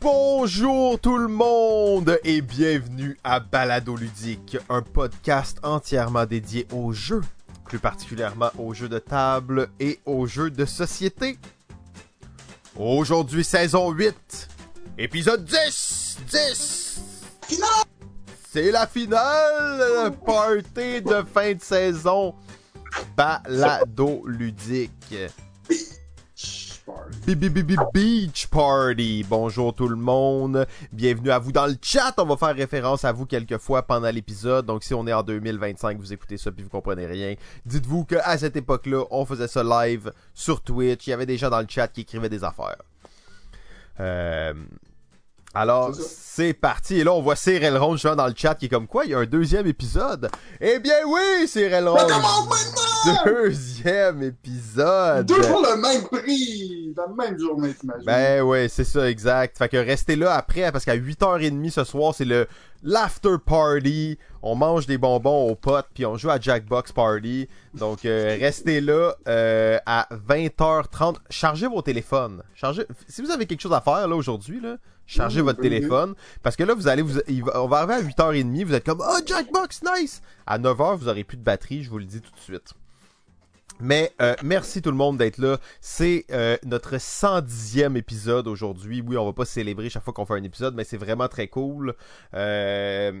Bonjour tout le monde et bienvenue à Balado Ludique, un podcast entièrement dédié aux jeux, plus particulièrement aux jeux de table et aux jeux de société. Aujourd'hui, saison 8, épisode 10, 10. C'est la finale, party de fin de saison, Balado Ludique. Beach Party. Bonjour tout le monde. Bienvenue à vous dans le chat. On va faire référence à vous quelques fois pendant l'épisode. Donc si on est en 2025, vous écoutez ça puis vous comprenez rien, dites-vous que à cette époque-là, on faisait ça live sur Twitch. Il y avait des gens dans le chat qui écrivaient des affaires. Euh, alors, C'est ça. parti. Et là, on voit Cyril Ronde justement dans le chat qui est comme quoi, il y a un deuxième épisode. Eh bien oui, Cyril Ça Ronde. commence maintenant! Deuxième épisode. Deux pour le même prix! La même journée, t'imagines? Ben ouais, c'est ça, exact. Fait que restez là après, parce qu'à 8h30 ce soir, c'est le l'after party. On mange des bonbons aux potes, puis on joue à Jackbox Party. Donc euh, restez là euh, à 20h30. Chargez vos téléphones. Chargez... Si vous avez quelque chose à faire là aujourd'hui, là, chargez Mmh, votre idée. téléphone. Parce que là, vous allez, vous, on va arriver à 8h30, vous êtes comme Oh Jackbox, nice! À 9h, vous aurez plus de batterie, je vous le dis tout de suite. Mais euh, merci tout le monde d'être là. C'est euh, notre 110e épisode aujourd'hui. Oui, on va pas célébrer chaque fois qu'on fait un épisode, mais c'est vraiment très cool. Euh,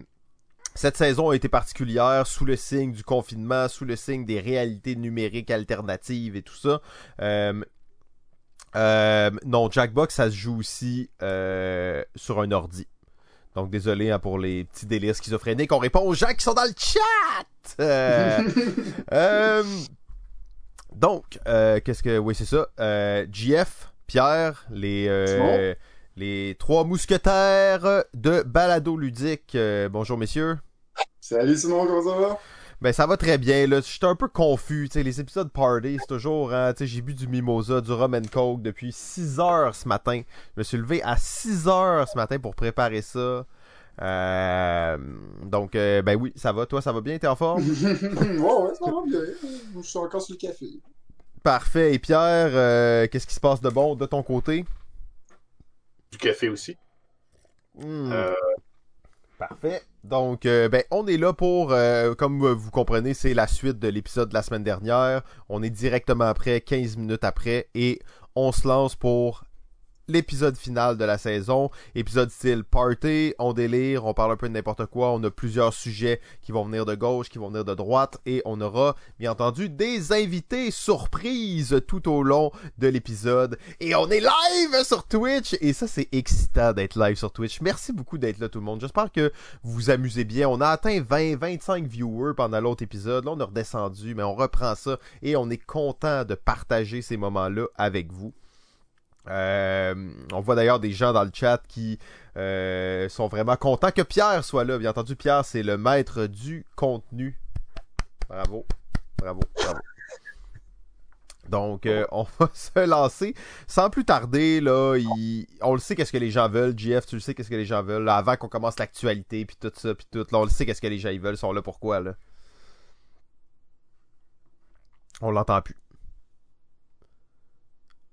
cette saison a été particulière sous le signe du confinement, sous le signe des réalités numériques alternatives et tout ça. Euh, non, Jackbox, ça se joue aussi euh, sur un ordi. Donc désolé hein, pour les petits délires schizophréniques. On répond aux gens qui sont dans le chat. Euh, euh, donc, euh, qu'est-ce que. Oui, c'est ça. Euh, JF, Pierre, les, euh, les trois mousquetaires de Balado Ludique. Euh, bonjour, messieurs. Salut Simon, comment ça va? Ben, ça va très bien, là. J'étais un peu confus. Tu sais, les épisodes party, c'est toujours. Hein, tu sais, j'ai bu du mimosa, du rum and coke depuis 6 heures ce matin. Je me suis levé à 6 heures ce matin pour préparer ça. Euh, donc, euh, ben oui, ça va. Toi, ça va bien? T'es en forme? ouais, ouais, ça va bien. Je suis encore sur le café. Parfait. Et Pierre, euh, qu'est-ce qui se passe de bon de ton côté? du café aussi. Hmm. Euh, Parfait. Donc, euh, ben, on est là pour, euh, comme vous comprenez, c'est la suite de l'épisode de la semaine dernière. On est directement après, 15 minutes après, et on se lance pour l'épisode final de la saison. Épisode style party, on délire, on parle un peu de n'importe quoi. On a plusieurs sujets qui vont venir de gauche, qui vont venir de droite, et on aura, bien entendu, des invités surprises tout au long de l'épisode. Et on est live sur Twitch, et ça, c'est excitant d'être live sur Twitch. Merci beaucoup d'être là, tout le monde. J'espère que vous vous amusez bien. On a atteint 20, 25 viewers pendant l'autre épisode. Là, on est redescendu, mais on reprend ça et on est content de partager ces moments-là avec vous. Euh, on voit d'ailleurs des gens dans le chat qui euh, sont vraiment contents que Pierre soit là. Bien entendu, Pierre, c'est le maître du contenu. Bravo, bravo, bravo. Donc, euh, on va se lancer sans plus tarder. Là, on le sait qu'est-ce que les gens veulent. JF, tu le sais qu'est-ce que les gens veulent. avant qu'on commence l'actualité, puis tout ça, puis tout. Là, on le sait qu'est-ce que les gens veulent. Ils sont là pourquoi là. On l'entend plus.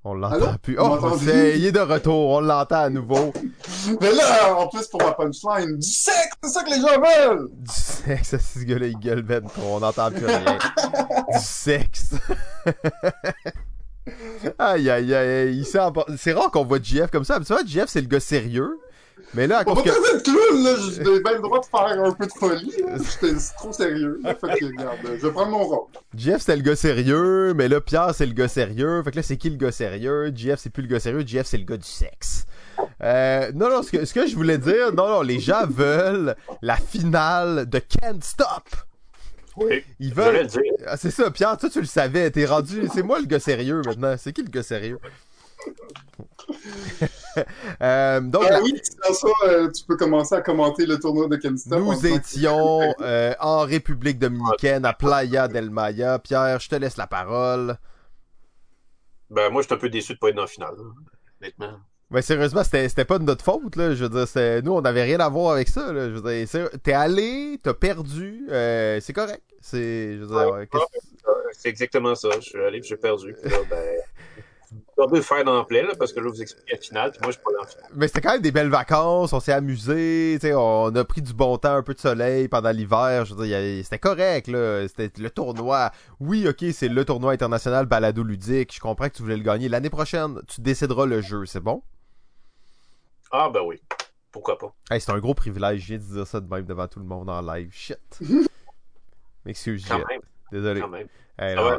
On l'entend plus. Oh, c'est- il est de retour. On l'entend à nouveau. Mais là, en plus, pour ma punchline, du sexe, c'est ça que les gens veulent! Du sexe, ce gars-là, il gueule ben. On n'entend plus rien. du sexe. aïe, aïe, aïe. il C'est rare qu'on voit JF comme ça. Habituellement, JF, c'est le gars sérieux. Mais là, à On cause va que... clown, là, j'ai bien le droit de faire un peu de folie. J'étais c'est trop sérieux. Fait que, regarde, je vais prendre mon rôle. Jeff c'était le gars sérieux, mais là Pierre c'est le gars sérieux. Fait que là c'est qui le gars sérieux? Jeff c'est plus le gars sérieux, Jeff c'est le gars du sexe. Euh, non non, ce que, ce que je voulais dire, non non, les gens veulent la finale de Can't Stop. oui. Ils veulent. Ah, c'est ça, Pierre, toi tu le savais, t'es rendu. C'est moi le gars sérieux maintenant. C'est qui le gars sérieux? Euh, donc Ah la- oui, ça, euh, tu peux commencer à commenter le tournoi de Kenstop. en nous que- étions euh, en République dominicaine à Playa del Maya. Pierre, je te laisse la parole. Ben, moi, je suis un peu déçu de pas être dans la finale, honnêtement. Mais sérieusement, c'était c'était pas de notre faute, là. Je veux dire, c'est- nous, on n'avait rien à voir avec ça, là. Je veux dire, t'es allé, t'as perdu, euh, c'est correct. C'est, je veux dire, Ouais, qu'est-ce- C'est exactement ça. Je suis allé j'ai perdu. Puis là, ben, regardé le faire dans le play, là, parce que là, vous expliquez la finale, puis moi, je suis pas dans la finale. Mais c'était quand même des belles vacances, on s'est amusé, tu sais, on a pris du bon temps, un peu de soleil pendant l'hiver, je veux dire, c'était correct, là, c'était le tournoi. Oui, ok, c'est le tournoi international balado ludique, je comprends que tu voulais le gagner. L'année prochaine, tu décideras le jeu, c'est bon? Ah, ben oui. Pourquoi pas? Hey, c'est un gros privilège, je viens de dire ça de même devant tout le monde en live, shit. M'excuse, désolé. quand même. Hey, Ça non. va,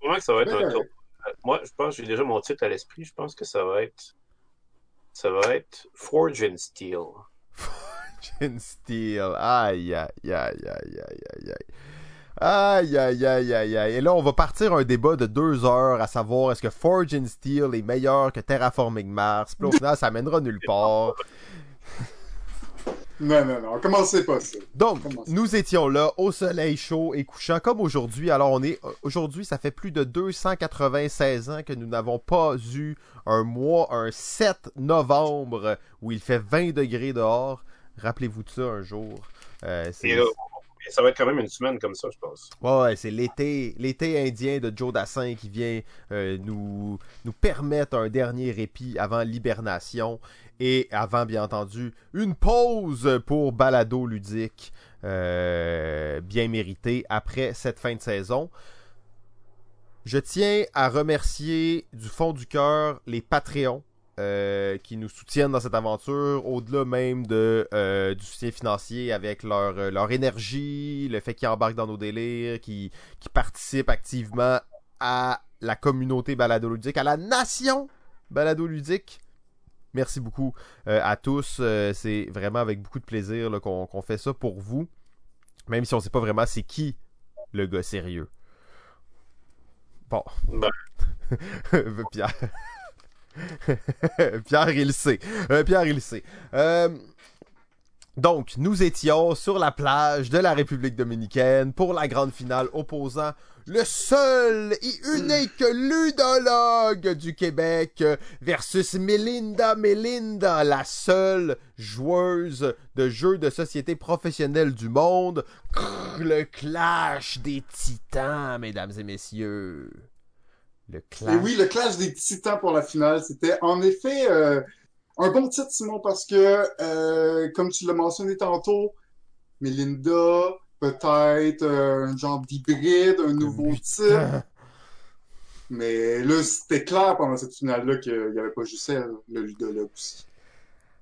vraiment que ça va être un tour. Euh, Moi, je pense, j'ai déjà mon titre à l'esprit, je pense que ça va être, ça va être Forge and Steel. Fortune Steel. Aïe, aïe, aïe, aïe, aïe, aïe, aïe. Aïe, aïe, aïe, aïe. Et là, on va partir un débat de deux heures à savoir est-ce que Forge and Steel est meilleur que Terraforming Mars. Puis au ça mènera nulle part. Non, non, non, commencez pas ça. Donc, nous étions là au soleil chaud et couchant comme aujourd'hui. Alors, on est aujourd'hui, ça fait plus de 296 ans que nous n'avons pas eu un mois, un 7 novembre où il fait 20 degrés dehors. Rappelez-vous de ça un jour. Euh, c'est- Et là, ça va être quand même une semaine comme ça, je pense. Ouais, ouais, c'est l'été, l'été indien de Joe Dassin qui vient euh, nous, nous permettre un dernier répit avant l'hibernation et avant, bien entendu, une pause pour balado ludique euh, bien méritée après cette fin de saison. Je tiens à remercier du fond du cœur les Patreons euh, qui nous soutiennent dans cette aventure, au-delà même euh, du soutien financier avec leur, leur énergie, le fait qu'ils embarquent dans nos délires, qui, qui participent activement à la communauté balado-ludique, à la nation balado-ludique. Merci beaucoup euh, à tous. Euh, c'est vraiment avec beaucoup de plaisir là, qu'on qu'on fait ça pour vous, même si on sait pas vraiment c'est qui le gars sérieux. Bon. Ben. Pierre. Pierre, il sait. Euh, Pierre, il sait. Donc, nous étions sur la plage de la République dominicaine pour la grande finale opposant le seul et unique ludologue du Québec versus Melinda Melinda, la seule joueuse de jeux de société professionnelle du monde. Le clash des titans, mesdames et messieurs. Le clash. oui, le clash des titans pour la finale, c'était en effet euh, un bon titre, Simon, parce que, euh, comme tu l'as mentionné tantôt, Melinda, peut-être euh, un genre d'hybride, un nouveau type. Mais là, c'était clair pendant cette finale-là qu'il n'y avait pas juste elle, le ludologue aussi.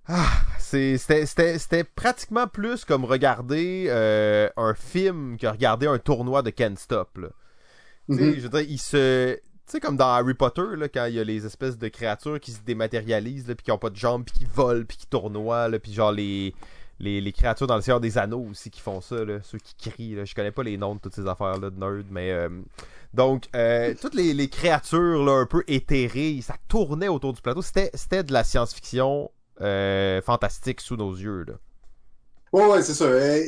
Ah, C'était pratiquement plus comme regarder euh, un film que regarder un tournoi de Ken Stop. Là. Tu sais, Mhm. Je veux dire, il se. Tu sais, comme dans Harry Potter, là, quand il y a les espèces de créatures qui se dématérialisent, là, puis qui ont pas de jambes, puis qui volent, puis qui tournoient, là, puis genre les, les, créatures dans le Seigneur des Anneaux aussi qui font ça, là, ceux qui crient. Là. Je connais pas les noms de toutes ces affaires-là de nerd, mais. euh, donc, euh, toutes les, créatures là, un peu éthérées, ça tournait autour du plateau. C'était de la science-fiction euh, fantastique sous nos yeux. Là. Ouais, ouais, c'est ça. Euh,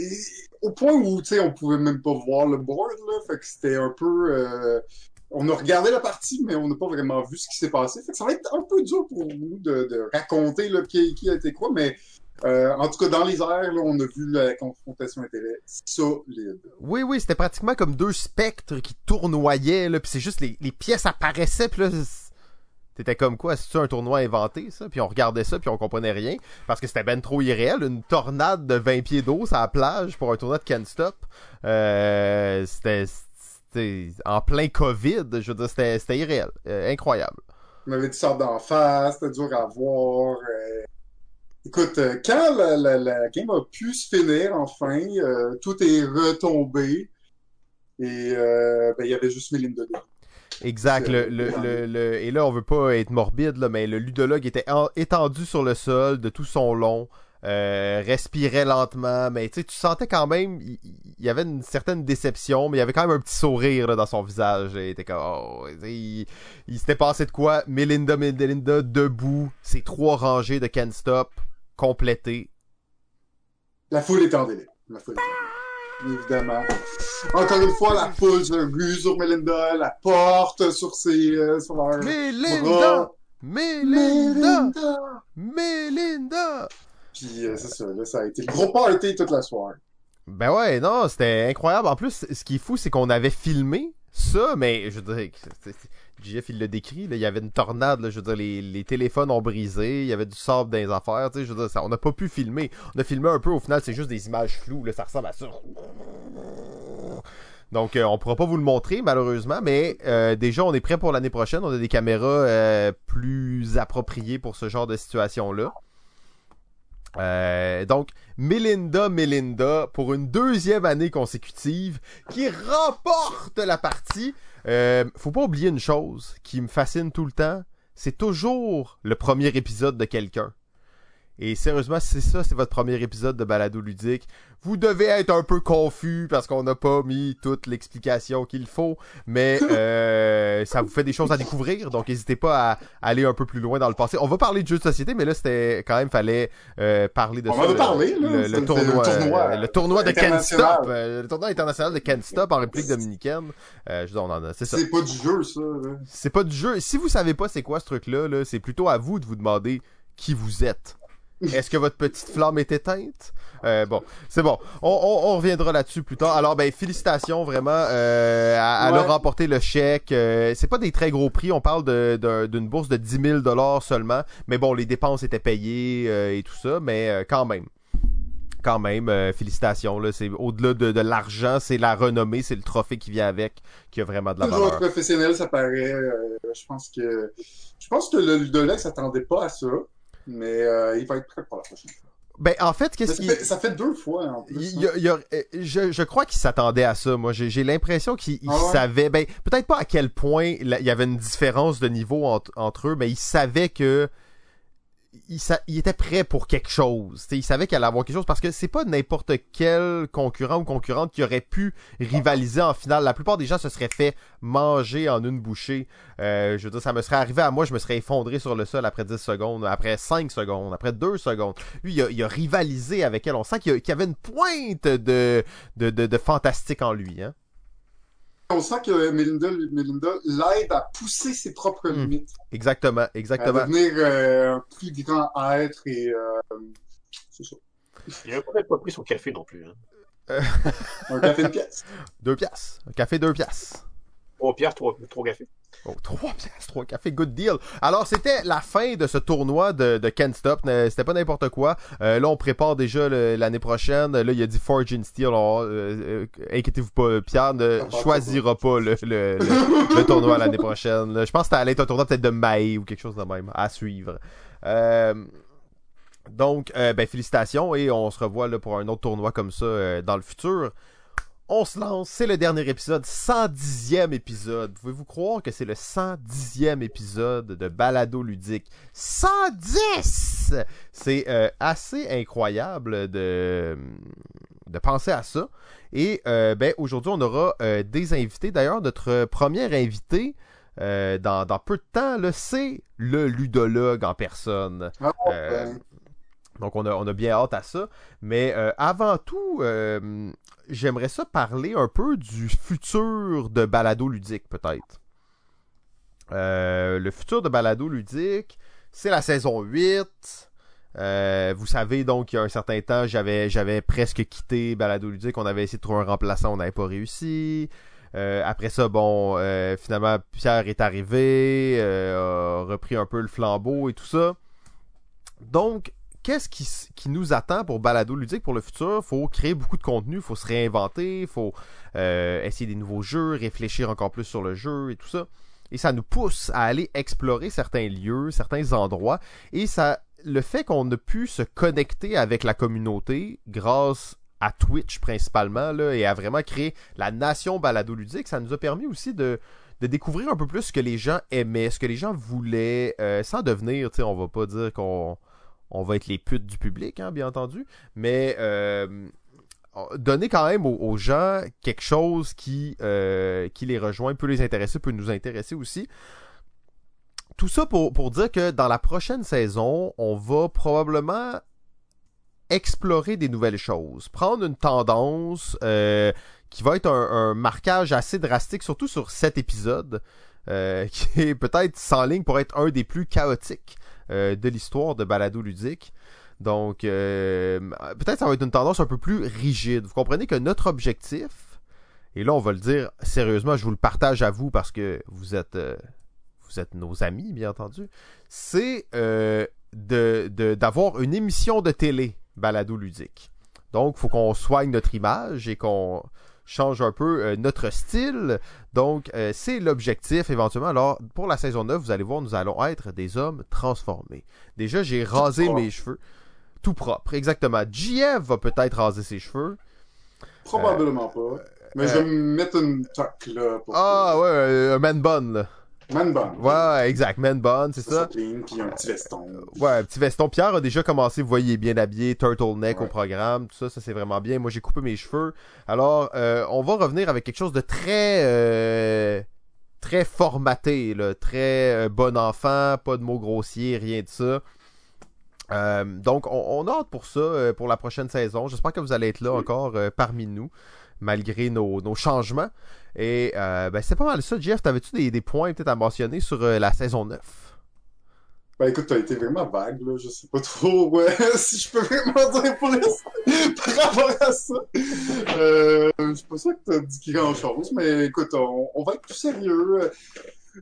au point où, tu sais, on pouvait même pas voir le board, là. Fait que c'était un peu... on a regardé la partie, mais on n'a pas vraiment vu ce qui s'est passé. Fait que ça va être un peu dur pour nous de, de raconter, là, qui, qui a été quoi, mais... euh, en tout cas, dans les airs, là, on a vu la confrontation intérêt solide. Oui, oui, c'était pratiquement comme deux spectres qui tournoyaient, là, puis c'est juste les, les pièces apparaissaient, puis là, c'est- t'étais comme quoi, c'est-tu un tournoi inventé, ça? Puis on regardait ça, puis on comprenait rien, parce que c'était ben trop irréel, une tornade de 20 pieds d'eau sur la plage pour un tournoi de Can't Stop. Euh, c'était, en plein COVID, je veux dire, c'était, irréel, Euh, incroyable. On avait des sortes d'en face, c'était dur à voir. Écoute, euh, quand la, la, la game a pu se finir, enfin, euh, tout est retombé. Et euh, ben, il y avait juste Melinda dedans. Exact. C'est- Le, le, le, le- et là, on veut pas être morbide, là, mais le ludologue était en- étendu sur le sol de tout son long, euh, respirait lentement, mais tu sentais quand même, il, il y avait une certaine déception, mais il y avait quand même un petit sourire là, dans son visage. Il était comme, oh, il, il s'était passé de quoi? Melinda, Melinda, debout, ces trois rangées de Can't Stop, La foule est en délai. La foule est en délai. Évidemment. Encore une fois, la foule se rue sur Melinda, la porte sur ses, euh, sur leur Melinda! Melinda! Melinda! Puis euh, c'est ça, là, ça a été le gros party toute la soirée. Ben ouais, non, c'était incroyable. En plus, ce qui est fou, c'est qu'on avait filmé ça, mais je veux dire, Jeff il l'a décrit, il y avait une tornade, je veux dire, les, téléphones ont brisé, il y avait du sable dans les affaires, tu sais, je veux dire, on n'a pas pu filmer. On a filmé un peu, au final, c'est juste des images floues, là, ça ressemble à ça. Donc, euh, on pourra pas vous le montrer, malheureusement, mais euh, déjà, on est prêt pour l'année prochaine. On a des caméras euh, plus appropriées pour ce genre de situation-là. Euh, donc, Melinda Melinda, pour une deuxième année consécutive, qui remporte la partie. Euh, faut pas oublier une chose qui me fascine tout le temps, c'est toujours le premier épisode de quelqu'un. Et sérieusement, si c'est ça, c'est votre premier épisode de Balado Ludique. Vous devez être un peu confus parce qu'on n'a pas mis toute l'explication qu'il faut, mais euh, ça vous fait des choses à découvrir, donc n'hésitez pas à aller un peu plus loin dans le passé. On va parler de jeux de société, mais là, c'était quand même, fallait euh, parler de On ça. va parler, là. le, le tournoi, c'est le tournoi, euh, le tournoi de Can't international. Stop, euh, le tournoi international de Can't Stop en République dominicaine. Euh, je dire, on en a, c'est ça. C'est pas du jeu, ça. C'est pas du jeu. Si vous savez pas c'est quoi ce truc-là, là, c'est plutôt à vous de vous demander qui vous êtes. Est-ce que votre petite flamme est éteinte? Euh, bon, c'est bon. On, on- on reviendra là-dessus plus tard. Alors, ben, félicitations, vraiment. Euh, elle a Ouais. remporté le chèque. Euh, c'est pas des très gros prix. On parle de- de- d'une bourse de 10 000 seulement. Mais bon, les dépenses étaient payées euh, et tout ça. Mais euh, quand même. Quand même, euh, félicitations. Là, c'est au-delà de, de l'argent, c'est la renommée, c'est le trophée qui vient avec qui a vraiment de la Toujours valeur. professionnel, ça paraît. euh, je pense que je pense que le s'attendait pas à ça, mais euh, il va être prêt pour la prochaine fois. Ben, en fait, qu'est-ce qui. ça fait deux fois en plus. Il a- euh, je, je crois qu'il s'attendait à ça. Moi, j'ai j'ai l'impression qu'il il Ah ouais? savait. Ben, peut-être pas à quel point là, il y avait une différence de niveau entre, entre eux, mais il savait que il, était prêt pour quelque chose. T'sais, il savait qu'il allait avoir quelque chose parce que c'est pas n'importe quel concurrent ou concurrente qui aurait pu rivaliser en finale. La plupart des gens se seraient fait manger en une bouchée. Euh, je veux dire, ça me serait arrivé à moi, je me serais effondré sur le sol après 10 secondes, après 5 secondes, après 2 secondes. Lui, il a, rivalisé avec elle. On sent qu'il y, avait une pointe de, de, de, de fantastique en lui. Hein? On sent que Melinda, Melinda l'aide à pousser ses propres Hmm. limites, Exactement, à exactement. devenir euh, un plus grand être et euh, c'est ça. Il a peut-être pas pris son café non plus. Hein. Un café de pièce. Deux piastres. Un café, deux piastres. Trois pierres, trois, trois cafés. Oh, trois piastres, trois cafés, good deal. Alors, c'était la fin de ce tournoi de, de Can't Stop. C'était pas n'importe quoi. Euh, là, on prépare déjà l'année prochaine. Là, il a dit Forge in Steel. Alors, euh, euh, inquiétez-vous pas, Pierre ne choisira pas le, le, le- le tournoi l'année prochaine. là. Je pense que ça allait être un tournoi peut-être de mai ou quelque chose de même à suivre. Donc, ben, félicitations et on se revoit là, pour un autre tournoi comme ça dans le futur. On se lance, c'est le dernier épisode, 110e épisode. Pouvez-vous croire que c'est le 110e épisode de Balado Ludique? 110 C'est euh, assez incroyable de, de penser à ça. Et euh, ben, aujourd'hui, on aura euh, des invités. D'ailleurs, notre premier invité, euh, dans, dans peu de temps, c'est le ludologue en personne. Ah, Euh, ben, donc on a, on a bien hâte à ça. Mais euh, avant tout, j'aimerais ça parler un peu du futur de balado ludique, peut-être. Euh, le futur de balado ludique, c'est la saison 8. Euh, vous savez donc il y a un certain temps j'avais presque quitté balado ludique on avait essayé de trouver un remplaçant on n'avait pas réussi Euh, après ça bon finalement Pierre est arrivé a repris un peu le flambeau et tout ça donc qu'est-ce qui, nous attend pour Balado Ludique pour le futur? faut créer beaucoup de contenu, faut se réinventer, faut euh, essayer des nouveaux jeux, réfléchir encore plus sur le jeu et tout ça. Et ça nous pousse à aller explorer certains lieux, certains endroits. Et ça, le fait qu'on a pu se connecter avec la communauté grâce à Twitch principalement et à vraiment créer la nation Balado Ludique, ça nous a permis aussi de, de découvrir un peu plus ce que les gens aimaient, ce que les gens voulaient, euh, sans devenir, tu sais, on va pas dire qu'on on va être les putes du public, hein, bien entendu, mais euh, donner quand même aux, gens quelque chose qui, euh, qui les rejoint, peut les intéresser, peut nous intéresser aussi. Tout ça pour, dire que dans la prochaine saison, on va probablement explorer des nouvelles choses, prendre une tendance euh, qui va être un, marquage assez drastique, surtout sur cet épisode, qui est peut-être sans ligne pour être un des plus chaotiques de l'histoire de Balado Ludique. Donc, euh, peut-être ça va être une tendance un peu plus rigide. Vous comprenez que notre objectif et là on va le dire sérieusement, je vous le partage à vous parce que vous êtes, euh, vous êtes nos amis, bien entendu, c'est euh, d'avoir une émission de télé balado ludique. Donc, il faut qu'on soigne notre image et qu'on change un peu euh, notre style. Donc, euh, c'est l'objectif éventuellement. Alors, pour la saison 9, vous allez voir, nous allons être des hommes transformés. Déjà, j'ai rasé propre. mes cheveux. Tout propre, exactement. JF va peut-être raser ses cheveux. Probablement pas. Mais je vais me mettre une toque là pour. Ah ouais, euh, un man bun, là. Man bun. Ouais, exact, man bun, c'est ça. ça. clean, puis un petit veston. Ouais, un petit veston. Pierre a déjà commencé, vous voyez, bien habillé, turtleneck Ouais. au programme, tout ça, ça c'est vraiment bien. Moi, j'ai coupé mes cheveux. Alors, euh, on va revenir avec quelque chose de très, euh, très formaté, là, très euh, bon enfant, pas de mots grossiers, rien de ça. Euh, donc, on, on a hâte pour ça, euh, pour la prochaine saison. J'espère que vous allez être là Oui. encore euh, parmi nous, malgré nos, nos changements. Et euh, ben, c'est pas mal ça. Jeff, t'avais-tu des, des points peut-être à mentionner sur euh, la saison 9? Ben écoute, t'as été vraiment vague, là. Je sais pas trop si je peux vraiment dire l'instant par rapport à ça. Euh, je suis pas sûr que t'as dit grand chose, mais écoute, on, on va être plus sérieux.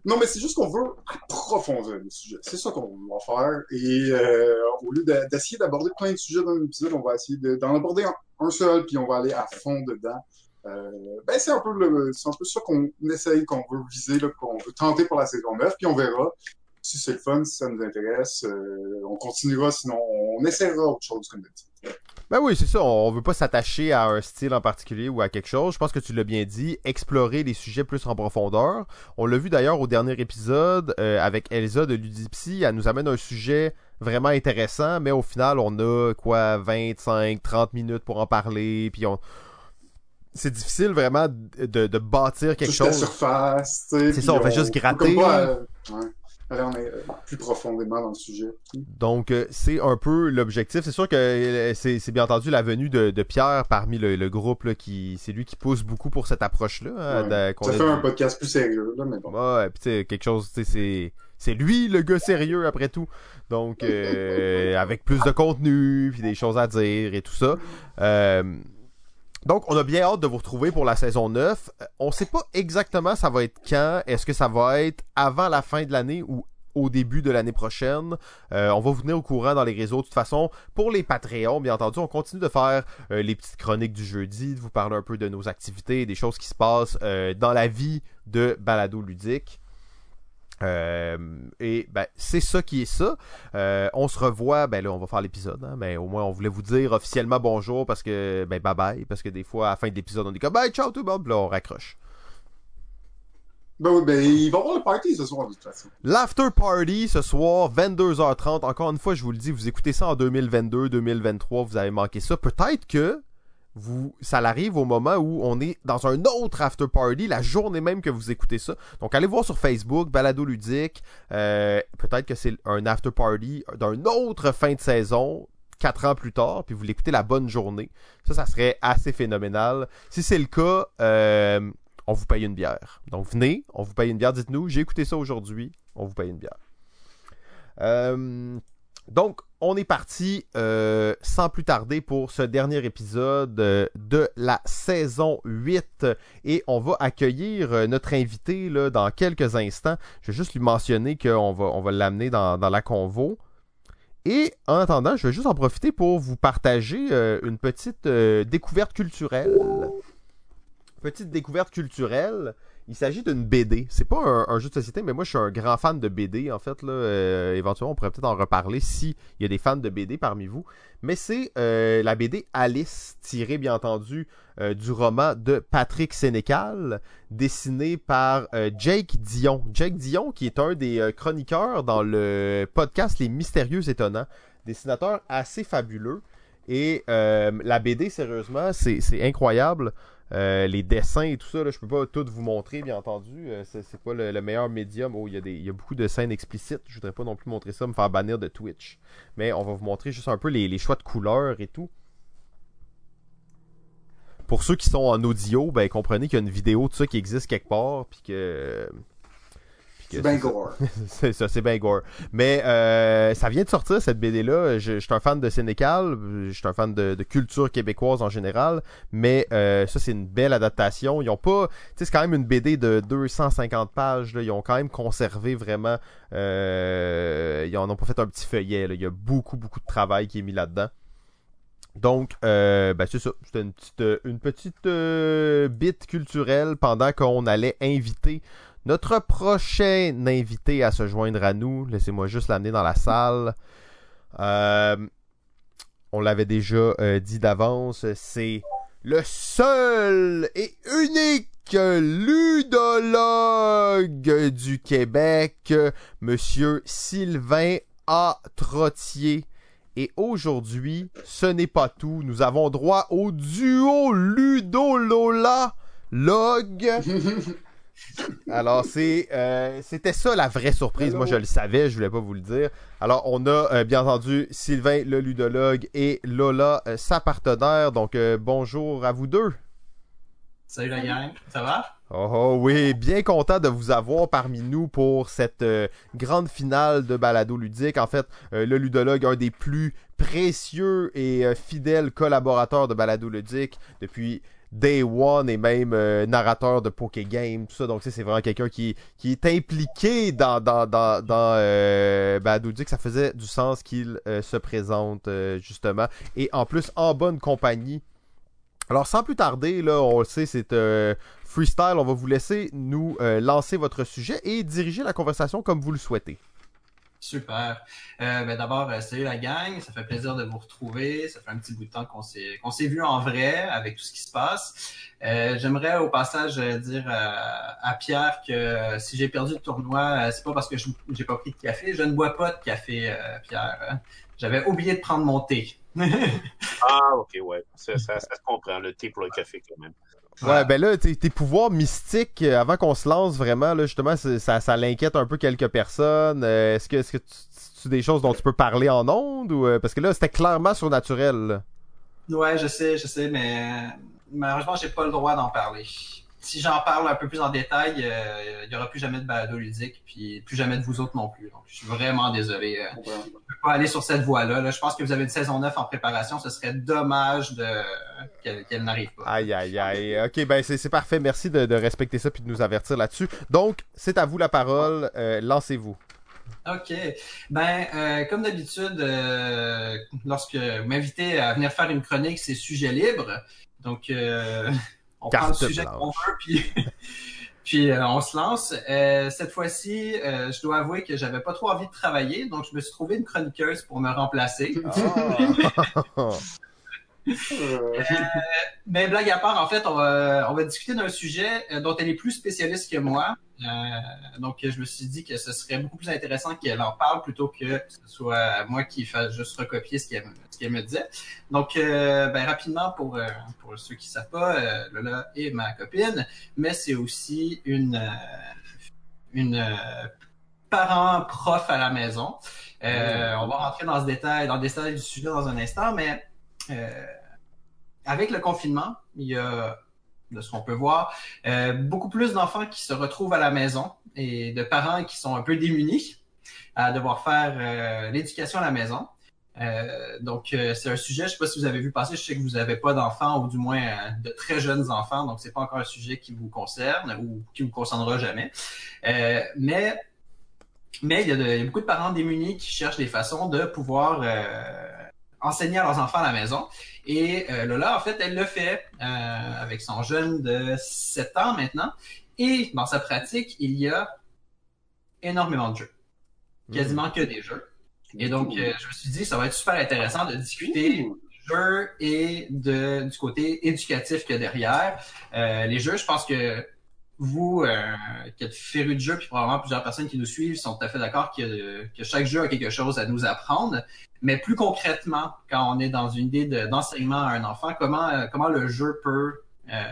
Non, mais c'est juste qu'on veut approfondir le sujet. C'est ça qu'on va faire. Et euh, au lieu de- d'essayer d'aborder plein de sujets dans un épisode, on va essayer de- d'en aborder un seul, puis on va aller à fond dedans. Euh, ben c'est un peu c'est un peu ça qu'on essaye, qu'on veut viser, qu'on veut tenter pour la saison 9, puis on verra si c'est le fun, si ça nous intéresse, euh, on continuera, sinon on essaiera autre chose comme d'habitude. Ben oui, c'est ça. On veut pas s'attacher à un style en particulier ou à quelque chose. Je pense que tu l'as bien dit. Explorer les sujets plus en profondeur. On l'a vu d'ailleurs au dernier épisode euh, avec Elsa de Ludipsy. Elle nous amène un sujet vraiment intéressant, mais au final, on a quoi 25, 30 minutes pour en parler. Puis on. C'est difficile vraiment de, de bâtir quelque Juste la chose. surface, tu sais. C'est ça, on fait juste gratter. comme pas, euh, ouais, en, euh, plus profondément dans le sujet. Donc, euh, c'est un peu l'objectif. C'est sûr que euh, c'est c'est bien entendu la venue de, de Pierre parmi le, le groupe. Là, qui C'est lui qui pousse beaucoup pour cette approche-là. hein, Ouais. Ça fait un podcast plus sérieux, là, mais bon. Ouais, puis tu sais, quelque chose, tu sais, c'est. C'est lui le gars sérieux après tout. Donc, euh, avec plus de contenu, puis des choses à dire et tout ça. Euh, donc, on a bien hâte de vous retrouver pour la saison 9. Euh, On sait pas exactement ça va être quand. Est-ce que ça va être avant la fin de l'année ou au début de l'année prochaine? Euh, on va vous tenir au courant dans les réseaux. De toute façon, pour les Patreons, bien entendu, on continue de faire euh, les petites chroniques du jeudi, de vous parler un peu de nos activités, des choses qui se passent dans la vie de balado ludique. Euh, et ben c'est ça qui est ça. Euh, on se revoit, ben là on va faire l'épisode, hein, mais au moins on voulait vous dire officiellement bonjour parce que ben bye bye parce que des fois à la fin de l'épisode on dit comme bye ciao tout le monde, là on raccroche. Ben oui, ben il va y avoir le party ce soir, de toute façon. L'after party ce soir 22h30. Encore une fois je vous le dis, vous écoutez ça en 2022, 2023, vous avez manqué ça. Peut-être que ça l'arrive au moment où on est dans un autre after party, la journée même que vous écoutez ça. Donc allez voir sur Facebook, Balado Ludique. Euh, Peut-être que c'est un after party d'un autre fin de saison, quatre ans plus tard, puis vous l'écoutez la bonne journée. Ça, ça serait assez phénoménal. Si c'est le cas, euh, on vous paye une bière. Donc venez, on vous paye une bière. Dites-nous, j'ai écouté ça aujourd'hui, on vous paye une bière. Euh, donc, on est parti euh, sans plus tarder pour ce dernier épisode euh, de la saison 8 et on va accueillir euh, notre invité là, dans quelques instants. Je vais juste lui mentionner qu'on va, l'amener dans, dans la convo. Et en attendant, je vais juste en profiter pour vous partager une petite découverte culturelle. Petite découverte culturelle. Il s'agit d'une BD. C'est pas un, jeu de société, mais moi je suis un grand fan de BD en fait. Euh, éventuellement, on pourrait peut-être en reparler si il y a des fans de BD parmi vous. Mais c'est euh, la BD Alice, tirée bien entendu euh, du roman de Patrick Sénécal, dessiné par Jake Dion. Jake Dion, qui est un des chroniqueurs dans le podcast Les Mystérieux Étonnants. Dessinateur assez fabuleux. Et la BD, sérieusement, c'est incroyable. Euh, les dessins et tout ça, là, je peux pas tout vous montrer, bien entendu. Euh, c'est pas le, le meilleur médium. Oh, il y, a y a beaucoup de scènes explicites. Je voudrais pas non plus montrer ça, me faire bannir de Twitch. Mais on va vous montrer juste un peu les, les choix de couleurs et tout. Pour ceux qui sont en audio, ben comprenez qu'il y a une vidéo de ça qui existe quelque part, puis que, C'est bien gore. c'est ça, c'est bien gore. Mais euh, ça vient de sortir, cette BD-là. Je, je suis un fan de Sénécal, je suis un fan de, de culture québécoise en général, mais euh, ça, c'est une belle adaptation. Ils ont pas... Tu sais, c'est quand même une BD de 250 pages. Là. Ils ont quand même conservé vraiment... Euh, ils en ont pas fait un petit feuillet. Là. Il y a beaucoup, beaucoup de travail qui est mis là-dedans. Donc, euh, ben c'est ça. C'était une petite, une petite euh, bite culturelle pendant qu'on allait inviter notre prochain invité à se joindre à nous. Laissez-moi juste l'amener dans la salle. Euh, on l'avait déjà euh, dit d'avance. C'est le seul et unique ludologue du Québec, Monsieur Sylvain A. Et aujourd'hui, ce n'est pas tout. Nous avons droit au duo Ludo Lola Log. Alors, c'est, euh, c'était ça la vraie surprise. Hello. Moi, je le savais, je voulais pas vous le dire. Alors, on a euh, bien entendu Sylvain, le ludologue, et Lola, euh, sa partenaire. Donc, bonjour à vous deux. Salut la gang, ça va? Oh, oh, oui, bien content de vous avoir parmi nous pour cette euh, grande finale de balado ludique. En fait, euh, le ludologue, un des plus précieux et euh, fidèles collaborateurs de balado ludique depuis Day One et même euh, narrateur de Poké Game, tout ça. Donc, c'est vraiment quelqu'un qui, qui est impliqué dans, dans, dans, dans euh, balado ludique. Ça faisait du sens qu'il euh, se présente, justement. Et en plus, en bonne compagnie. Alors, sans plus tarder, là, on le sait, c'est freestyle. On va vous laisser nous lancer votre sujet et diriger la conversation comme vous le souhaitez. Super. Euh, ben d'abord, euh, salut la gang, ça fait plaisir de vous retrouver. Ça fait un petit bout de temps qu'on s'est s'est vu en vrai avec tout ce qui se passe. Euh, J'aimerais au passage euh, dire à, à Pierre que euh, si j'ai perdu le tournoi, euh, c'est pas parce que j'ai pas pris de café. Je ne bois pas de café, euh, Pierre. hein. J'avais oublié de prendre mon thé. Ah, ok, ouais. Ça, ça, ça se comprend, le thé pour le café, quand même. Ouais, ben là, tes, tes pouvoirs mystiques, euh, avant qu'on se lance vraiment, là, justement, ça, ça l'inquiète un peu quelques personnes. Euh, Est-ce que est-ce que tu, tu- tu des choses dont tu peux parler en ondes ou euh, parce que là, c'était clairement surnaturel. là. Ouais, je sais, je sais, mais euh, malheureusement, j'ai pas le droit d'en parler. Si j'en parle un peu plus en détail, euh, il y aura plus jamais de balado ludique, puis plus jamais de vous autres non plus. Donc, je suis vraiment désolé. euh, Ouais. je peux pas aller sur cette voie-là. là. Je pense que vous avez une saison 9 en préparation. Ce serait dommage de qu'elle n'arrive pas. Aïe, aïe, aïe. Ok, ben c'est c'est parfait. Merci de, de respecter ça puis de nous avertir là-dessus. Donc, c'est à vous la parole. Euh, Lancez-vous. OK. Ben, euh, comme d'habitude, euh, lorsque vous m'invitez à venir faire une chronique, c'est sujet libre. Donc, euh, on prend le sujet qu'on veut, puis, puis euh, on se lance. Euh, cette fois-ci, euh, je dois avouer que j'avais pas trop envie de travailler, donc je me suis trouvé une chroniqueuse pour me remplacer. Ah. Euh, Mais blague à part, en fait, on va, on va discuter d'un sujet euh, dont elle est plus spécialiste que moi. Euh, donc, je me suis dit que ce serait beaucoup plus intéressant qu'elle en parle plutôt que ce soit moi qui fasse juste recopier ce qu'elle ce qu'elle me disait. Donc, euh, ben, rapidement, pour, euh, pour ceux qui ne savent pas, Lola est ma copine, mais c'est aussi une, une euh, parent prof à la maison. Euh, on va rentrer dans ce détail, dans le détail du sujet dans un instant, mais euh, avec le confinement, il y a, de ce qu'on peut voir, euh, beaucoup plus d'enfants qui se retrouvent à la maison et de parents qui sont un peu démunis à devoir faire euh, l'éducation à la maison. Euh, donc, euh, c'est un sujet, je sais pas si vous avez vu passer, je sais que vous n'avez pas d'enfants ou du moins euh, de très jeunes enfants, donc c'est pas encore un sujet qui vous concerne ou qui vous concernera jamais. Euh, mais mais il y, a de- il y a beaucoup de parents démunis qui cherchent des façons de pouvoir euh, enseigner à leurs enfants à la maison. Et euh, Lola, en fait, elle le fait euh, avec son jeune de 7 ans maintenant. Et dans sa pratique, il y a énormément de jeux. Quasiment que des jeux. Et donc, euh, je me suis dit, ça va être super intéressant de discuter jeux et de, du côté éducatif qu'il y a derrière. Euh, les jeux, je pense que vous, euh, qui êtes férus de jeux, puis probablement plusieurs personnes qui nous suivent sont tout à fait d'accord que, que chaque jeu a quelque chose à nous apprendre. Mais plus concrètement, quand on est dans une idée de- d'enseignement à un enfant, comment, euh, comment le jeu peut euh,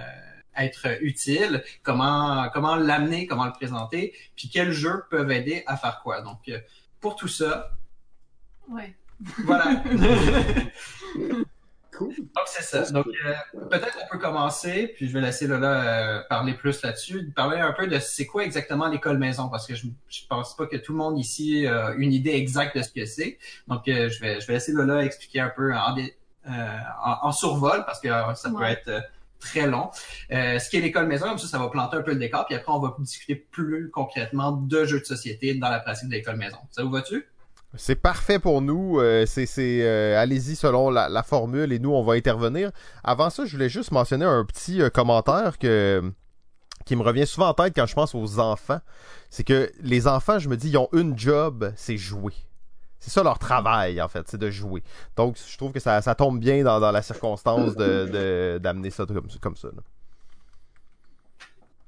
être utile, comment, comment l'amener, comment le présenter, puis quels jeux peuvent aider à faire quoi? Donc, euh, pour tout ça, Ouais. voilà. Cool. Donc, c'est ça. Donc, euh, peut-être on peut commencer, puis je vais laisser Lola euh, parler plus là-dessus, parler un peu de c'est quoi exactement l'école maison, parce que je, je pense pas que tout le monde ici a une idée exacte de ce que c'est. Donc, euh, je, vais, je vais laisser Lola expliquer un peu en, euh, en, en survol, parce que euh, ça peut être euh, très long. Euh, ce qui est l'école maison, comme ça, ça va planter un peu le décor, puis après, on va discuter plus concrètement de jeux de société dans la pratique de l'école maison. Ça vous va-tu? C'est parfait pour nous. euh, c'est, euh, allez-y selon la, formule et nous, on va intervenir. Avant ça, je voulais juste mentionner un petit euh, commentaire qui me revient souvent en tête quand je pense aux enfants. C'est que les enfants, je me dis, ils ont une job, c'est jouer. C'est ça leur travail, en fait, c'est de jouer. Donc, je trouve que ça, tombe bien dans, la circonstance de, d'amener ça comme, ça.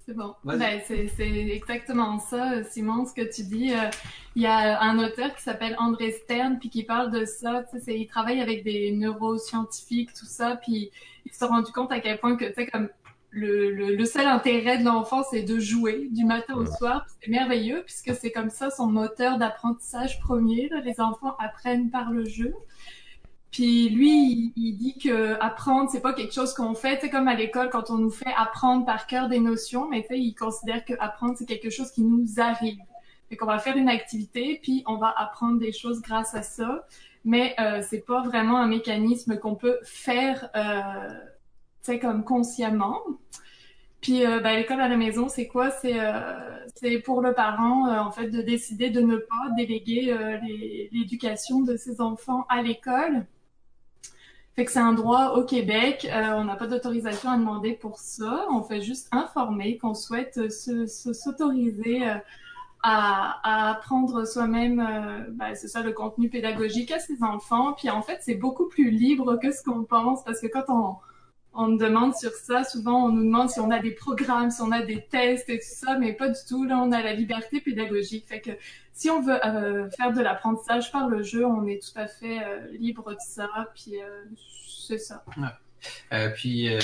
C'est bon. Ben, c'est exactement ça, Simon, ce que tu dis. Euh, Il y a un auteur qui s'appelle André Stern, puis qui parle de ça. Il travaille avec des neuroscientifiques, tout ça, puis il s'est rendu compte à quel point que, tu sais, comme le, le, le seul intérêt de l'enfant, c'est de jouer du matin au soir. C'est merveilleux, puisque c'est comme ça son moteur d'apprentissage premier. là. Les enfants apprennent par le jeu. Puis lui, il, dit que apprendre, c'est pas quelque chose qu'on fait, c'est comme à l'école quand on nous fait apprendre par cœur des notions, mais tu il considère que apprendre c'est quelque chose qui nous arrive. Fait qu'on va faire une activité, puis on va apprendre des choses grâce à ça, mais euh, c'est pas vraiment un mécanisme qu'on peut faire, euh, tu sais, comme consciemment. Puis euh, ben, l'école à la maison, c'est quoi? C'est euh, pour le parent euh, en fait de décider de ne pas déléguer l'éducation de ses enfants à l'école. Fait que c'est un droit au Québec. Euh, on n'a pas d'autorisation à demander pour ça. On fait juste informer qu'on souhaite euh, se- se- s'autoriser euh, à, à apprendre soi-même, euh, ben, c'est ça, le contenu pédagogique à ses enfants. Puis en fait, c'est beaucoup plus libre que ce qu'on pense parce que quand on, on nous demande sur ça, souvent on nous demande si on a des programmes, si on a des tests et tout ça, mais pas du tout. Là, on a la liberté pédagogique. Fait que si on veut euh, faire de l'apprentissage par le jeu, on est tout à fait euh, libre de ça. Puis euh, c'est ça. Euh, puis euh,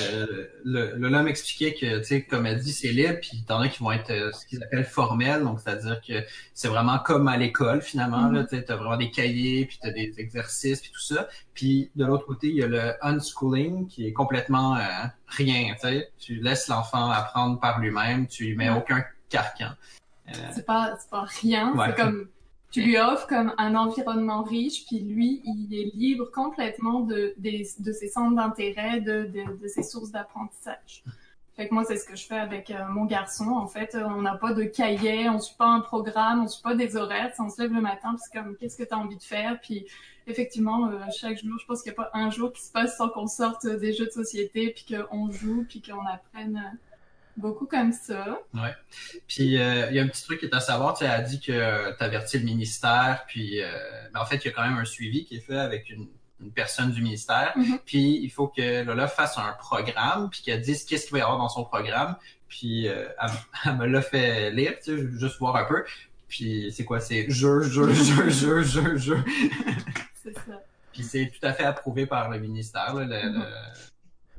le, le l'homme expliquait que, tu sais, comme elle dit, c'est libre, puis t'en as qui vont être euh, ce qu'ils appellent formels, donc c'est-à-dire que c'est vraiment comme à l'école finalement, là, tu sais, t'as vraiment des cahiers, puis t'as des exercices, puis tout ça. Puis de l'autre côté, il y a le unschooling qui est complètement euh, rien, tu sais. Tu laisses l'enfant apprendre par lui-même, tu lui mets aucun carcan. Euh, C'est pas, c'est pas rien. Ouais. C'est comme tu lui offres comme un environnement riche, puis lui, il est libre complètement de, des- de ses centres d'intérêt, de, de, de ses sources d'apprentissage. Fait que moi, c'est ce que je fais avec euh, mon garçon. En fait, Euh, on n'a pas de cahier, on suit pas un programme, on suit pas des horaires. On se lève le matin, puis c'est comme, qu'est-ce que tu as envie de faire? Puis effectivement, euh, chaque jour, je pense qu'il n'y a pas un jour qui se passe sans qu'on sorte des jeux de société, puis qu'on joue, puis qu'on apprenne beaucoup comme ça. Puis euh, il y a un petit truc qui est à savoir, tu sais, elle a dit que tu avertis le ministère, puis euh, mais en fait, il y a quand même un suivi qui est fait avec une, une personne du ministère. Mhm. Puis il faut que Lola fasse un programme, puis qu'elle dise qu'est-ce qu'il va y avoir dans son programme. Puis euh, elle, elle me l'a fait lire, tu sais, juste voir un peu. Puis c'est quoi, c'est jeu, jeu, jeu, jeu, jeu, jeu. C'est ça. Puis c'est tout à fait approuvé par le ministère. Là, le- le-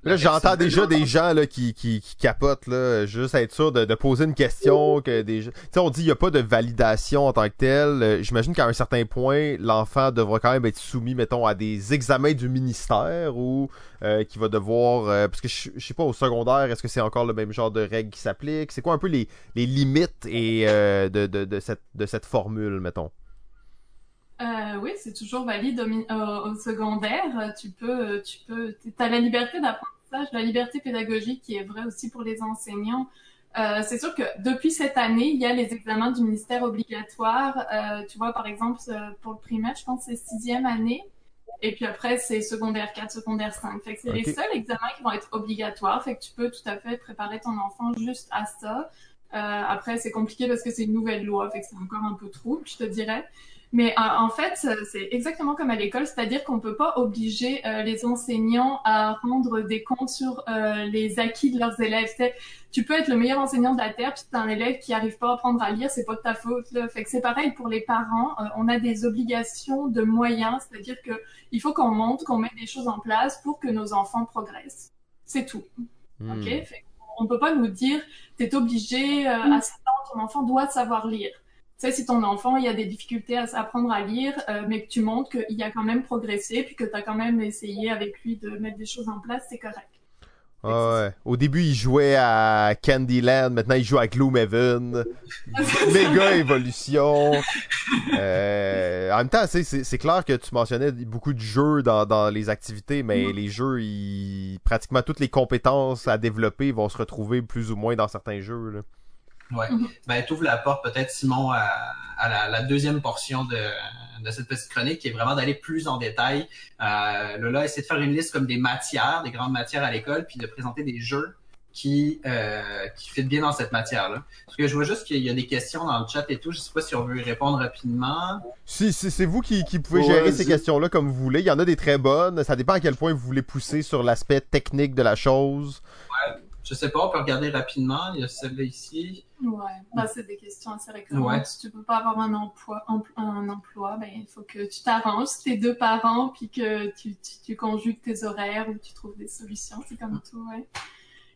Là, j'entends déjà des gens là, qui, qui, qui capotent, là, juste être sûr de, de poser une question. que des Tu sais, on dit qu'il n'y a pas de validation en tant que telle. Euh, J'imagine qu'à un certain point, l'enfant devra quand même être soumis, mettons, à des examens du ministère ou euh, qui va devoir... euh, parce que je je sais pas, au secondaire, est-ce que c'est encore le même genre de règles qui s'appliquent? C'est quoi un peu les, les limites et, euh, de, de, de, cette, de cette formule, mettons? Euh, oui, c'est toujours valide au, au- au secondaire. Euh, Tu peux, euh, tu peux, t'as la liberté d'apprentissage, la liberté pédagogique qui est vraie aussi pour les enseignants. Euh, c'est sûr que depuis cette année, il y a les examens du ministère obligatoires. Euh, tu vois, par exemple, pour le primaire, je pense que c'est sixième année. Et puis après, c'est secondaire 4, secondaire 5. Fait que c'est les seuls examens qui vont être obligatoires. Fait que tu peux tout à fait préparer ton enfant juste à ça. Euh, après, c'est compliqué parce que c'est une nouvelle loi. Fait que c'est encore un peu trouble, je te dirais. Mais euh, en fait, c'est exactement comme à l'école, c'est-à-dire qu'on peut pas obliger euh, les enseignants à rendre des comptes sur euh, les acquis de leurs élèves. Tu peux être le meilleur enseignant de la terre, puis t'as un élève qui arrive pas à apprendre à lire, c'est pas de ta faute. Là. Fait que c'est pareil pour les parents. Euh, on a des obligations de moyens, c'est-à-dire que il faut qu'on montre, qu'on mette des choses en place pour que nos enfants progressent. C'est tout. Hmm. OK? Fait qu'on peut pas nous dire, t'es obligé, euh, à 7 ans, ton enfant doit savoir lire. Sais, si ton enfant il a des difficultés à apprendre à lire, euh, mais que tu montres qu'il a quand même progressé, puis que tu as quand même essayé avec lui de mettre des choses en place, c'est correct. Ah ouais. Au début, il jouait à Candyland, maintenant il joue à Gloomhaven. Méga évolution. Euh, en même temps, c'est- clair que tu mentionnais beaucoup de jeux dans, dans les activités, mais les jeux, ils- pratiquement toutes les compétences à développer vont se retrouver plus ou moins dans certains jeux. là. Ouais. Mhm. Ben, tu ouvres la porte peut-être, Simon, à, à la, la deuxième portion de, de cette petite chronique, qui est vraiment d'aller plus en détail. Euh, Lola essaie de faire une liste comme des matières, des grandes matières à l'école, puis de présenter des jeux qui, euh, qui fit bien dans cette matière-là. Parce que je vois juste qu'il y a des questions dans le chat et tout. Je sais pas si on veut y répondre rapidement. Si, si- c'est vous qui, qui pouvez Ouais, gérer ces questions-là comme vous voulez. Il y en a des très bonnes. Ça dépend à quel point vous voulez pousser sur l'aspect technique de la chose. Je sais pas, on peut regarder rapidement. Il y a celle-là ici. Ouais, bah, c'est des questions assez récurrentes. Ouais. Si tu peux pas avoir un emploi, empl- un emploi, ben il faut que tu t'arranges tes deux parents, puis que tu, tu, tu conjugues tes horaires ou tu trouves des solutions. C'est comme tout, ouais.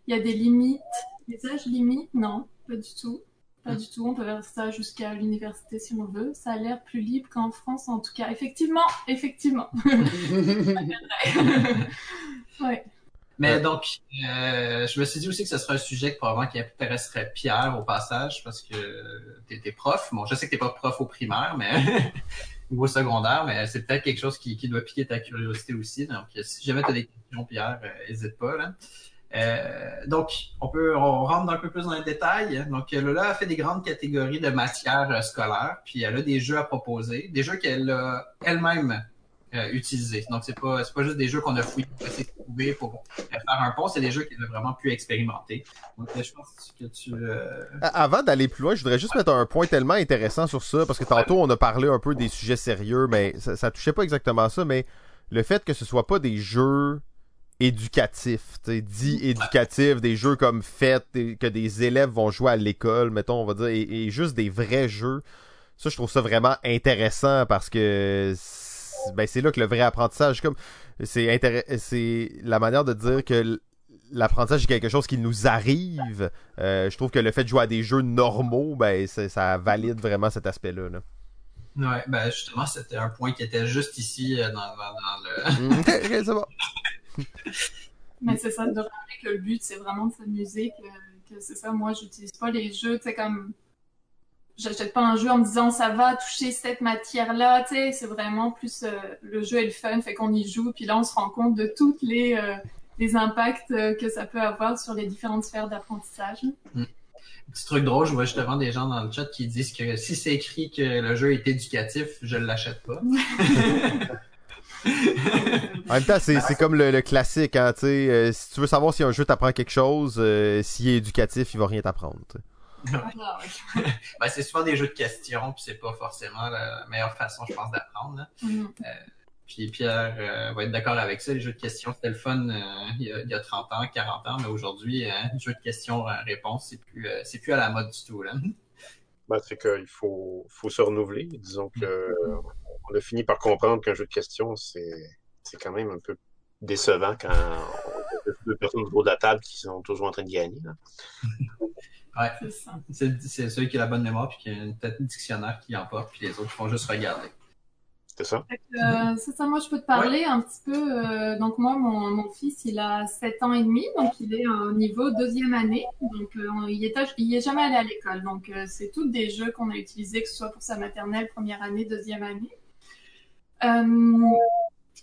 Il y a des limites, des âges limites, non, pas du tout. Pas du tout, on peut faire ça jusqu'à l'université si on veut. Ça a l'air plus libre qu'en France en tout cas. Effectivement, effectivement. ouais. Mais Euh. donc, euh, je me suis dit aussi que ce serait un sujet que probablement qui intéresserait Pierre au passage, parce que t'es es prof. Bon, je sais que t'es pas prof au primaire, mais ou au secondaire, mais c'est peut-être quelque chose qui, qui doit piquer ta curiosité aussi. Donc, si jamais t'as des questions, Pierre, n'hésite pas. Là. Euh, donc, on peut, on rentre un peu plus dans les détails. Donc, Lola a fait des grandes catégories de matières euh, scolaires, puis elle a des jeux à proposer, des jeux qu'elle a elle-même euh, utilisés. Donc, c'est pas, pas juste des jeux qu'on a fouillés pour essayer de trouver pour euh, faire un pont, c'est des jeux qu'elle a vraiment pu expérimenter. Donc, euh, je pense que tu... euh, Avant d'aller plus loin, je voudrais juste mettre un point tellement intéressant sur ça, parce que tantôt on a parlé un peu des sujets sérieux, mais ça, ça touchait pas exactement ça, mais le fait que ce soit pas des jeux éducatifs, dits éducatifs, des jeux comme fait, que des élèves vont jouer à l'école, mettons, on va dire, et, et juste des vrais jeux. Ça, je trouve ça vraiment intéressant parce que ben, c'est là que le vrai apprentissage, comme c'est c'est la manière de dire que l'apprentissage est quelque chose qui nous arrive. Euh, je trouve que le fait de jouer à des jeux normaux, ben ça valide vraiment cet aspect-là. là. Ouais, ben justement, c'était un point qui était juste ici euh, dans, dans, dans le... C'est bon. Mais c'est ça, de rappeler que le but, c'est vraiment de s'amuser, que, que c'est ça. Moi, j'utilise pas les jeux, tu sais, comme. J'achète pas un jeu en me disant ça va toucher cette matière-là, tu sais. C'est vraiment plus euh, le jeu est le fun, fait qu'on y joue, puis là, on se rend compte de tous les, euh, les impacts euh, que ça peut avoir sur les différentes sphères d'apprentissage. Petit truc drôle, je vois justement des gens dans le chat qui disent que si c'est écrit que le jeu est éducatif, je l'achète pas. En même temps, c'est c'est comme le, le classique, hein, tu sais. euh, si tu veux savoir si un jeu t'apprend quelque chose, euh, s'il est éducatif, il va rien t'apprendre. Ben, c'est souvent des jeux de questions, puis c'est pas forcément la meilleure façon, je pense, d'apprendre. là. Mhm. Puis Pierre euh, va être d'accord avec ça. Les jeux de questions, c'était le fun euh, il, y a, il y a 30 ans, 40 ans, mais aujourd'hui, euh, les jeux de questions-réponses, c'est plus, euh, c'est plus à la mode du tout. Là. Ben, c'est qu'il faut, faut se renouveler. Disons que euh, on a fini par comprendre qu'un jeu de questions, c'est, c'est quand même un peu décevant quand on a deux personnes autour de la table qui sont toujours en train de gagner. là. Ouais, C'est ça. c'est, celui qui a la bonne mémoire, puis qui a une tête dictionnaire qui emporte, puis les autres font juste regarder. C'est ça? Euh, c'est ça, moi je peux te parler un petit peu. euh, donc moi, mon, mon fils, il a 7 ans et demi, donc il est au niveau deuxième année. Donc euh, il, est, il est jamais allé à l'école. Donc euh, c'est tous des jeux qu'on a utilisés, que ce soit pour sa maternelle, première année, deuxième année. Euh,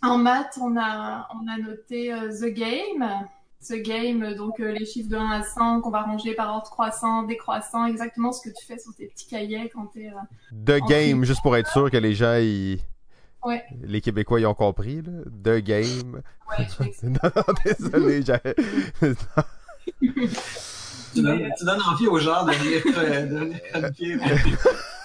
en maths, on a, on a noté euh, The Game. The Game, donc euh, les chiffres de 1 à 100 qu'on va ranger par ordre croissant, décroissant, exactement ce que tu fais sur tes petits cahiers quand tu es The Game, juste pour être sûr que les gens, ils... Ouais. les Québécois, ils ont compris. Là. The Game. Ouais, je non, non, désolé. j'ai- Tu donnes, tu donnes envie aux gens de venir, euh, de venir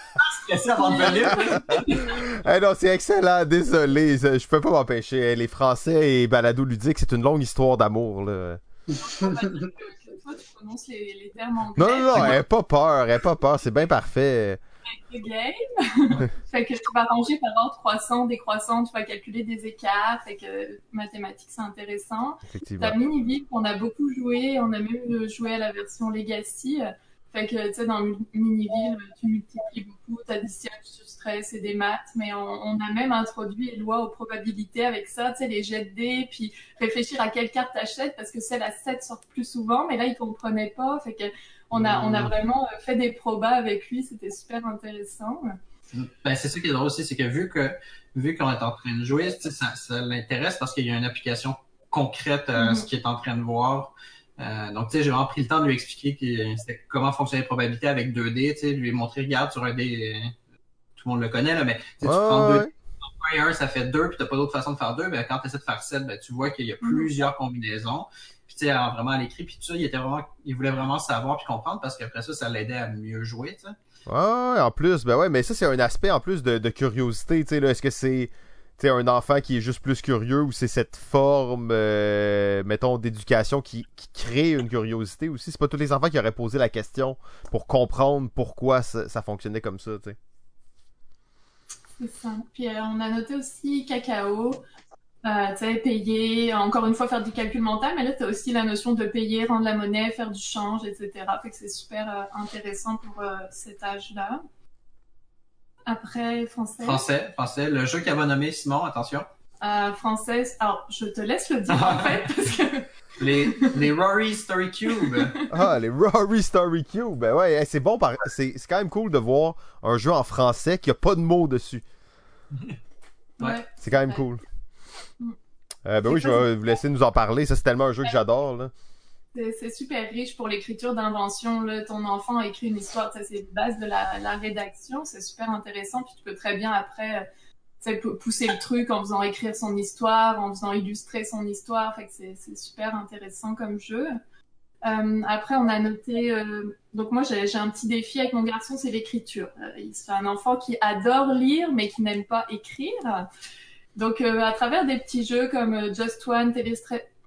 avant de venir. Non, c'est excellent, désolé, je peux pas m'empêcher. Les Français et Balado ludique, c'est une longue histoire d'amour. là. Faut pas dire que, que toi, tu prononces les, les termes anglais. Non, non, non, aie pas peur, aie pas peur, c'est bien parfait. Game. fait que tu vas ranger par ordre croissant, décroissant, tu vas calculer des écarts. Fait que mathématiques, c'est intéressant. Effectivement. La mini-ville qu'on a beaucoup joué, on a même joué à la version Legacy. Fait que, tu sais, dans mini-ville, tu multiplies beaucoup, t'additionnes du stress et des maths, mais on, on, a même introduit les lois aux probabilités avec ça, tu sais, les jets de dés, puis réfléchir à quelle carte t'achètes, parce que celle à 7 sort plus souvent, mais là, il comprenait pas, fait que on a, on a hmm. vraiment fait des probas avec lui, c'était super intéressant. Ben, c'est ça qui est drôle aussi, c'est que vu que vu qu'on est en train de jouer, ça, ça l'intéresse parce qu'il y a une application concrète à mm-hmm. ce qu'il est en train de voir. Euh, donc, tu sais, j'ai vraiment pris le temps de lui expliquer comment fonctionnait les probabilités avec 2D, tu sais, lui montrer, regarde, sur un dé, tout le monde le connaît, là, mais tu prends deux, et un, ça fait deux, puis t'as pas d'autre façon de faire deux, ben, quand tu essaies de faire sept, ben, tu vois qu'il y a mm-hmm. plusieurs combinaisons. Puis, tu sais, vraiment à l'écrit, puis tout ça, il était vraiment, il voulait vraiment savoir puis comprendre parce qu'après ça, ça l'aidait à mieux jouer, tu sais. Ouais, en plus, ben ouais, mais ça, c'est un aspect en plus de, de curiosité, tu sais, là. Est-ce que c'est un enfant qui est juste plus curieux ou c'est cette forme, euh, mettons, d'éducation qui, crée une curiosité aussi. C'est pas tous les enfants qui auraient posé la question pour comprendre pourquoi ça, fonctionnait comme ça, tu sais. C'est ça. Puis euh, on a noté aussi cacao, euh, tu sais, payer, encore une fois faire du calcul mental, mais là tu as aussi la notion de payer, rendre la monnaie, faire du change, etc. Fait que c'est super intéressant pour cet âge-là. Après, français. Français, français. Le jeu qu'elle va nommer, Simon, attention. Euh, français, alors je te laisse le dire en fait, parce que... Les, les Rory Story Cube. Ah, les Rory Story Cube. Ben ouais, c'est bon. Par... C'est quand même cool de voir un jeu en français qui a pas de mots dessus. Ouais. C'est quand même cool. Mm. Euh, ben oui, je vais vous laisser nous en parler. Ça, c'est tellement un jeu que j'adore. là. C'est super riche pour l'écriture d'invention. Ton enfant écrit une histoire, c'est la base de la, la rédaction. C'est super intéressant. Puis tu peux très bien après pousser le truc en faisant écrire son histoire, en faisant illustrer son histoire. Fait c'est super intéressant comme jeu. Euh, après, on a noté. Euh, donc moi, j'ai un petit défi avec mon garçon, c'est l'écriture. Euh, c'est un enfant qui adore lire, mais qui n'aime pas écrire. Donc, euh, à travers des petits jeux comme euh, Just One,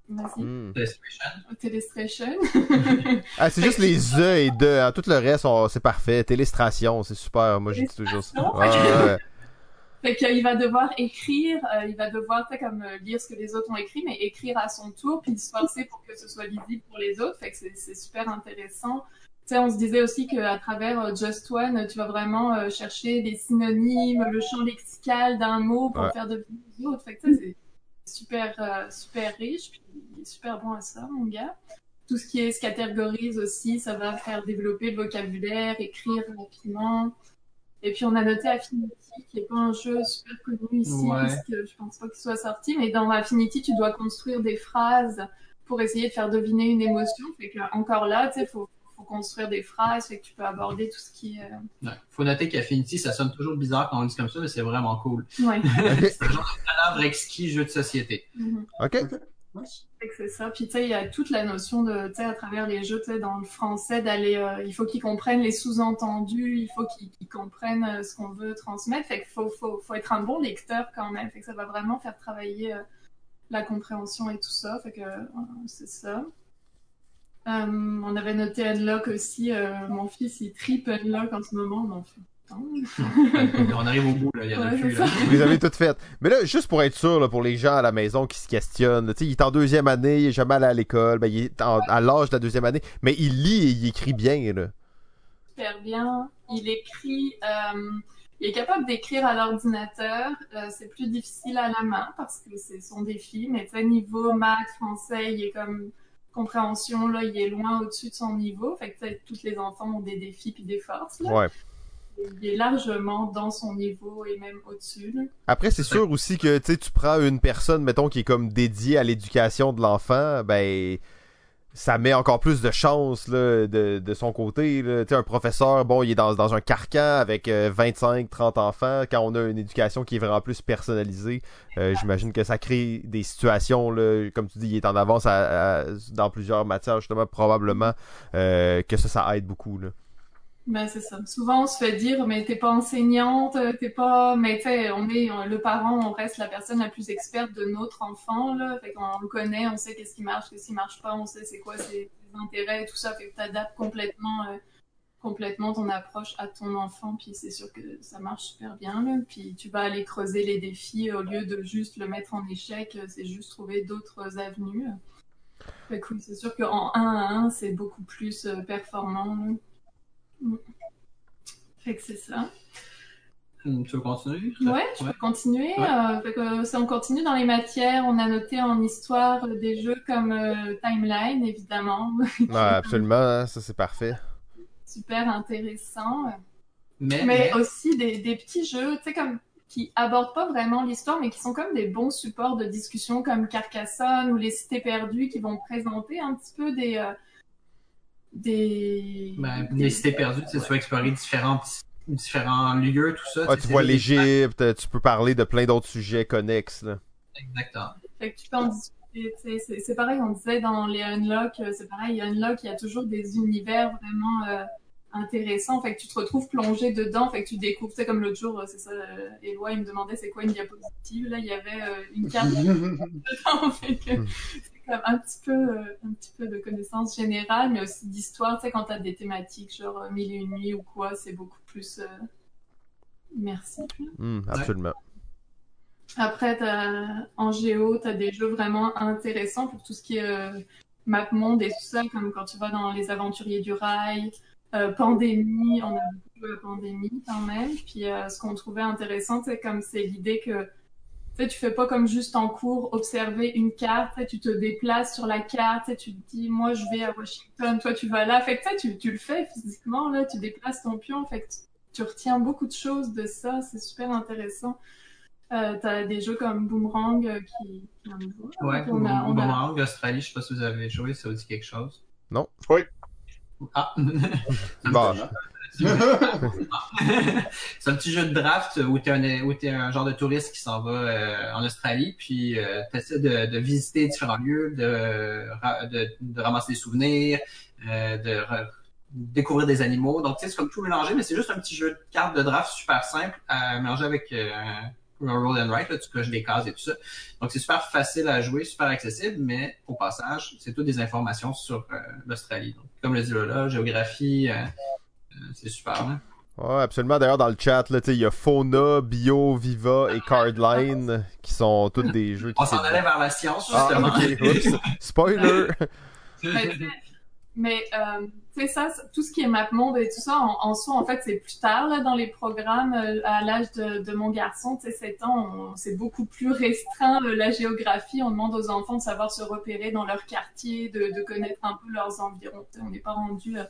Téléstra Hmm. Télestration. ah, c'est juste les E et de. Hein. Tout le reste, c'est parfait. Télestration, c'est super. Moi, j'ai toujours ça. Fait qu'il va devoir écrire, euh, il va devoir, comme euh, lire ce que les autres ont écrit, mais écrire à son tour, puis se forcer pour que ce soit lisible pour les autres. Fait que c'est super intéressant. sais, on se disait aussi qu'à travers euh, Just One, tu vas vraiment chercher des synonymes, le champ lexical d'un mot pour faire de les autres. Fait que c'est super, euh, super riche, puis il est super bon à ça, mon gars. Tout ce qui est catégorise aussi, ça va faire développer le vocabulaire, écrire rapidement. Et puis on a noté Affinity, qui est pas un jeu super connu ici, parce que je pense pas qu'il soit sorti, mais dans Affinity, tu dois construire des phrases pour essayer de faire deviner une émotion. Fait que encore là, tu sais, faut faut construire des phrases, et que tu peux aborder tout ce qui est. Euh... faut noter qu'Affinity, ça sonne toujours bizarre quand on dit comme ça, mais c'est vraiment cool. Ouais. c'est un genre de cadavre exquis jeu de société. Mm-hmm. Ok. C'est ça. Puis tu sais, il y a toute la notion de, tu sais, à travers les jeux, tu sais, dans le français, d'aller, euh, il faut qu'ils comprennent les sous-entendus, il faut qu'ils comprennent euh, ce qu'on veut transmettre. Fait qu'il faut, faut, faut être un bon lecteur quand même. Fait que ça va vraiment faire travailler euh, la compréhension et tout ça. Fait que c'est ça. Euh, on avait noté Unlock aussi. Euh, mon fils, il tripe Unlock en ce moment. On on arrive au bout, là. Il y a ouais, plus, là. Vous avez toutes faites. Mais là, juste pour être sûr, là, pour les gens à la maison qui se questionnent, il est en deuxième année, il est jamais allé à l'école, ben, il est à l'âge de la deuxième année, mais il lit et il écrit bien, là. Super bien. Il écrit, euh, il est capable d'écrire à l'ordinateur. c'est plus difficile à la main parce que c'est son défi, mais niveau maths, français, il est comme compréhension, là, il est loin au-dessus de son niveau. Fait que tous les enfants ont des défis puis des forces. Là. Il est largement dans son niveau et même au-dessus. Après, c'est sûr aussi que tu prends une personne, mettons, qui est comme dédiée à l'éducation de l'enfant, ben ça met encore plus de chance là, de, de son côté. Là. Un professeur, bon, il est dans, dans un carcan avec 25, euh, 30 enfants. Quand on a une éducation qui est vraiment plus personnalisée, euh, j'imagine que ça crée des situations, là, comme tu dis, il est en avance dans plusieurs matières, justement, probablement euh, que ça, ça aide beaucoup. Là. Ben, c'est ça. Souvent, on se fait dire, mais t'es pas enseignante, t'es pas, mais tu on est, le parent, on reste la personne la plus experte de notre enfant, là. Fait qu'on le connaît, on sait qu'est-ce qui marche, qu'est-ce qui marche pas, on sait c'est quoi ses, intérêts et tout ça. Fait que t'adaptes complètement, euh, complètement ton approche à ton enfant, puis c'est sûr que ça marche super bien. Puis tu vas aller creuser les défis au lieu de juste le mettre en échec, c'est juste trouver d'autres avenues. Fait que oui, c'est sûr qu'en 1 à 1, c'est beaucoup plus euh, performant, Fait que c'est ça. Hmm, Tu veux continuer? Ouais, je peux continuer. Euh, fait que, si on continue dans les matières, on a noté en histoire euh, des jeux comme euh, Timeline, évidemment. Ouais, absolument, hein, ça c'est parfait. Super intéressant. Mais, Mais mais- aussi des, des petits jeux, tu sais, comme qui abordent pas vraiment l'histoire, mais qui sont comme des bons supports de discussion comme Carcassonne ou les Cités perdues, qui vont présenter un petit peu des euh, des, ben, des- les cités perdues, tu sais, tu vas explorer différents, différents lieux, tout ça. Ah, tu c'est vois l'Égypte, tu peux parler de plein d'autres sujets connexes. Là. Exactement. Fait que tu peux en discuter, c'est- c'est pareil, on disait dans les Unlock, euh, c'est pareil, Unlock, il y a toujours des univers vraiment euh, intéressants, fait que tu te retrouves plongé dedans, fait que tu découvres, tu sais, comme l'autre jour, euh, c'est ça, euh, Éloi, il me demandait c'est quoi une diapositive, là, il y avait euh, une carte dedans, fait que Mm. c'est comme un petit peu, euh, un petit peu de connaissances générales, mais aussi d'histoire, tu sais, quand t'as des thématiques, genre euh, Mille et une nuits ou quoi, c'est beaucoup plus euh, immersif. Hmm, absolument. Après, t'as- en géo, tu as des jeux vraiment intéressants pour tout ce qui est euh, map monde et tout ça, comme quand tu vas dans Les Aventuriers du Rail, euh, Pandémie, on a beaucoup joué à Pandémie quand même. Puis euh, ce qu'on trouvait intéressant, c'est comme c'est l'idée que tu sais, tu fais pas comme juste en cours observer une carte, tu te déplaces sur la carte, tu te dis moi je vais à Washington, toi tu vas là, fait que tu le fais physiquement là, tu déplaces ton pion, fait que tu, tu retiens beaucoup de choses de ça, c'est super intéressant. Euh, t'as des jeux comme Boomerang euh, qui, jouent. Ouais, on a, on a... Boomerang, Australie, je sais pas si vous avez joué, ça vous dit quelque chose. Non. Oui. Ah! Bon, c'est un petit jeu de draft où où t'es un genre de touriste qui s'en va euh, en Australie, puis euh, t'essaies de, de visiter différents lieux, de, de, de ramasser des souvenirs, euh, de découvrir des animaux. Donc, tu c'est comme tout mélangé, mais c'est juste un petit jeu de cartes de draft super simple à mélanger avec euh, un roll and write, là, tu coches des cases et tout ça. Donc, c'est super facile à jouer, super accessible, mais au passage, c'est toutes des informations sur euh, l'Australie. Comme le dit Lola, géographie, euh, c'est super. Là. ouais, absolument. D'ailleurs, dans le chat, là, tu sais, il y a Fauna, Bio, Viva et Cardline qui sont tous des jeux qui On s'en allait vers la science, Ah, justement. Oups. Spoiler. Mais, euh, tu sais, ça, tout ce qui est map monde et tout ça, en, en soi, en fait, c'est plus tard là, dans les programmes. euh, à l'âge de, de mon garçon, tu sais, 7 ans, c'est beaucoup plus restreint euh, la géographie. On demande aux enfants de savoir se repérer dans leur quartier, de, de connaître un peu leurs environs. On n'est pas rendu euh,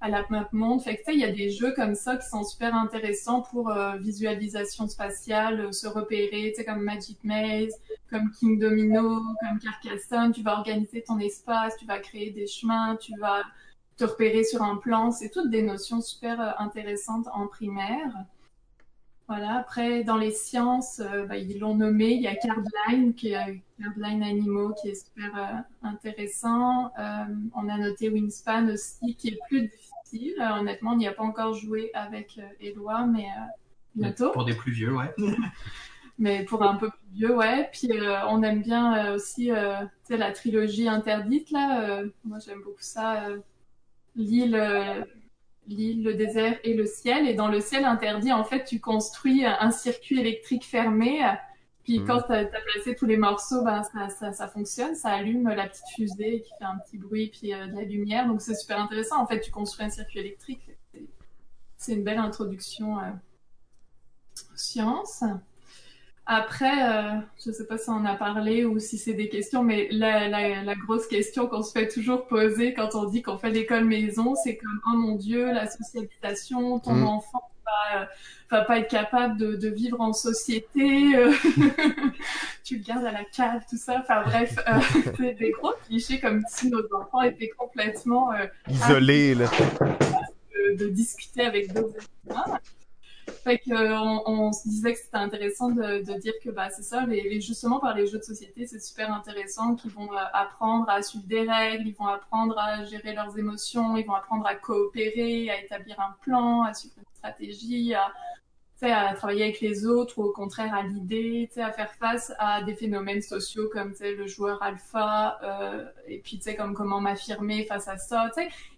à la map monde. Fait que il y a des jeux comme ça qui sont super intéressants pour euh, visualisation spatiale, euh, se repérer, tu comme Magic Maze, comme King Domino, comme Carcassonne, tu vas organiser ton espace, tu vas créer des chemins, tu vas te repérer sur un plan. C'est toutes des notions super euh, intéressantes en primaire. Voilà. Après, dans les sciences, bah, ils l'ont nommé. Il y a Cardline, qui est Cardline Animaux, qui est super intéressant. On a noté Wingspan aussi, qui est plus difficile. Euh, honnêtement, on n'y a pas encore joué avec euh, Éloi, mais euh, bientôt. Pour des plus vieux, ouais. Mais pour un peu plus vieux, ouais. Puis euh, on aime bien euh, aussi euh, tu sais, la trilogie interdite, là. Euh, moi, j'aime beaucoup ça. euh, L'île, euh, l'île, le désert et le ciel. Et dans le ciel interdit, en fait, tu construis un circuit électrique fermé. Puis Mhm. quand tu as, placé tous les morceaux, ben, ça, ça, ça fonctionne. Ça allume la petite fusée qui fait un petit bruit, puis euh, de la lumière. Donc c'est super intéressant. En fait, tu construis un circuit électrique. C'est- une belle introduction euh, science. Après, euh, je ne sais pas si on en a parlé ou si c'est des questions, mais la, la, la grosse question qu'on se fait toujours poser quand on dit qu'on fait l'école maison, c'est comme oh mon Dieu, la socialisation, ton Mm. enfant va, euh, va pas être capable de, de vivre en société, euh, tu le gardes à la cave, tout ça. Enfin bref, euh, c'est des gros clichés comme si nos enfants étaient complètement Isolé, là. de, de discuter avec d'autres êtres Fait euh, on, se disait que c'était intéressant de, dire que bah, c'est ça, les, justement par les jeux de société, c'est super intéressant, qu'ils vont euh, apprendre à suivre des règles, ils vont apprendre à gérer leurs émotions, ils vont apprendre à coopérer, à établir un plan, à suivre une stratégie, à, travailler avec les autres ou au contraire à l'idée, à faire face à des phénomènes sociaux comme le joueur alpha, euh, et puis comme comment m'affirmer face à ça.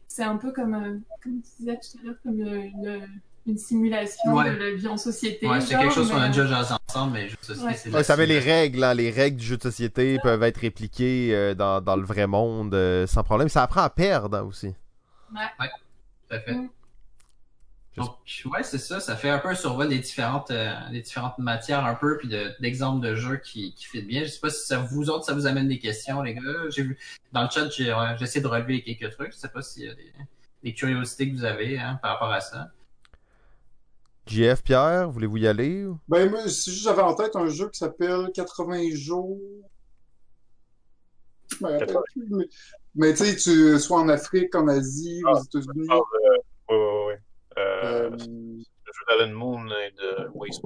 C'est un peu comme, comme tu disais tout à l'heure, comme une, une simulation Ouais. de la vie en société. Ouais, c'est quelque chose qu'on a déjà jasé ensemble, mais juste société, Ouais. c'est Ouais, ça met les règles, hein. les règles du jeu de société peuvent être répliquées euh, dans, dans le vrai monde euh, sans problème. Ça apprend à perdre hein, aussi. Ouais. Tout à fait. Mm. Donc, ouais, c'est ça. Ça fait un peu un survol des différentes, euh, des différentes matières, un peu, puis de- d'exemples de, jeux qui, qui fit bien. Je sais pas si ça vous autres, ça vous amène des questions, les gars. J'ai vu, dans le chat, j'ai euh, j'ai essayé de relever quelques trucs. Je sais pas s'il y a des, des curiosités que vous avez, hein, par rapport à ça. JF, Pierre, voulez-vous y aller? Ben, moi, c'est juste, j'avais en tête un jeu qui s'appelle 80 jours. Je me rappelle 80. plus, mais, mais tu sais, tu sois en Afrique, en Asie, aux États-Unis. Ah, euh, ouais, ouais, ouais. Euh, Euh, Le jeu d'Alan Moon et de Waste.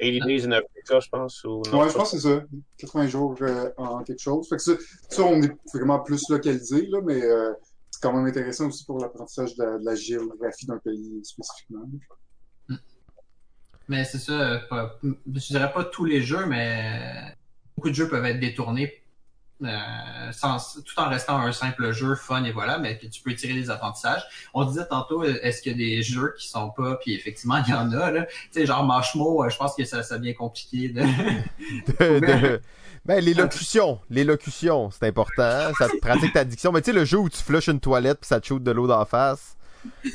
80 Days in Africa, je pense. Ou... non, ouais, je pense que c'est ça. 80 jours euh, en quelque chose. Fait que ça, ça, on est vraiment plus localisé, là, mais euh, c'est quand même intéressant aussi pour l'apprentissage de, la- de la géographie d'un pays spécifiquement. Mais c'est ça, pas- je dirais pas tous les jeux, mais beaucoup de jeux peuvent être détournés euh, sans, tout en restant un simple jeu fun et voilà, mais que tu peux tirer des apprentissages. On disait tantôt, est-ce qu'il y a des jeux qui sont pas, puis effectivement, il y en a, là. Tu sais, genre Mashmo, euh, je pense que ça, ça devient compliqué de... de- de- Ben, l'élocution. L'élocution, c'est important. Ça te pratique ta diction. Mais tu sais, le jeu où tu flushes une toilette puis ça te shoot de l'eau d'en face.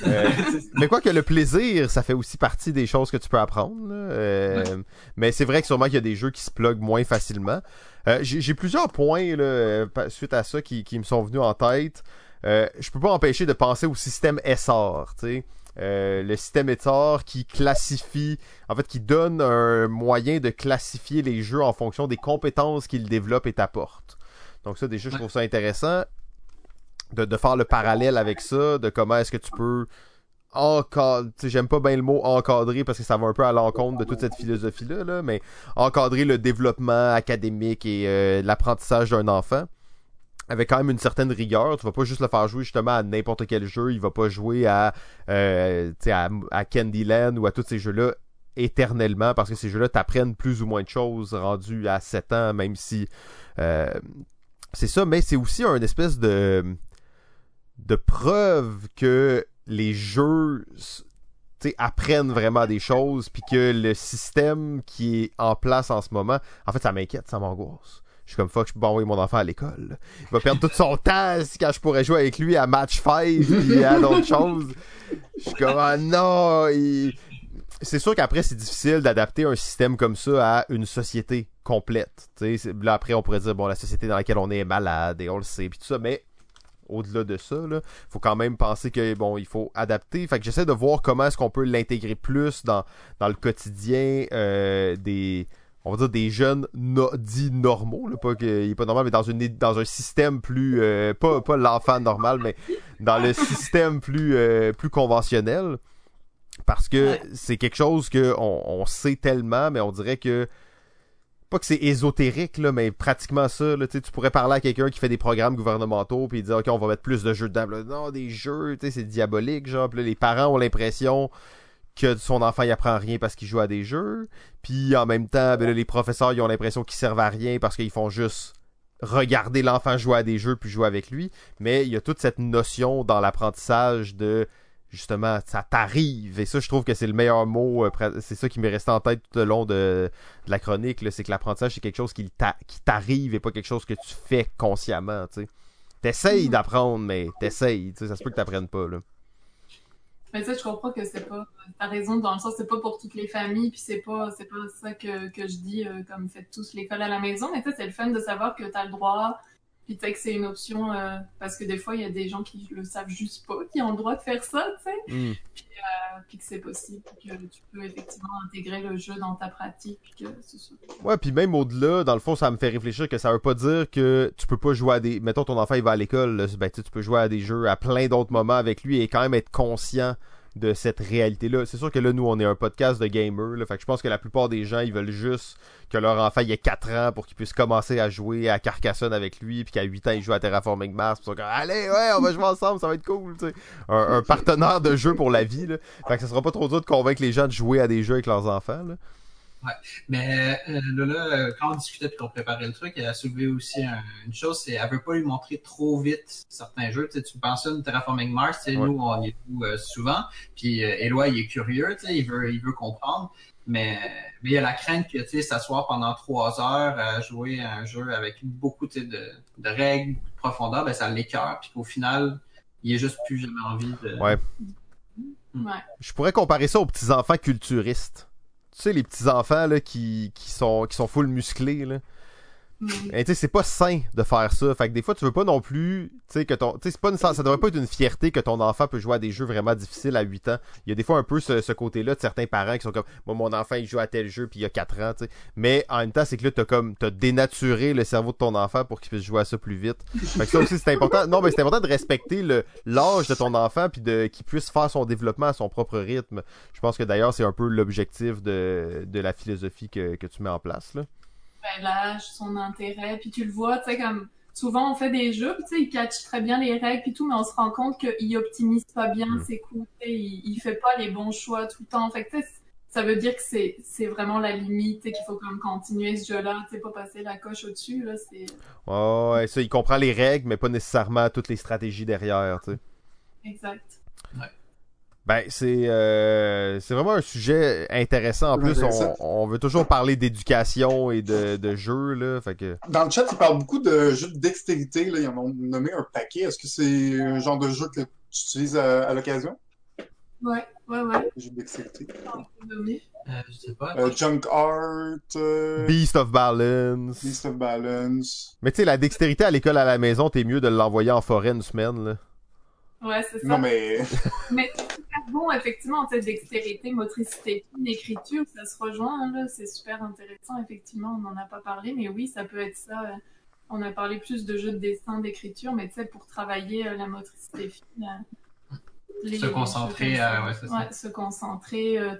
Euh, mais quoi que le plaisir, ça fait aussi partie des choses que tu peux apprendre. Euh, Mais c'est vrai que sûrement qu'il y a des jeux qui se pluguent moins facilement. Euh, J'ai plusieurs points là, euh, suite à ça qui, qui me sont venus en tête. Euh, je peux pas empêcher de penser au système SR, tu sais. Euh, le système SR qui classifie, en fait, qui donne un moyen de classifier les jeux en fonction des compétences qu'ils développent et t'apportent. Donc ça, déjà, je trouve ça intéressant de, de faire le parallèle avec ça, de comment est-ce que tu peux encadrer, j'aime pas bien le mot encadrer parce que ça va un peu à l'encontre de toute cette philosophie-là, là, mais encadrer le développement académique et euh, l'apprentissage d'un enfant avec quand même une certaine rigueur. Tu vas pas juste le faire jouer justement à n'importe quel jeu. Il va pas jouer à, euh, à, Candyland ou à tous ces jeux-là éternellement parce que ces jeux-là t'apprennent plus ou moins de choses rendus à 7 ans, même si euh, c'est ça, mais c'est aussi un espèce de de preuve que les jeux apprennent vraiment des choses puis que le système qui est en place en ce moment, en fait ça m'inquiète, ça m'angoisse. Je suis comme fuck, je peux pas envoyer mon enfant à l'école. Il va perdre tout son temps quand je pourrais jouer avec lui à match 5 et à d'autres choses. Je suis comme ah non, il- c'est sûr qu'après c'est difficile d'adapter un système comme ça à une société complète. Là après on pourrait dire bon la société dans laquelle on est est malade et on le sait puis tout ça, mais au-delà de ça, là, faut quand même penser que bon, il faut adapter. Fait que j'essaie de voir comment est-ce qu'on peut l'intégrer plus dans, dans le quotidien euh, des on va dire des jeunes no- dits normaux, là, pas qu'il est pas normal, mais dans une dans un système plus euh, pas, pas l'enfant normal, mais dans le système plus euh, plus conventionnel. Parce que Ouais. c'est quelque chose que on, on sait tellement, mais on dirait que pas que c'est ésotérique, là, mais pratiquement ça. Là, tu pourrais parler à quelqu'un qui fait des programmes gouvernementaux puis dire OK, on va mettre plus de jeux dedans. Là, non, des jeux, tu sais, c'est diabolique, genre. Puis là, les parents ont l'impression que son enfant il apprend rien parce qu'il joue à des jeux. Puis en même temps, ben là, les professeurs ils ont l'impression qu'ils servent à rien parce qu'ils font juste regarder l'enfant jouer à des jeux puis jouer avec lui. Mais il y a toute cette notion dans l'apprentissage de justement, ça t'arrive. Et ça, je trouve que c'est le meilleur mot. euh, C'est ça qui m'est resté en tête tout le long de, de la chronique. C'est que l'apprentissage, c'est quelque chose qui t'a- qui t'arrive et pas quelque chose que tu fais consciemment. tu sais. T'essayes d'apprendre, mais t'essayes. tu sais, Ça se peut que t'apprennes pas. Là. Mais ça, je comprends que c'est pas. T'as raison, dans le sens, c'est pas pour toutes les familles, puis c'est pas, c'est pas ça que, que je dis, euh, comme faites tous l'école à la maison. Mais sais, c'est le fun de savoir que t'as le droit, puis tu sais que c'est une option, euh, parce que des fois, il y a des gens qui le savent juste pas, qui ont le droit de faire ça, tu sais, Hmm. euh, puis que c'est possible, puis que tu peux effectivement intégrer le jeu dans ta pratique, puis que. Ouais, puis même au-delà, dans le fond, ça me fait réfléchir que ça veut pas dire que tu peux pas jouer à des. Mettons ton enfant il va à l'école, ben, tu peux jouer à des jeux à plein d'autres moments avec lui et quand même être conscient de cette réalité-là. C'est sûr que là, nous, on est un podcast de gamers, là, fait que je pense que la plupart des gens, ils veulent juste que leur enfant ait 4 ans pour qu'il puisse commencer à jouer à Carcassonne avec lui, puis qu'à 8 ans, il joue à Terraforming Mars, puis allez, ouais, on va jouer ensemble, ça va être cool, tu sais. Un, un partenaire de jeu pour la vie, là. Fait que ça sera pas trop dur de convaincre les gens de jouer à des jeux avec leurs enfants. Mais euh, là, là, euh, quand on discutait puis qu'on préparait le truc, elle a soulevé aussi un- une chose, c'est elle veut pas lui montrer trop vite certains jeux. Tu sais, tu mentionnes Terraforming Mars, tu sais, Ouais. nous on y joue euh, souvent, puis euh, Éloi il est curieux, tu sais, il veut, il veut comprendre, mais mais il y a la crainte que tu sais s'asseoir pendant trois heures à jouer à un jeu avec beaucoup tu sais, de, de règles, de profondeur, ben ça l'écœure, puis qu'au final il ait juste plus jamais envie de. Ouais. Ouais. Je pourrais comparer ça aux petits-enfants culturistes. Tu sais, les petits-enfants là, qui, qui, sont, qui sont full musclés. Là. Mm. Et tu sais, c'est pas sain de faire ça. Fait que des fois, tu veux pas non plus, tu sais, que ton, tu sais, c'est pas une, ça devrait pas être une fierté que ton enfant peut jouer à des jeux vraiment difficiles à 8 ans. Il y a des fois un peu ce, ce côté-là de certains parents qui sont comme, moi, mon enfant, il joue à tel jeu puis il y a 4 ans, tu sais. Mais en même temps, c'est que là, t'as comme, t'as dénaturé le cerveau de ton enfant pour qu'il puisse jouer à ça plus vite. Fait que ça aussi, c'est important. Non, mais c'est important de respecter le, l'âge de ton enfant puis de, qu'il puisse faire son développement à son propre rythme. Je pense que d'ailleurs, c'est un peu l'objectif de, de la philosophie que, que tu mets en place, là. Ben, l'âge, son intérêt, puis tu le vois, tu sais, comme souvent on fait des jeux, tu sais, il catch très bien les règles puis tout, mais on se rend compte qu'il optimise pas bien Mm. ses coups, il, il fait pas les bons choix tout le temps. Fait que tu sais, ça veut dire que c'est c'est vraiment la limite, sais, qu'il faut comme continuer ce jeu-là, tu sais, pas passer la coche au-dessus, là, c'est Ouais, ouais, ça, il comprend les règles, mais pas nécessairement toutes les stratégies derrière, tu sais. exact. Ben, c'est euh, c'est vraiment un sujet intéressant. En plus, on, on veut toujours parler d'éducation et de, de jeux, là. Fait que... Dans le chat, ils parlent beaucoup de jeux de dextérité. Là. Ils en ont nommé un paquet. Est-ce que c'est un genre de jeu que tu utilises à, à l'occasion? Ouais, ouais, ouais. Jeux de dextérité. Euh, je sais pas. Euh, Junk Art, euh, Beast of Balance. Beast of Balance. Mais tu sais, la dextérité à l'école à la maison, t'es mieux de l'envoyer en forêt une semaine, là. Ouais, c'est ça. Non, mais Mais super bon, effectivement, tu sais, dextérité, motricité fine, écriture, ça se rejoint, là, c'est super intéressant, effectivement, on n'en a pas parlé, mais oui, ça peut être ça. euh, On a parlé plus de jeux de dessin, d'écriture, mais tu sais, pour travailler euh, la motricité fine, euh, les- Se concentrer, ça. euh, ouais, c'est ça. Ouais, se concentrer, euh,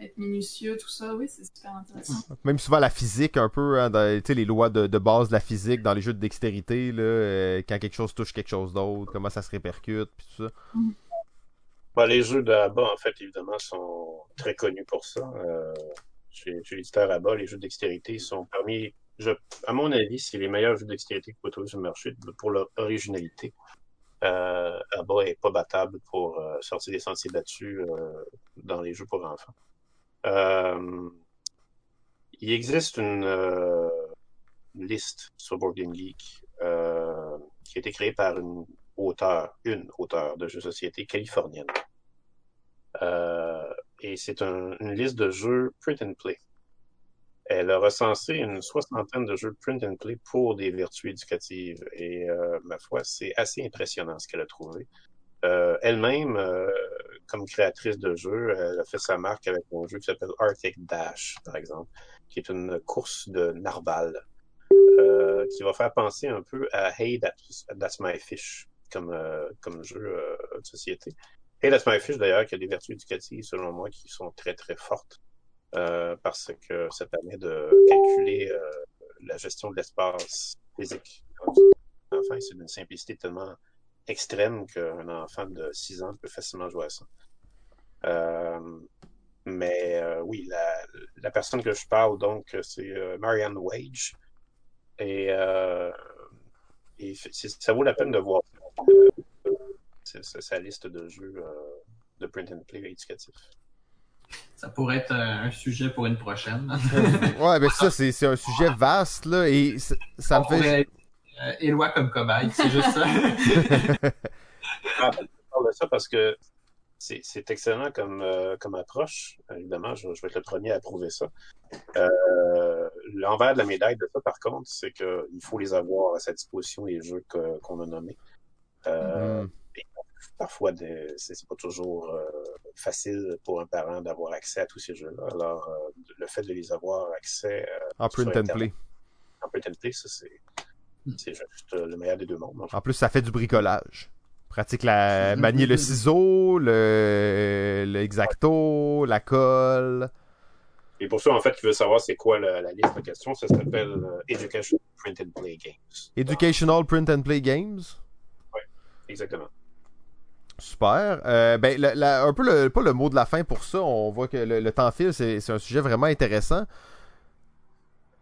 être minutieux, tout ça, oui, c'est super intéressant. Même souvent la physique, un peu, hein, dans, tu sais, les lois de, de base de la physique dans les jeux de dextérité, là, euh, quand quelque chose touche quelque chose d'autre, comment ça se répercute, puis tout ça. Ben, les jeux de en fait, évidemment, sont très connus pour ça. Euh, chez chez l'éditeur ABBA, les jeux de dextérité sont parmi, je, à mon avis, c'est les meilleurs jeux de dextérité que vous pouvez trouver sur le marché pour leur originalité. Euh, ABBA est pas battable pour euh, sortir des sentiers battus euh, dans les jeux pour enfants. Euh, il existe une, euh, une liste sur Board Game Geek euh, qui a été créée par une auteure, une auteure de jeux de société californienne. Et c'est un- une liste de jeux print and play. Elle a recensé une soixantaine de jeux print and play pour des vertus éducatives. Et euh, ma foi, c'est assez impressionnant ce qu'elle a trouvé. Euh, Elle-même, euh, comme créatrice de jeux, elle a fait sa marque avec un jeu qui s'appelle Arctic Dash, par exemple, qui est une course de narval, euh, qui va faire penser un peu à Hey, That's, My Fish, comme, euh, comme jeu euh, de société. Hey, That's My Fish, d'ailleurs, qui a des vertus éducatives, selon moi, qui sont très, très fortes, parce que ça permet de calculer euh, la gestion de l'espace physique. Enfin, c'est d'une simplicité tellement extrême qu'un enfant de 6 ans peut facilement jouer à ça. Euh, mais euh, oui, la, la personne que je parle, donc, c'est euh, Marianne Wage. Et, euh, et ça vaut la peine de voir euh, sa liste de jeux euh, de print and play éducatifs. Ça pourrait être euh, un sujet pour une prochaine. Ouais, ben ça, c'est c'est un sujet vaste, là, et ça me fait... pourrait être, euh, Éloi comme cobaye, c'est juste ça. Ah, je parle de ça parce que c'est c'est excellent comme, euh, comme approche. Évidemment, je, je vais être le premier à approuver ça. Euh, L'envers de la médaille de ça, par contre, c'est qu'il faut les avoir à sa disposition, les jeux que- qu'on a nommés. Euh, Hmm. Parfois, des- c'est c'est pas toujours euh, facile pour un parent d'avoir accès à tous ces jeux-là. Alors, euh, le fait de les avoir accès euh, En print and play. en print and play, ça, c'est c'est juste euh, le meilleur des deux mondes. en fait. En plus, ça fait du bricolage. Pratique la manier le ciseau, le, le exacto, la colle. Et pour ceux, en fait, qui veulent savoir c'est quoi la, la liste de questions, ça s'appelle euh, Education Print and Play Games. Educational Print and Play Games? Exactement. Super. Euh, ben, un peu le, pas le mot de la fin pour ça. On voit que le, temps file. C'est un sujet vraiment intéressant.